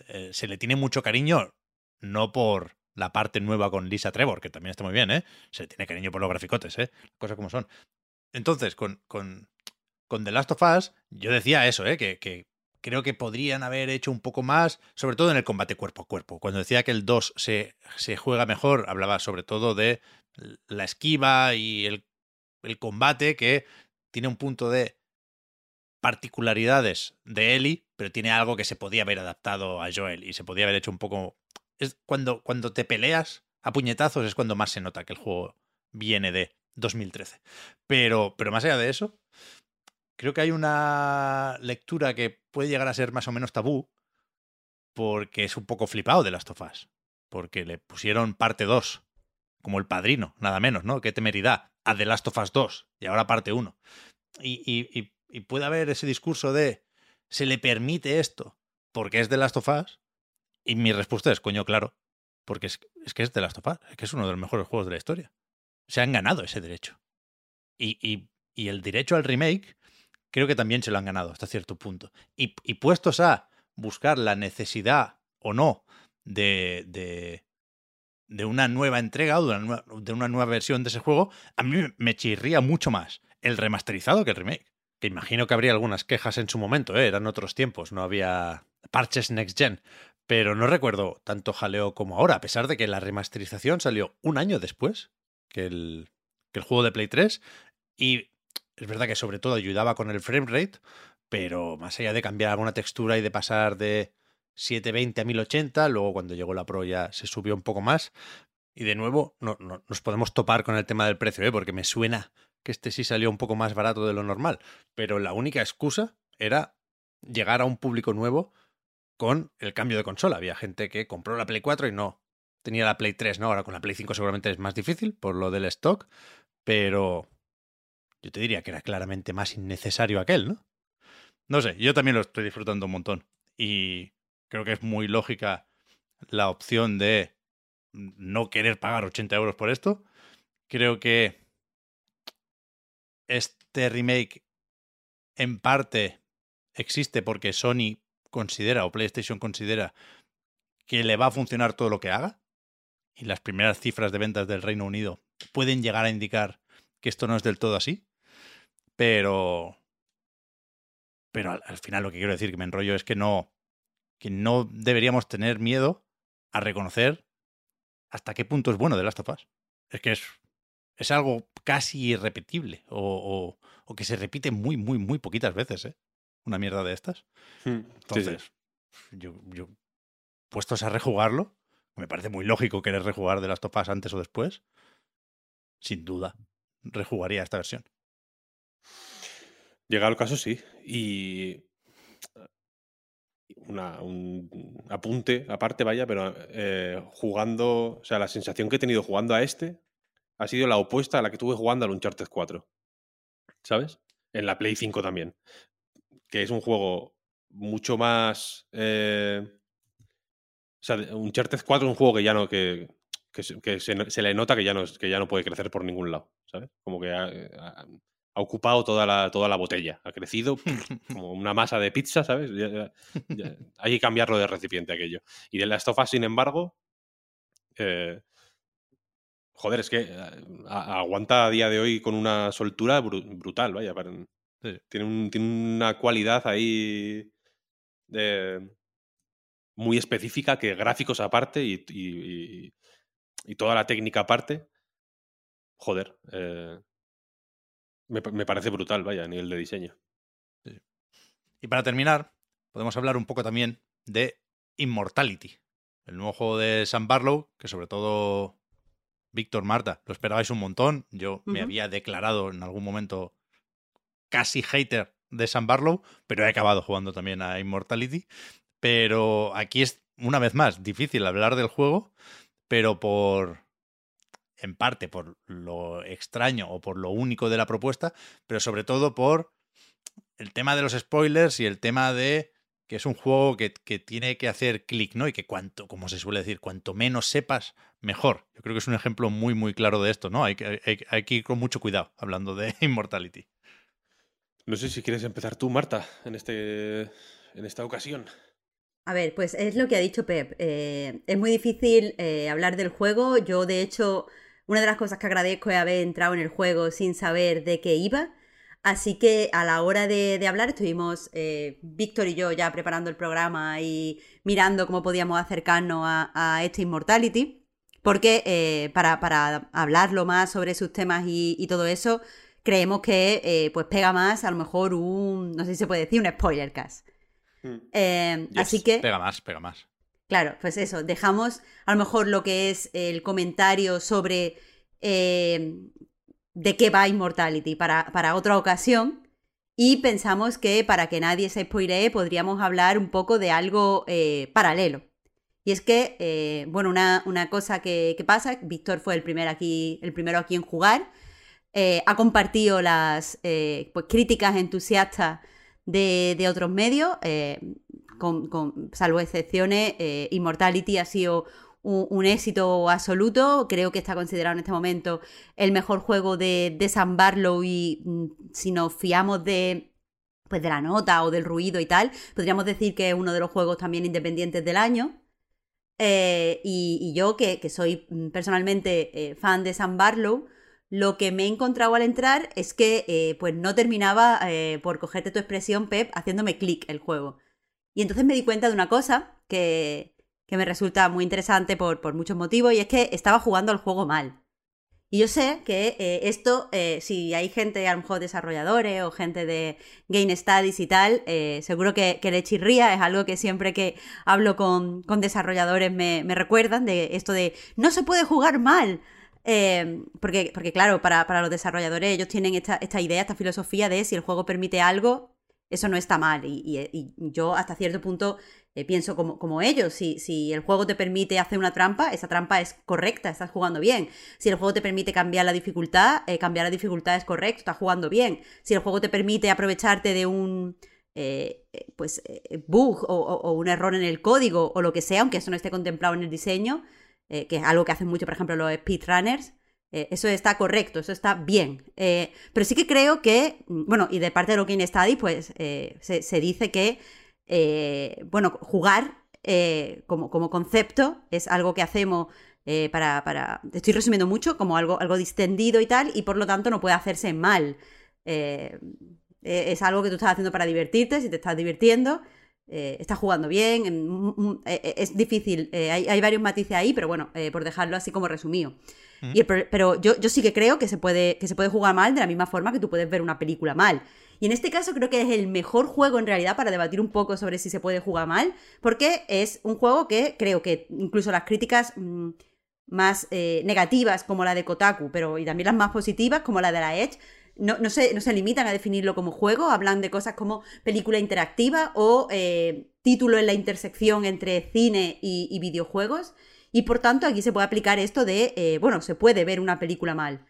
eh, se le tiene mucho cariño, no por la parte nueva con Lisa Trevor, que también está muy bien, ¿eh? Se le tiene cariño por los graficotes, ¿eh? Cosas como son. Entonces, con, con, con The Last of Us, yo decía eso, ¿eh? Que, creo que podrían haber hecho un poco más, sobre todo en el combate cuerpo a cuerpo. Cuando decía que el 2 se, juega mejor, hablaba sobre todo de la esquiva y el, el combate que tiene un punto de particularidades de Ellie, pero tiene algo que se podía haber adaptado a Joel y se podía haber hecho un poco... Es cuando, cuando te peleas a puñetazos es cuando más se nota que el juego viene de 2013. Pero, pero más allá de eso, creo que hay una lectura que puede llegar a ser más o menos tabú porque es un poco flipado de Last of Us. Porque le pusieron parte 2, como el padrino, nada menos, ¿no? Qué temeridad, a The Last of Us 2 y ahora parte 1. Y, y, y puede haber ese discurso de se le permite esto porque es de Last of Us. Y mi respuesta es, coño, claro, porque es, que es de Last of Us, es que es uno de los mejores juegos de la historia. Se han ganado ese derecho. Y el derecho al remake creo que también se lo han ganado hasta cierto punto. Y, puestos a buscar la necesidad o no de, de, de una nueva entrega o de una nueva, de una nueva versión de ese juego, a mí me chirría mucho más el remasterizado que el remake que imagino que habría algunas quejas en su momento, ¿eh? eran otros tiempos, no había parches next gen, pero no recuerdo tanto jaleo como ahora, a pesar de que la remasterización salió un año después que el, que el juego de Play 3 y es verdad que sobre todo ayudaba con el frame rate, pero más allá de cambiar alguna textura y de pasar de 720 a 1080, luego cuando llegó la Pro ya se subió un poco más. Y de nuevo, no, no, nos podemos topar con el tema del precio, ¿eh? porque me suena que este sí salió un poco más barato de lo normal, pero la única excusa era llegar a un público nuevo con el cambio de consola. Había gente que compró la Play 4 y no tenía la Play 3, ¿no? Ahora con la Play 5 seguramente es más difícil por lo del stock, pero yo te diría que era claramente más innecesario aquel, ¿no? No sé, yo también lo estoy disfrutando un montón y creo que es muy lógica la opción de no querer pagar 80 euros por esto. Creo que este remake en parte existe porque Sony considera o PlayStation considera que le va a funcionar todo lo que haga y las primeras cifras de ventas del Reino Unido pueden llegar a indicar que esto no es del todo así, pero pero al, al final lo que quiero decir que me enrollo es que no que no deberíamos tener miedo a reconocer hasta qué punto es bueno de Last of Us. Es que es es algo casi irrepetible o, o, que se repite muy, muy, muy poquitas veces, ¿eh? Una mierda de estas. Hmm, Entonces, Yo, yo, puestos a rejugarlo, me parece muy lógico querer rejugar de las topas antes o después. Sin duda, rejugaría esta versión. Llegado el caso, sí. Y una, un apunte aparte, vaya, pero eh, jugando, o sea, la sensación que he tenido jugando a este ha sido la opuesta a la que tuve jugando al Uncharted 4. ¿Sabes? En la Play 5 también. Que es un juego mucho más. Eh... O sea, Uncharted 4 es un juego que ya no. que, que, se, le nota que ya, no, que ya no puede crecer por ningún lado. ¿Sabes? Como que ha, ha, ha ocupado toda la, toda la botella. Ha crecido [laughs] como una masa de pizza, ¿sabes? Ya, ya, ya, hay que cambiarlo de recipiente aquello. Y de la estofa, sin embargo. Eh, joder, es que eh, aguanta a día de hoy con una soltura br brutal, vaya. Para, sí. tiene, un, tiene, una cualidad ahí de, muy específica que gráficos aparte y, y, y, y toda la técnica aparte, joder, eh, me, me, parece brutal, vaya, a nivel de diseño. Sí. Y para terminar, podemos hablar un poco también de Immortality, el nuevo juego de Sam Barlow, que sobre todo Víctor Marta, lo esperabais un montón. Yo me había declarado en algún momento casi hater de Sam Barlow, pero he acabado jugando también a Immortality. Pero aquí es, una vez más, difícil hablar del juego, pero por. En parte por lo extraño o por lo único de la propuesta, pero sobre todo por el tema de los spoilers y el tema de que es un juego que, que tiene que hacer clic, ¿no? Y que cuanto, como se suele decir, cuanto menos sepas, mejor. Yo creo que es un ejemplo muy, muy claro de esto, ¿no? Hay que, hay, hay que ir con mucho cuidado hablando de [laughs] Immortality. No sé si quieres empezar tú, Marta, en, este, en esta ocasión. A ver, pues es lo que ha dicho Pep. Eh, es muy difícil eh, hablar del juego. Yo, de hecho, una de las cosas que agradezco es haber entrado en el juego sin saber de qué iba. Así que a la hora de, de hablar estuvimos eh, Víctor y yo ya preparando el programa y mirando cómo podíamos acercarnos a, a este Immortality. Porque eh, para, para hablarlo más sobre sus temas y, y todo eso, creemos que eh, pues pega más a lo mejor un, no sé si se puede decir, un spoiler cast. Yes, Así que... Pega más, pega más. Claro, pues eso, dejamos a lo mejor lo que es el comentario sobre eh, de qué va Immortality para, para otra ocasión y pensamos que para que nadie se spoilee podríamos hablar un poco de algo eh, paralelo. Y es que, eh, bueno, una, una cosa que, pasa, Víctor fue el, primer aquí, el primero aquí en jugar, ha compartido las pues, críticas entusiastas de, de otros medios, con, salvo excepciones, eh, Immortality ha sido un, éxito absoluto. Creo que está considerado en este momento el mejor juego de, de Sam Barlow y mm, si nos fiamos de, pues de la nota o del ruido y tal, podríamos decir que es uno de los juegos también independientes del año. Eh, y, yo, que, soy mm, personalmente eh, fan de Sam Barlow, lo que me he encontrado al entrar es que eh, pues no terminaba, por cogerte tu expresión, Pep, haciéndome clic el juego. Y entonces me di cuenta de una cosa que, que me resulta muy interesante por, por muchos motivos, y es que estaba jugando al juego mal. Y yo sé que eh, esto, eh, si hay gente, a lo mejor desarrolladores o gente de Game Studies y tal, eh, seguro que, que le chirría, es algo que siempre que hablo con, con desarrolladores me, me recuerdan de esto de no se puede jugar mal. Eh, porque, porque, claro, para, para los desarrolladores ellos tienen esta, esta idea, esta filosofía de si el juego permite algo, eso no está mal. Y, y yo hasta cierto punto eh, pienso como, como ellos. Si, si el juego te permite hacer una trampa, esa trampa es correcta, estás jugando bien. Si el juego te permite cambiar la dificultad, eh, cambiar la dificultad es correcto, estás jugando bien. Si el juego te permite aprovecharte de un eh, eh, pues eh, bug o, o- un error en el código o lo que sea, aunque eso no esté contemplado en el diseño, eh, que es algo que hacen mucho, por ejemplo, los speedrunners, eh, eso está correcto, eso está bien. Eh, pero sí que creo que, mm, bueno, y de parte de lo que Study, pues eh, se, se dice que, eh, bueno, jugar como, como concepto es algo que hacemos para, para, estoy resumiendo mucho, como algo, algo distendido y tal, y por lo tanto no puede hacerse mal. Es algo que tú estás haciendo para divertirte, si te estás divirtiendo, estás jugando bien, en- mm, mm, es difícil, hay, hay varios matices ahí, pero bueno, por dejarlo así como resumido. Pero yo, yo sí que creo que se, puede, que se puede jugar mal de la misma forma que tú puedes ver una película mal. Y en este caso creo que es el mejor juego en realidad para debatir un poco sobre si se puede jugar mal, porque es un juego que creo que incluso las críticas mm, más eh, negativas como la de Kotaku, pero y también las más positivas como la de la Edge, no, no, se, no se limitan a definirlo como juego, hablan de cosas como película interactiva o eh, título en la intersección entre cine y videojuegos. Y por tanto aquí se puede aplicar esto de, eh, bueno, se puede ver una película mal.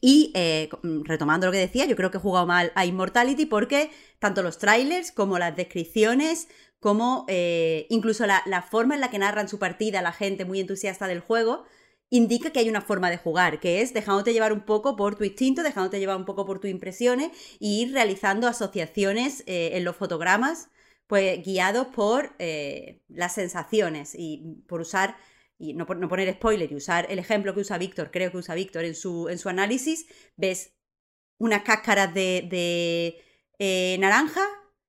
Y eh, mm, retomando lo que decía, yo creo que he jugado mal a Immortality porque tanto los trailers como las descripciones, como eh, incluso la, forma en la que narran su partida la gente muy entusiasta del juego, indica que hay una forma de jugar, que es dejándote llevar un poco por tu instinto, dejándote llevar un poco por tus impresiones e ir realizando asociaciones en los fotogramas, pues guiados por eh, las sensaciones y por usar, y no, no poner spoiler, y usar el ejemplo que usa Víctor, creo que usa Víctor en su, en su análisis, ves unas cáscaras de, de, eh, naranja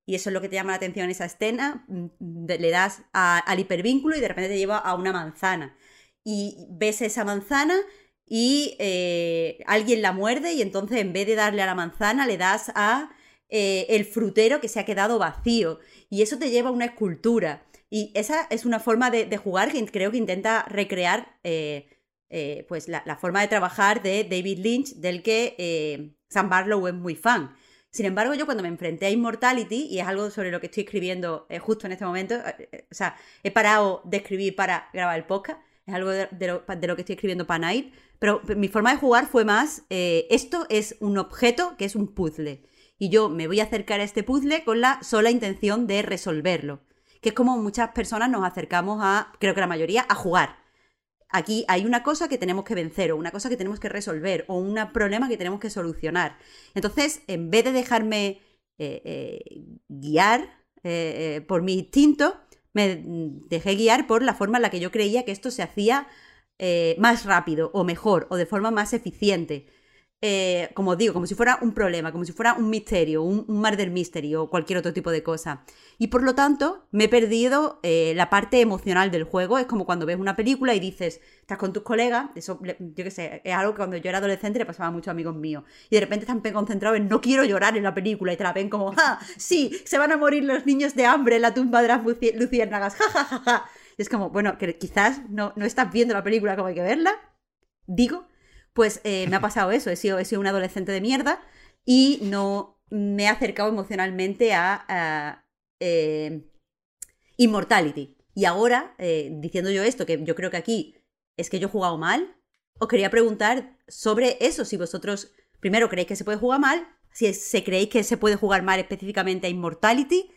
y eso es lo que te llama la atención en esa escena, mm, le das al hipervínculo y de repente te lleva a una manzana. Y ves esa manzana y eh, alguien la muerde y entonces en vez de darle a la manzana le das a eh, el frutero que se ha quedado vacío. Y eso te lleva a una escultura. Y esa es una forma de, jugar que creo que intenta recrear eh, eh, pues la, forma de trabajar de David Lynch, del que Sam Barlow es muy fan. Sin embargo, yo cuando me enfrenté a Immortality, y es algo sobre lo que estoy escribiendo justo en este momento, o sea, he parado de escribir para grabar el podcast, es algo de, lo, de lo, que estoy escribiendo para Night, pero mi forma de jugar fue más, esto es un objeto que es un puzzle, y yo me voy a acercar a este puzzle con la sola intención de resolverlo, que es como muchas personas nos acercamos a, creo que la mayoría, a jugar aquí hay una cosa que tenemos que vencer o una cosa que tenemos que resolver o un problema que tenemos que solucionar. Entonces, en vez de dejarme eh, eh, guiar eh, por mi instinto, me dejé guiar por la forma en la que yo creía que esto se hacía más rápido o mejor o de forma más eficiente. Eh, como digo, como si fuera un problema, como si fuera un misterio, un, un murder mystery o cualquier otro tipo de cosa. Y por lo tanto, me he perdido eh, la parte emocional del juego. Es como cuando ves una película y dices, estás con tus colegas, eso, yo qué sé, es algo que cuando yo era adolescente le pasaba a muchos amigos míos. Y de repente están concentrados en no quiero llorar en la película y te la ven como, ¡ah! Sí, se van a morir los niños de hambre en la tumba de las luciérnagas, ¡ja, ja, ja, ja! Y es como, bueno, que quizás no, no estás viendo la película como hay que verla, digo, pues eh, me ha [laughs] pasado eso. He sido, he sido un adolescente de mierda y no me he acercado emocionalmente a, a eh, Immortality. Y ahora, eh, diciendo yo esto, que yo creo que aquí es que yo he jugado mal, os quería preguntar sobre eso, si vosotros primero creéis que se puede jugar mal, si se creéis que se puede jugar mal específicamente a Immortality,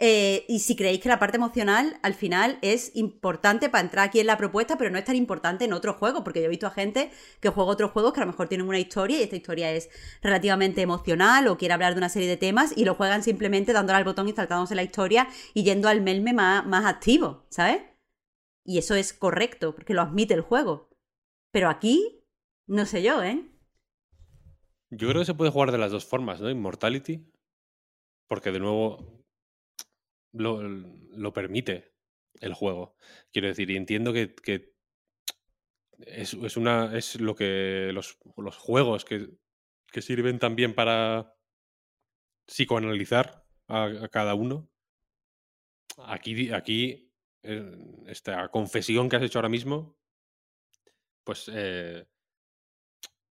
eh, y si creéis que la parte emocional al final es importante para entrar aquí en la propuesta, pero no es tan importante en otros juegos, porque yo he visto a gente que juega otros juegos que a lo mejor tienen una historia y esta historia es relativamente emocional o quiere hablar de una serie de temas y lo juegan simplemente dándole al botón y saltándose la historia y yendo al melme más, más activo, ¿sabes? Y eso es correcto, porque lo admite el juego. Pero aquí, no sé yo, ¿eh? Yo creo que se puede jugar de las dos formas, ¿no? Immortality. Porque de nuevo, lo, permite el juego. Quiero decir, y entiendo que, es, es, una, es lo que los, los juegos que, que, sirven también para psicoanalizar a, a cada uno. Aquí, aquí, esta confesión que has hecho ahora mismo, pues eh,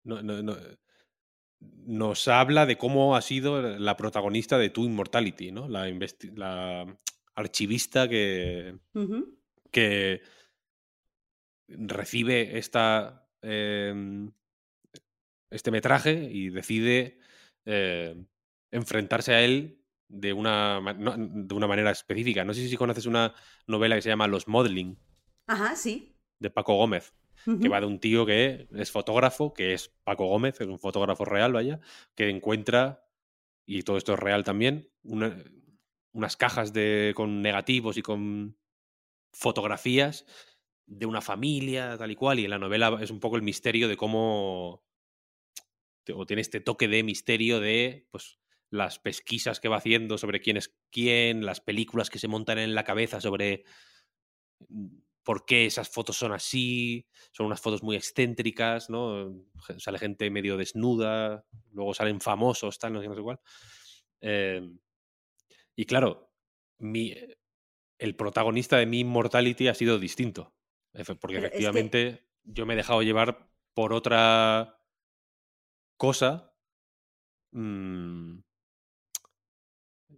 no, no, no, nos habla de cómo ha sido la protagonista de Tu Immortality, ¿no? La, la archivista que, uh -huh. que recibe esta, eh, este metraje y decide eh, enfrentarse a él de una, no, de una manera específica. No sé si conoces una novela que se llama Los Modeling. Ajá, sí. De Paco Gómez uh -huh. que va de un tío que es fotógrafo, que es Paco Gómez, es un fotógrafo real, vaya, que encuentra, y todo esto es real también, una, unas cajas de, con negativos y con fotografías de una familia, tal y cual, y en la novela es un poco el misterio de cómo, o tiene este toque de misterio de, pues, las pesquisas que va haciendo sobre quién es quién, las películas que se montan en la cabeza sobre por qué esas fotos son así, son unas fotos muy excéntricas, ¿no? Sale gente medio desnuda, luego salen famosos, tal, no sé, no sé cuál. Eh, y claro, mi, el protagonista de mi Immortality ha sido distinto, porque Pero efectivamente es que... yo me he dejado llevar por otra cosa. Mmm,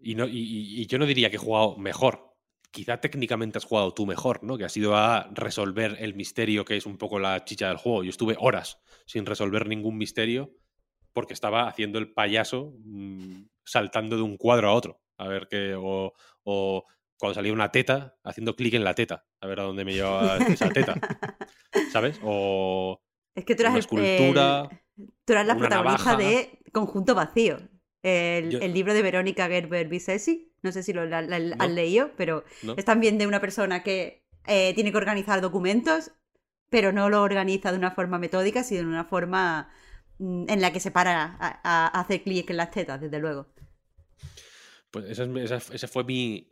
y, no, y, y, yo no diría que he jugado mejor, quizá técnicamente has jugado tú mejor, ¿no? Que has ido a resolver el misterio que es un poco la chicha del juego. Yo estuve horas sin resolver ningún misterio porque estaba haciendo el payaso mmm, saltando de un cuadro a otro. A ver qué. O, o cuando salía una teta, haciendo clic en la teta. A ver a dónde me llevaba esa teta. ¿Sabes? O. Es que tú eras una escultura. El, eh, tú eras la protagonista navaja. de Conjunto Vacío. El, Yo... el, libro de Verónica Gerber Bisesi. No sé si lo la, la, no. has leído, pero no. es también de una persona que eh, tiene que organizar documentos, pero no lo organiza de una forma metódica, sino de una forma mm, en la que se para a, a, a hacer clic en las tetas, desde luego. Pues esa, esa, esa, fue mi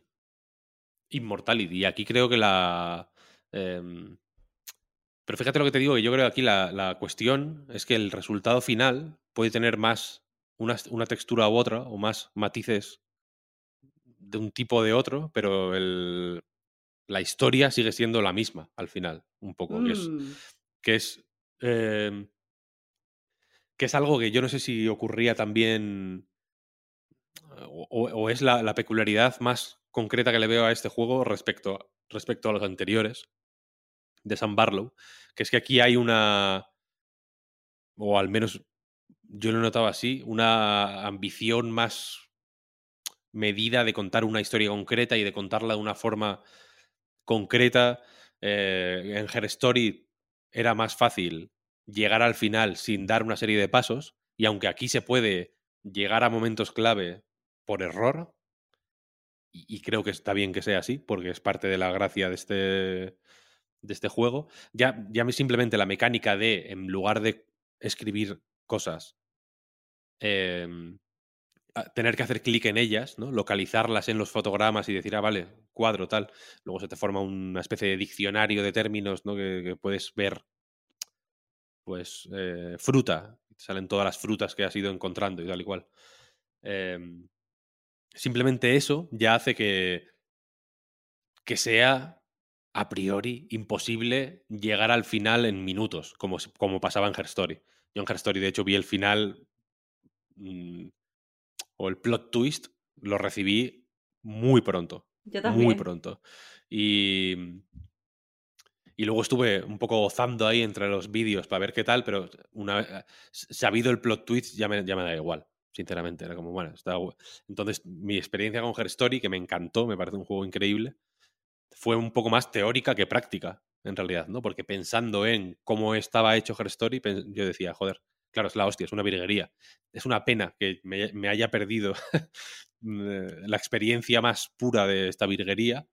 Immortality. Y aquí creo que la. Eh, pero fíjate lo que te digo, que yo creo que aquí la, la, cuestión es que el resultado final puede tener más una, una textura u otra, o más matices de un tipo o de otro, pero el, la historia sigue siendo la misma al final, un poco. Que es, Mm. que es, em, que es algo que yo no sé si ocurría también o, o- es la, la peculiaridad más concreta que le veo a este juego respecto, respecto a los anteriores de Sam Barlow, que es que aquí hay una, o al menos yo lo he notado así, una ambición más medida de contar una historia concreta y de contarla de una forma concreta. Eh, en Her Story era más fácil llegar al final sin dar una serie de pasos, y aunque aquí se puede llegar a momentos clave por error, y, creo que está bien que sea así, porque es parte de la gracia de este, de este juego, ya, ya me- simplemente la mecánica de, en lugar de escribir cosas, em, tener que hacer clic en ellas, ¿no? localizarlas en los fotogramas y decir, ah, vale, cuadro, tal. Luego se te forma una especie de diccionario de términos ¿no? que, puedes ver, pues, eh, fruta. Salen todas las frutas que has ido encontrando y tal y cual. Em, simplemente eso ya hace que, que sea a priori imposible llegar al final en minutos, como, como pasaba en Her Story. Yo en Her Story, de hecho, vi el final mm, o el plot twist, lo recibí muy pronto. Yo Muy pronto. Y, y luego estuve un poco gozando ahí entre los vídeos para ver qué tal, pero una vez sabido el plot twist ya me, ya me da igual, sinceramente. Era como, bueno, está Entonces, mi experiencia con Her Story, que me encantó, me parece un juego increíble, fue un poco más teórica que práctica, en realidad, ¿no? Porque pensando en cómo estaba hecho Her Story, yo decía, joder, claro, es la hostia, es una virguería. Es una pena que me, haya perdido [laughs] mm, la experiencia más pura de esta virguería,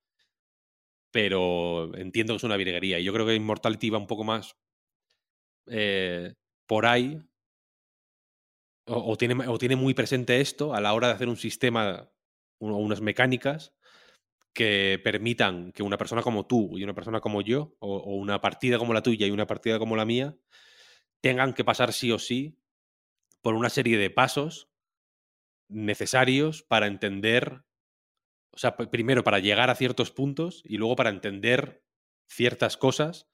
pero entiendo que es una virguería. Y yo creo que Immortality va un poco más eh, por ahí, o, tiene, o tiene muy presente esto a la hora de hacer un sistema o unas mecánicas que permitan que una persona como tú y una persona como yo, o una partida como la tuya y una partida como la mía, tengan que pasar sí o sí por una serie de pasos necesarios para entender, o sea, primero para llegar a ciertos puntos y luego para entender ciertas cosas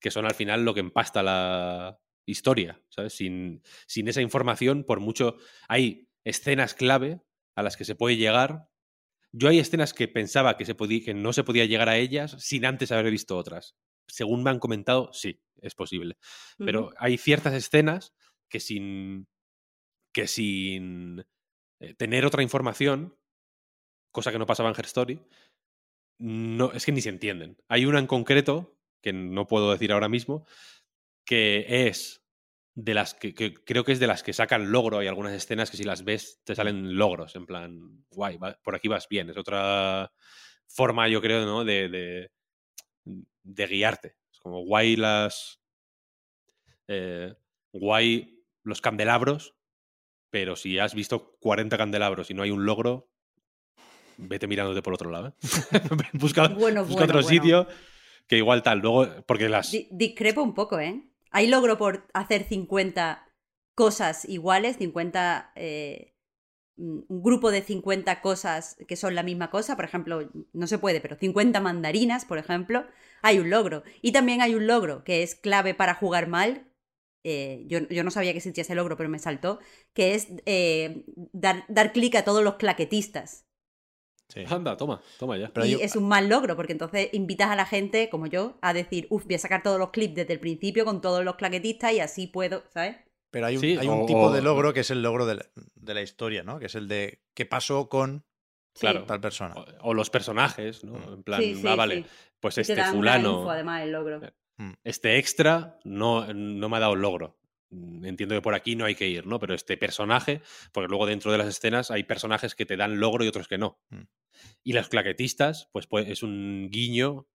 que son al final lo que empasta la historia, ¿sabes? Sin, sin esa información, por mucho... Hay escenas clave a las que se puede llegar. Yo hay escenas que pensaba que, se podía, que no se podía llegar a ellas sin antes haber visto otras. Según me han comentado, sí, es posible. Pero hay ciertas escenas que sin, que sin eh, tener otra información, cosa que no pasaba en Her Story, no, es que ni se entienden. Hay una en concreto, que no puedo decir ahora mismo, que es de las que, que creo que es de las que sacan logro. Hay algunas escenas que si las ves te salen logros, en plan, guay, va- por aquí vas bien. Es otra forma, yo creo, ¿no? De, de, de guiarte. Es como guay las... eh, guay los candelabros, pero si has visto 40 candelabros y no hay un logro, vete mirándote por otro lado. ¿eh? [laughs] busca Bueno, busca bueno, otro bueno. sitio que igual tal. Luego, porque las... Di- discrepo un poco, ¿eh? Hay logro por hacer 50 cosas iguales, 50... eh, un grupo de 50 cosas que son la misma cosa, por ejemplo, no se puede, pero 50 mandarinas, por ejemplo, hay un logro. Y también hay un logro que es clave para jugar mal. eh, yo, yo no sabía que existía ese logro, pero me saltó, que es eh, dar, dar clic a todos los claquetistas. Sí. Anda, toma, toma ya. Pero y yo- es un mal logro, porque entonces invitas a la gente, como yo, a decir, uff, voy a sacar todos los clips desde el principio con todos los claquetistas y así puedo, ¿sabes? Pero hay un, Sí, hay un o- tipo de logro que es el logro de la, de la historia, ¿no? Que es el de qué pasó con. Claro. tal persona. O, o los personajes, ¿no? Mm. En plan, Sí, sí, ah, vale, sí. pues este fulano, info, además, el logro. Eh, Mm. este extra no, no me ha dado el logro. Mm, Entiendo que por aquí no hay que ir, ¿no? Pero este personaje, porque luego dentro de las escenas hay personajes que te dan logro y otros que no. Mm. Y los claquetistas, pues, pues es un guiño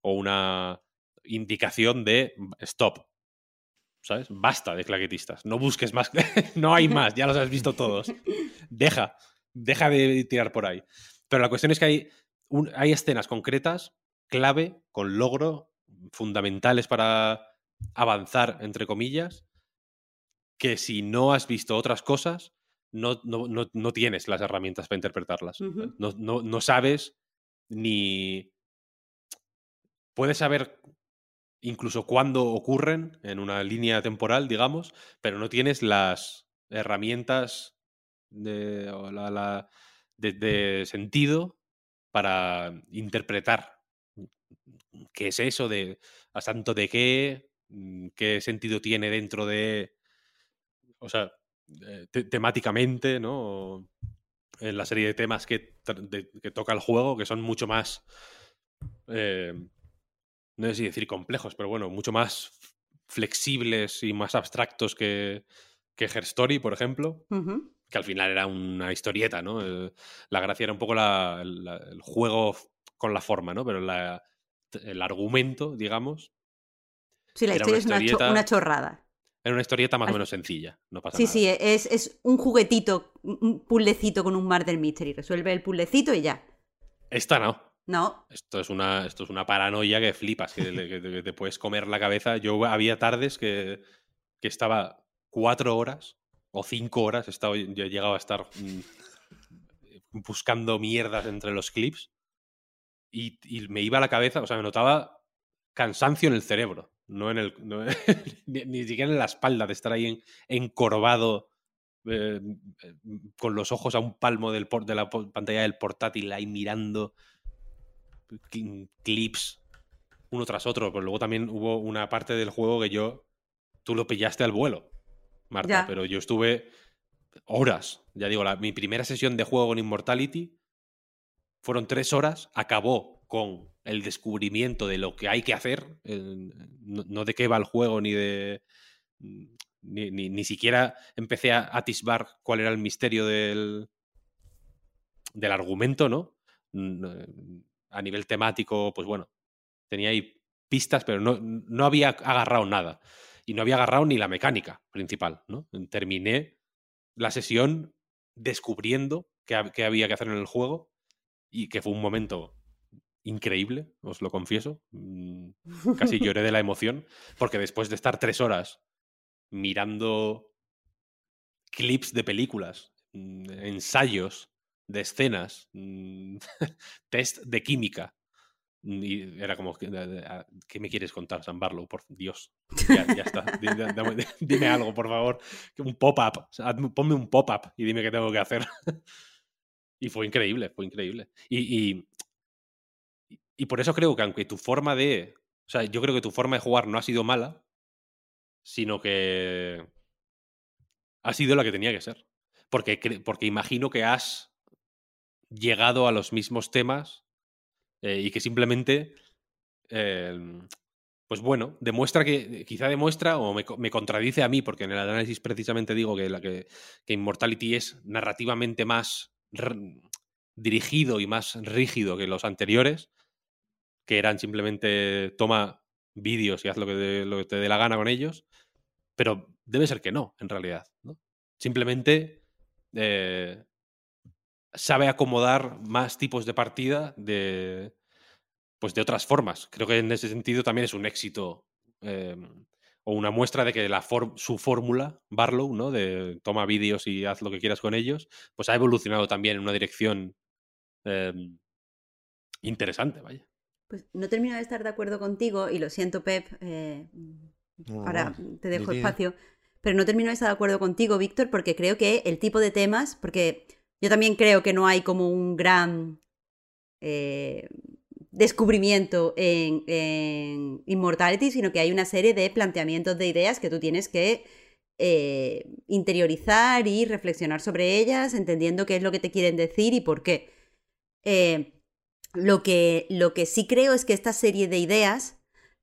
o una indicación de stop. ¿Sabes? Basta de claquetistas. No busques más. [laughs] no hay más, ya los has visto todos. [laughs] Deja, deja de tirar por ahí. Pero la cuestión es que hay, un- hay escenas concretas, clave, con logro, fundamentales para avanzar, entre comillas, que si no has visto otras cosas, no, no, no, no tienes las herramientas para interpretarlas. Ujú. no, no, no sabes ni, puedes saber incluso cuándo ocurren en una línea temporal, digamos, pero no tienes las herramientas de, la- sentido para interpretar qué es eso, de a santo de qué, mm, qué sentido tiene dentro de, o sea, eh, te- temáticamente, ¿no? En la serie de temas que, de- que toca el juego, que son mucho más, eh, no sé si decir complejos, pero bueno, mucho más flexibles y más abstractos que, que Her Story, por ejemplo que al final era una historieta, ¿no? Eh, la gracia era un poco la- la- el juego con la forma, ¿no? Pero la- el argumento, digamos, Sí, la historia una es una, cho- historieta- una chorrada. era una historieta más o menos sencilla, no pasa Sí, nada. sí, es, es un juguetito, un puzzlecito con un murder mystery. Resuelve el puzzlecito y ya. Esta no. No, Esto es una, esto es una paranoia que flipas, que, que te puedes comer la cabeza. Yo había tardes que, que estaba cuatro horas o cinco horas, he, estado, yo he llegado a estar mm, buscando mierdas entre los clips y, me iba a la cabeza, o sea, me notaba cansancio en el cerebro, no en el, [laughs] ni, siquiera en la espalda, de estar ahí en- encorvado eh, eh, con los ojos a un palmo del de la pantalla del portátil ahí mirando cl- clips uno tras otro, pero luego también hubo una parte del juego que yo, tú lo pillaste al vuelo, Marta, Ya. pero yo estuve horas, ya digo, la- mi primera sesión de juego con Immortality fueron tres horas, acabó con el descubrimiento de lo que hay que hacer, eh, no, no de qué va el juego, ni de... Ni, ni- ni siquiera empecé a atisbar cuál era el misterio del, del argumento, ¿no? A nivel temático, pues bueno, tenía ahí pistas, pero no, no había agarrado nada. Y no había agarrado ni la mecánica principal, ¿no? Terminé la sesión descubriendo qué, qué había que hacer en el juego y que fue un momento increíble, os lo confieso. Mm, Casi [laughs] lloré de la emoción, porque después de estar tres horas mirando clips de películas, mm, ensayos de escenas, mm, [laughs] test de química. Y era como, ¿qué, a- ¿qué me quieres contar, San Barlow? Por Dios, ya, ya está. [laughs] Dame- [laughs] Dime algo, por favor. Un pop-up. Ponme un pop-up y dime qué tengo que hacer. [laughs] Y fue increíble, fue increíble. Y, y, y por eso creo que aunque tu forma de... O sea, yo creo que tu forma de jugar no ha sido mala, sino que ha sido la que tenía que ser. Porque, porque imagino que has llegado a los mismos temas eh, y que simplemente, eh, pues bueno, demuestra que, quizá demuestra o me, co- me contradice a mí, porque en el análisis precisamente digo que, la que, Immortality es narrativamente más dirigido y más rígido que los anteriores, que eran simplemente toma vídeos y haz lo que, te, lo que te dé la gana con ellos, pero debe ser que no, en realidad. ¿no? Simplemente eh, sabe acomodar más tipos de partida de, pues de otras formas. Creo que en ese sentido también es un éxito eh, o una muestra de que la for- su fórmula, Barlow, ¿no? de toma vídeos y haz lo que quieras con ellos, pues ha evolucionado también en una dirección eh, interesante, vaya. Pues no termino de estar de acuerdo contigo y lo siento, Pep. eh, ahora te dejo diría. espacio. Pero no termino de estar de acuerdo contigo, Víctor, porque creo que el tipo de temas, porque yo también creo que no hay como un gran eh, descubrimiento en, en Immortality, sino que hay una serie de planteamientos de ideas que tú tienes que eh, interiorizar y reflexionar sobre ellas, entendiendo qué es lo que te quieren decir y por qué. Eh, lo que, lo que sí creo es que esta serie de ideas,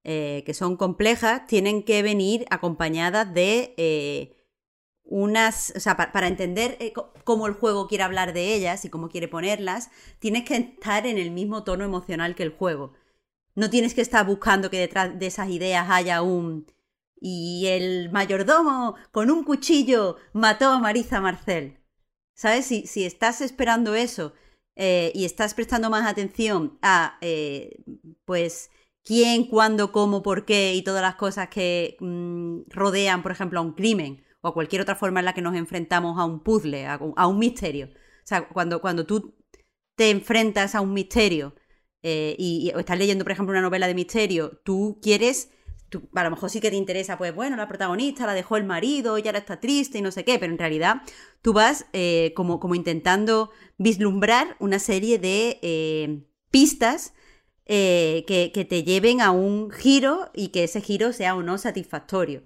que son complejas, tienen que venir acompañadas de unas, o sea, pa- para entender eh, cómo el juego quiere hablar de ellas y cómo quiere ponerlas, tienes que estar en el mismo tono emocional que el juego. No tienes que estar buscando que detrás de esas ideas haya un... Y el mayordomo con un cuchillo mató a Marisa Marcel. ¿Sabes? Si, si estás esperando eso eh, y estás prestando más atención a, eh, pues, quién, cuándo, cómo, por qué y todas las cosas que mm, rodean, por ejemplo, a un crimen o cualquier otra forma en la que nos enfrentamos a un puzzle, a, un- misterio. O sea, cuando, cuando tú te enfrentas a un misterio eh, y, estás leyendo, por ejemplo, una novela de misterio, tú quieres, a lo mejor sí que te interesa, pues bueno, la protagonista la dejó el marido, y ahora está triste y no sé qué, pero en realidad tú vas eh, como, como intentando vislumbrar una serie de eh, pistas que, que te lleven a un giro y que ese giro sea o no satisfactorio.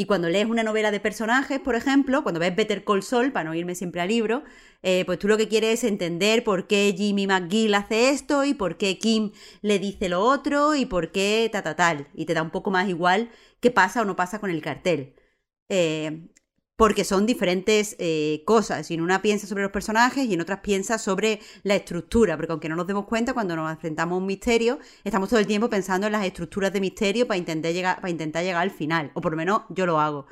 Y cuando lees una novela de personajes, por ejemplo, cuando ves Better Call Saul, para no irme siempre al libro, eh, pues tú lo que quieres es entender por qué Jimmy McGill hace esto y por qué Kim le dice lo otro y por qué ta ta tal. Y te da un poco más igual qué pasa o no pasa con el cartel. Eh, porque son diferentes eh, cosas. Y en una piensa sobre los personajes y en otras piensa sobre la estructura. Porque aunque no nos demos cuenta, cuando nos enfrentamos a un misterio, estamos todo el tiempo pensando en las estructuras de misterio para intentar llegar, para intentar llegar al final. O por lo menos yo lo hago.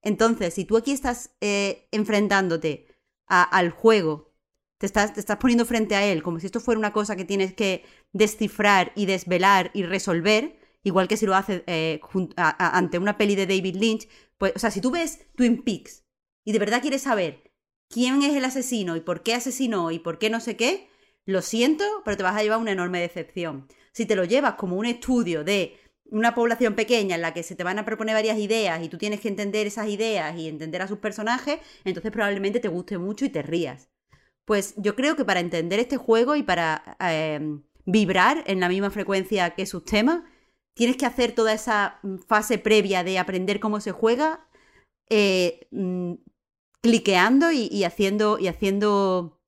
Entonces, si tú aquí estás eh, enfrentándote al juego, te estás, te estás poniendo frente a él como si esto fuera una cosa que tienes que descifrar y desvelar y resolver, igual que si lo haces eh, ante una peli de David Lynch, pues, o sea, si tú ves Twin Peaks y de verdad quieres saber quién es el asesino y por qué asesinó y por qué no sé qué, lo siento, pero te vas a llevar una enorme decepción. Si te lo llevas como un estudio de una población pequeña en la que se te van a proponer varias ideas y tú tienes que entender esas ideas y entender a sus personajes, entonces probablemente te guste mucho y te rías. Pues yo creo que para entender este juego y para eh, vibrar en la misma frecuencia que sus temas, tienes que hacer toda esa mm, fase previa de aprender cómo se juega, eh, mm, cliqueando y, haciendo, y haciendo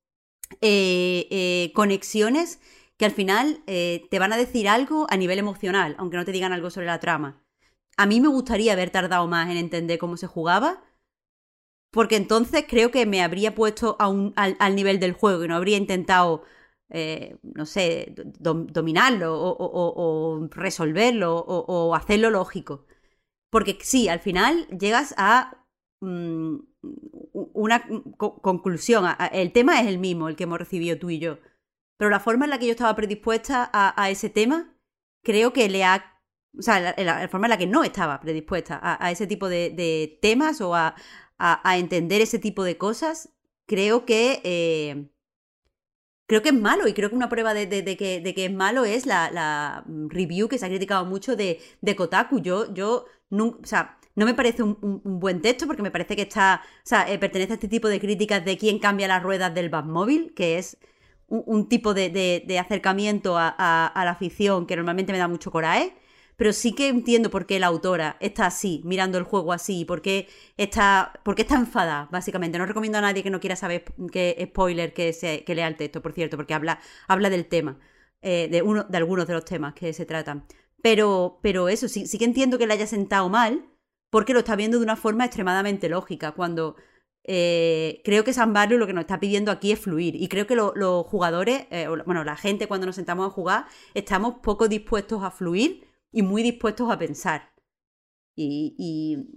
eh, eh, conexiones que al final eh, te van a decir algo a nivel emocional, aunque no te digan algo sobre la trama. A mí me gustaría haber tardado más en entender cómo se jugaba, porque entonces creo que me habría puesto al, al nivel del juego y no habría intentado, eh, no sé, dom- dominarlo o, resolverlo o, hacerlo lógico. Porque sí, al final llegas a mm, una co- conclusión. El tema es el mismo, el que hemos recibido tú y yo. Pero la forma en la que yo estaba predispuesta a, ese tema, creo que le ha... O sea, la, forma en la que no estaba predispuesta a, ese tipo de, temas o a, a- a entender ese tipo de cosas, creo que... eh, creo que es malo y creo que una prueba de, que, es malo es la, review que se ha criticado mucho de, Kotaku. Yo, yo nun- o sea, no me parece un, buen texto porque me parece que está, o sea, eh, pertenece a este tipo de críticas de quién cambia las ruedas del Batmóvil, que es un, tipo de, acercamiento a, a- la ficción que normalmente me da mucho coraje. Pero sí que entiendo por qué la autora está así, mirando el juego así, por qué está, por qué está enfadada, básicamente. No recomiendo a nadie que no quiera saber que spoiler que, se, que lea el texto, por cierto, porque habla, habla del tema, eh, de, uno, de algunos de los temas que se tratan. Pero, pero eso, sí, sí que entiendo que le haya sentado mal, porque lo está viendo de una forma extremadamente lógica, cuando eh, creo que San Barrio lo que nos está pidiendo aquí es fluir. Y creo que lo- los jugadores, eh, la- bueno, la gente cuando nos sentamos a jugar, estamos poco dispuestos a fluir y muy dispuestos a pensar. Y,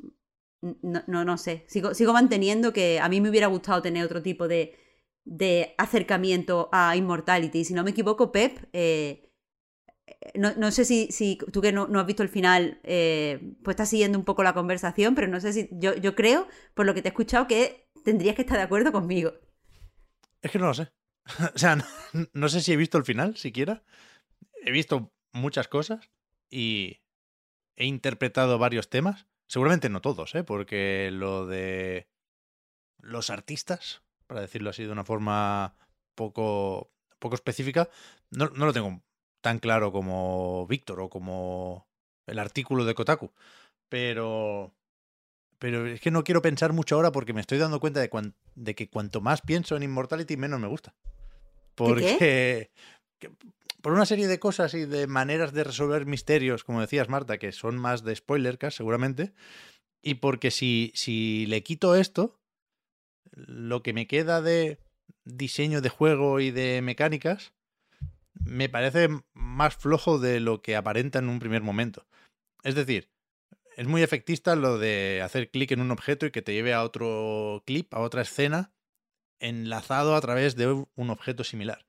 no, no, no sé, sigo, sigo manteniendo que a mí me hubiera gustado tener otro tipo de, de acercamiento a Immortality. Si no me equivoco, Pep, eh, no, no sé si, si tú que no, no has visto el final, eh, pues estás siguiendo un poco la conversación, pero no sé si yo, yo creo, por lo que te he escuchado, que tendrías que estar de acuerdo conmigo. Es que no lo sé. [laughs] O sea, [laughs] no sé si he visto el final siquiera. He visto muchas cosas y he interpretado varios temas. Seguramente no todos, ¿eh? Porque lo de los artistas, para decirlo así de una forma poco, poco específica, no, no lo tengo tan claro como Víctor o como el artículo de Kotaku. Pero pero es que no quiero pensar mucho ahora porque me estoy dando cuenta de, cuan- de que cuanto más pienso en Immortality, menos me gusta. Porque que- por una serie de cosas y de maneras de resolver misterios, como decías, Marta, que son más de spoilercast, seguramente. Y porque si, si le quito esto, lo que me queda de diseño de juego y de mecánicas me parece más flojo de lo que aparenta en un primer momento. Es decir, es muy efectista lo de hacer clic en un objeto y que te lleve a otro clip, a otra escena, enlazado a través de un un objeto similar.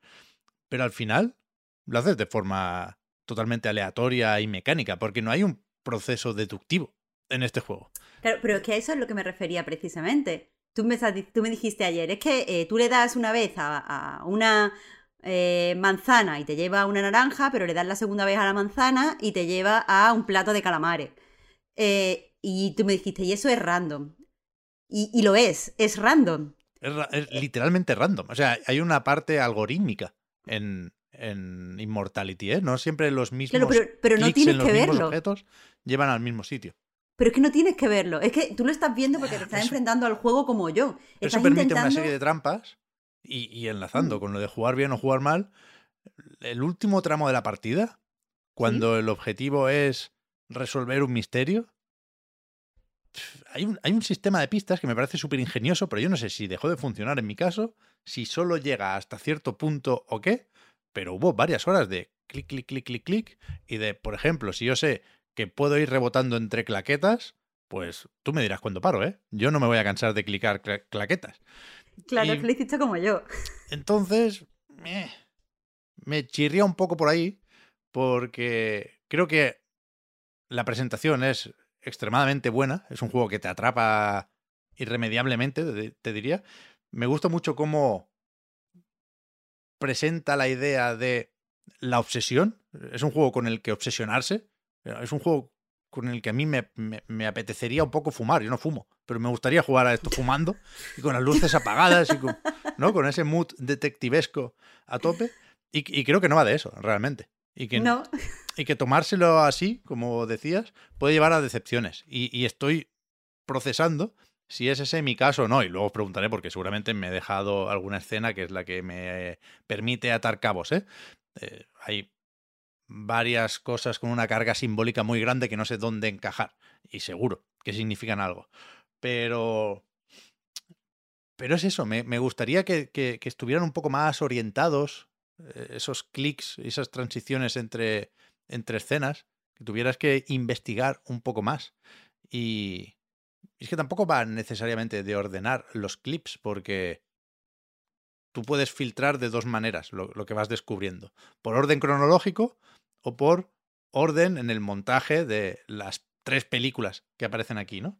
Pero al final lo haces de forma totalmente aleatoria y mecánica, porque no hay un proceso deductivo en este juego. Claro, pero es que a eso es lo que me refería precisamente. Tú me, tú me dijiste ayer, es que eh, tú le das una vez a, a una eh, manzana y te lleva a una naranja, pero le das la segunda vez a la manzana y te lleva a un plato de calamares. Eh, y tú me dijiste, y eso es random. Y, y lo es, es random. Es, ra- es literalmente random. O sea, hay una parte algorítmica en, en Immortality, ¿eh? No siempre los mismos Claro, pero, pero no tienes en los que mismos verlo. objetos llevan al mismo sitio. Pero es que no tienes que verlo. Es que tú lo estás viendo porque te estás Eso- enfrentando al juego como yo. Eso permite intentando... una serie de trampas y, y enlazando Mm. con lo de jugar bien o jugar mal. El último tramo de la partida, cuando el objetivo es resolver un misterio, hay un, hay un sistema de pistas que me parece súper ingenioso, pero yo no sé si dejó de funcionar en mi caso, si solo llega hasta cierto punto o qué, pero hubo varias horas de clic, clic, clic, clic, clic, y de, por ejemplo, si yo sé que puedo ir rebotando entre claquetas, pues tú me dirás cuándo paro, ¿eh? Yo no me voy a cansar de clicar cla- claquetas. Claro, y- lo hiciste como yo. Entonces, eh, me chirría un poco por ahí, porque creo que la presentación es extremadamente buena. Es un juego que te atrapa irremediablemente, te, te diría. Me gusta mucho cómo presenta la idea de la obsesión. Es un juego con el que obsesionarse. Es un juego con el que a mí me, me- me apetecería un poco fumar. Yo no fumo, pero me gustaría jugar a esto fumando y con las luces apagadas y con, ¿no? con ese mood detectivesco a tope. Y, y creo que no va de eso, realmente. Y que, No, y que tomárselo así, como decías, puede llevar a decepciones. Y, y estoy procesando si es ese mi caso o no. Y luego os preguntaré porque seguramente me he dejado alguna escena que es la que me permite atar cabos. ¿eh? Eh, hay varias cosas con una carga simbólica muy grande que no sé dónde encajar. Y seguro que significan algo. Pero... Pero es eso, me, me gustaría que, que- estuvieran un poco más orientados eh, esos clics, esas transiciones entre, entre escenas, que tuvieras que investigar un poco más. Y es que tampoco va necesariamente de ordenar los clips, porque tú puedes filtrar de dos maneras lo, lo que vas descubriendo. Por orden cronológico o por orden en el montaje de las tres películas que aparecen aquí, ¿no?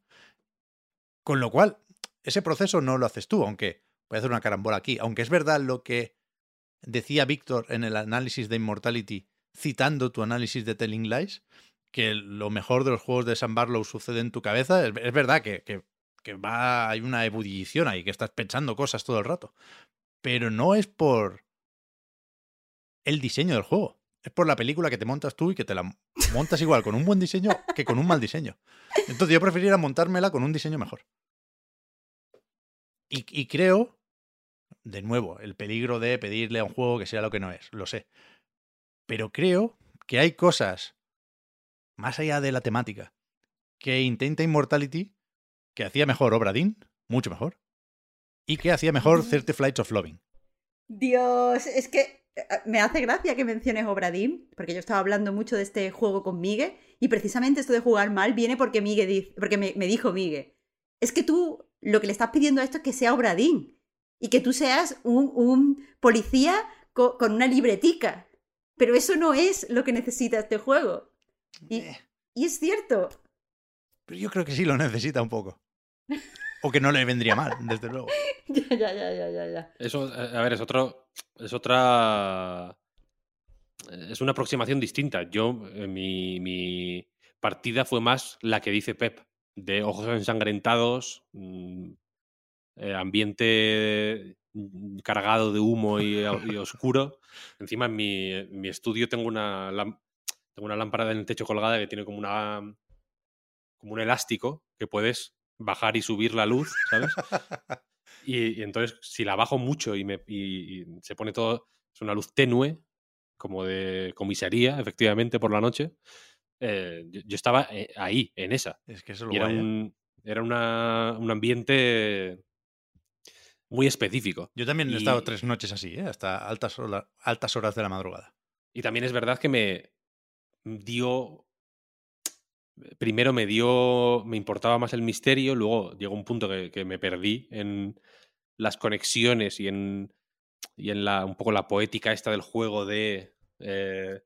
Con lo cual, ese proceso no lo haces tú, aunque voy a hacer una carambola aquí, aunque es verdad lo que decía Víctor en el análisis de Immortality, citando tu análisis de Telling Lies, que lo mejor de los juegos de Sam Barlow sucede en tu cabeza. Es, es verdad que, que, que va, hay una ebullición ahí, que estás pensando cosas todo el rato. Pero no es por el diseño del juego. Es por la película que te montas tú y que te la montas igual con un buen diseño que con un mal diseño. Entonces yo preferiría montármela con un diseño mejor. Y, y creo, de nuevo, el peligro de pedirle a un juego que sea lo que no es, lo sé. Pero creo que hay cosas más allá de la temática, que intenta Immortality, que hacía mejor Obra Dinn, mucho mejor, y que hacía mejor 30 Flights of Loving. Dios, es que eh, me hace gracia que menciones Obradim, porque yo estaba hablando mucho de este juego con Migue, y precisamente esto de jugar mal viene porque Migue dice, porque me, me dijo Migue, es que tú lo que le estás pidiendo a esto es que sea Obradín, y que tú seas un, un policía co- con una libretica. Pero eso no es lo que necesita este juego. Y, Eh, y es cierto. pero yo creo que sí lo necesita un poco. O que no le vendría mal, desde luego. [laughs] ya, ya, ya, ya, ya, ya. Eso, a ver, es otro. Es otra. Es una aproximación distinta. Yo, eh, mi, mi partida fue más la que dice Pep, de ojos ensangrentados, mm, eh, ambiente mm, cargado de humo y, y oscuro. Encima, en mi, en mi estudio tengo una, tengo una lámpara en el techo colgada que tiene como una como un elástico que puedes bajar y subir la luz, ¿sabes? [laughs] Y, y entonces, si la bajo mucho y, me, y- y se pone todo, es una luz tenue, como de comisaría, efectivamente, por la noche, eh, yo, yo estaba eh, ahí, en esa. Es que eso es lo Y era, ¿eh? un, era una- un ambiente muy específico. Yo también he estado tres noches así, ¿eh? hasta altas, altas horas de la madrugada. Y también es verdad que me dio. Primero me dio. Me importaba más el misterio, luego llegó un punto que, que me perdí en las conexiones y en. Y en la, un poco la poética esta del juego de. eh,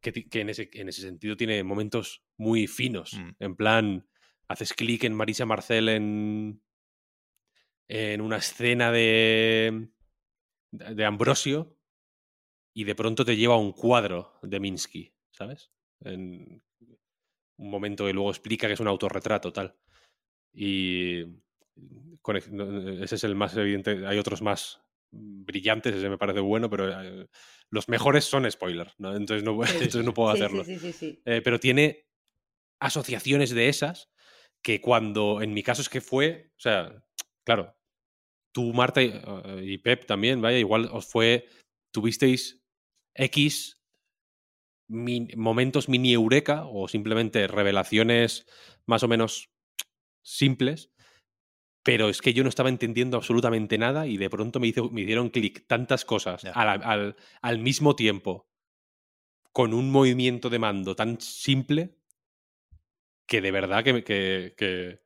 que, en, ese, en ese sentido tiene momentos muy finos. Mm. En plan, haces clic en Marisa Marcel en. En una escena de. de Ambrosio y de pronto te lleva a un cuadro de Minsky, ¿sabes? En un momento que luego explica que es un autorretrato, tal. Y con- ese es el más evidente. Hay otros más brillantes, ese me parece bueno, pero eh, los mejores son spoiler, ¿no? Entonces no, [laughs] entonces no puedo Sí, hacerlo. Sí, sí, sí, sí. Eh, pero tiene asociaciones de esas que cuando, en mi caso es que fue, o sea, claro, tú, Marta y, eh, y Pep también, vaya, igual os fue, tuvisteis X min- momentos mini eureka o simplemente revelaciones más o menos simples, pero es que yo no estaba entendiendo absolutamente nada y de pronto me, hizo, me hicieron clic tantas cosas al, al mismo tiempo con un movimiento de mando tan simple que de verdad que,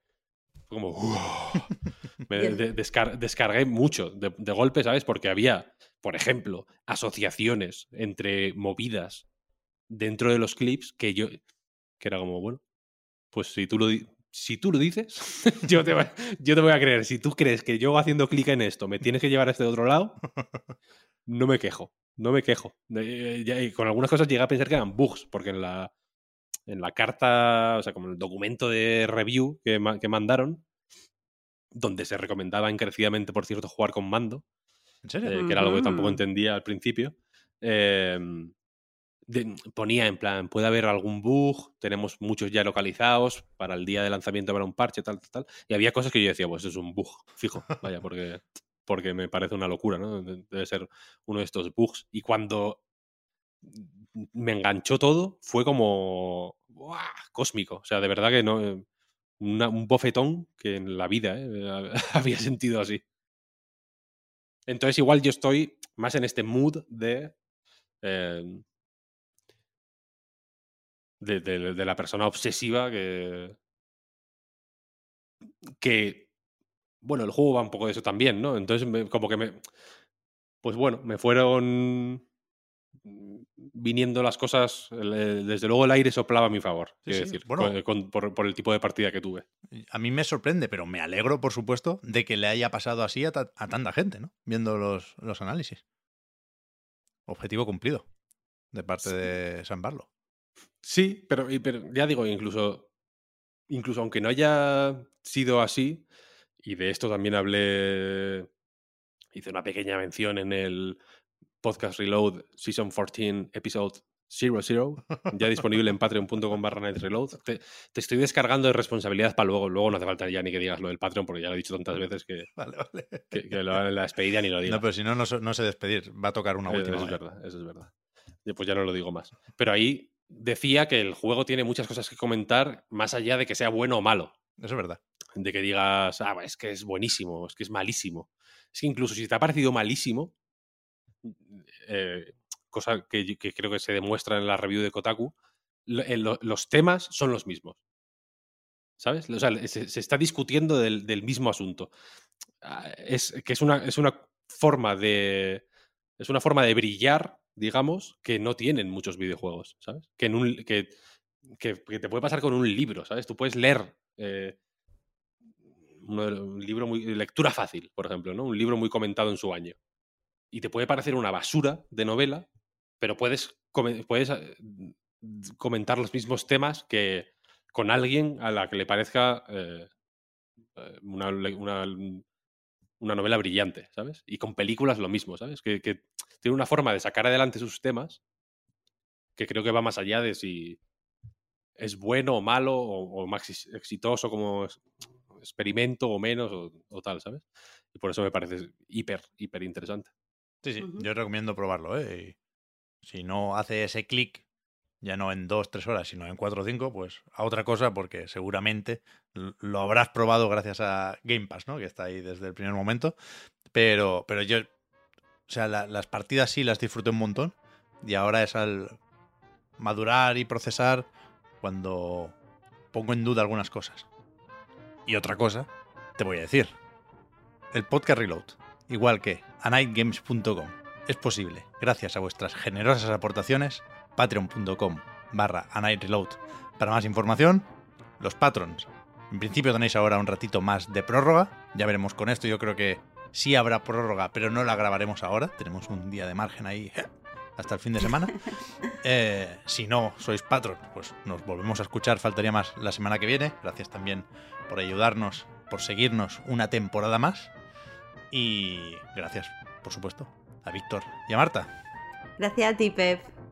como [laughs] me Bien. de- descar- descargué mucho de, de golpe, ¿sabes? Porque había, por ejemplo, asociaciones entre movidas dentro de los clips que yo que era como, bueno, pues si tú lo si tú lo dices, [laughs] yo te, voy, yo te voy a creer. Si tú crees que yo haciendo clic en esto me tienes que llevar a este otro lado, no me quejo. No me quejo. Eh, y con algunas cosas llegué a pensar que eran bugs, porque en la, en la carta, o sea, como en el documento de review que, que mandaron, donde se recomendaba encarecidamente, por cierto, jugar con mando, ¿En serio? eh, que era algo que tampoco Ujú. entendía al principio. eh, ponía en plan, puede haber algún bug, tenemos muchos ya localizados, para el día de lanzamiento habrá un parche, tal, tal, tal. Y había cosas que yo decía, pues es un bug, fijo, vaya, porque, porque me parece una locura, ¿no? De- Debe ser uno de estos bugs. Y cuando me enganchó todo, fue como ¡buah! cósmico. O sea, de verdad que no. eh, un bofetón que en la vida ¿eh? [laughs] había sentido así. Entonces, igual yo estoy más en este mood de. eh, de, de- de la persona obsesiva que. que. Bueno, el juego va un poco de eso también, ¿no? Entonces, me- como que me. Pues bueno, me fueron viniendo las cosas. el- desde luego, el aire soplaba a mi favor, Sí, decir, bueno. con- con- por, por el tipo de partida que tuve. A mí me sorprende, pero me alegro, por supuesto, de que le haya pasado así a, ta- a tanta gente, ¿no? Viendo los, los análisis. Objetivo cumplido de parte de San Barlo. Sí, pero, ya digo, incluso, incluso aunque no haya sido así, y de esto también hablé, hice una pequeña mención en el podcast Reload Season 14, Episode 00, ya disponible en patreon.com barra Night Reload. Te, te estoy descargando de responsabilidad para luego, luego no hace falta ya ni que digas lo del Patreon, porque ya lo he dicho tantas veces que, [laughs] Vale, vale. que, que lo- la despedida ni lo digo. No, pero si no, no, sé- no sé despedir. Va a tocar una Eh, última. Eso es vez. verdad, eso es verdad. Pues ya no lo digo más. Pero ahí decía que el juego tiene muchas cosas que comentar, más allá de que sea bueno o malo. Eso es verdad. De que digas, ah, es que es buenísimo, es que es malísimo. Es que incluso si te ha parecido malísimo, eh, cosa que, creo que se demuestra en la review de Kotaku, lo- lo- los temas son los mismos. ¿Sabes? O sea, se, se está discutiendo del, del mismo asunto. Ah, Es que es una, es una forma de. Es una forma de brillar, digamos, que no tienen muchos videojuegos, ¿sabes? Que, en un, que, te puede pasar con un libro, ¿sabes? Tú puedes leer eh, un libro muy. lectura fácil, por ejemplo, ¿no? Un libro muy comentado en su año. Y te puede parecer una basura de novela, pero puedes, puedes eh, comentar los mismos temas que con alguien a la que le parezca eh, una, una novela brillante, ¿sabes? Y con películas lo mismo, ¿sabes? Que, que tiene una forma de sacar adelante sus temas que creo que va más allá de si es bueno o malo o, o más ex- exitoso como es- experimento o menos o, o tal, ¿sabes? Y por eso me parece hiper, hiper interesante. Sí, sí. Yo recomiendo probarlo, ¿eh? Y si no hace ese clic, ya no en dos, tres horas, sino en cuatro o cinco, pues a otra cosa, porque seguramente lo habrás probado gracias a Game Pass, ¿no? Que está ahí desde el primer momento. Pero, pero yo, o sea, la- las partidas sí las disfruté un montón. Y ahora es al madurar y procesar cuando pongo en duda algunas cosas. Y otra cosa, te voy a decir. El podcast Reload, igual que anightgames.com, es posible gracias a vuestras generosas aportaciones. Patreon.com barra anightreload. Para más información, los patrons. En principio tenéis ahora un ratito más de prórroga. Ya veremos con esto. Yo creo que sí habrá prórroga, pero no la grabaremos ahora. Tenemos un día de margen ahí. hasta el fin de semana. [laughs] Eh, si no sois patron, pues nos volvemos a escuchar, faltaría más la semana que viene. Gracias también por ayudarnos, por seguirnos una temporada más. Y gracias, por supuesto, a Víctor y a Marta. Gracias a ti, Pep.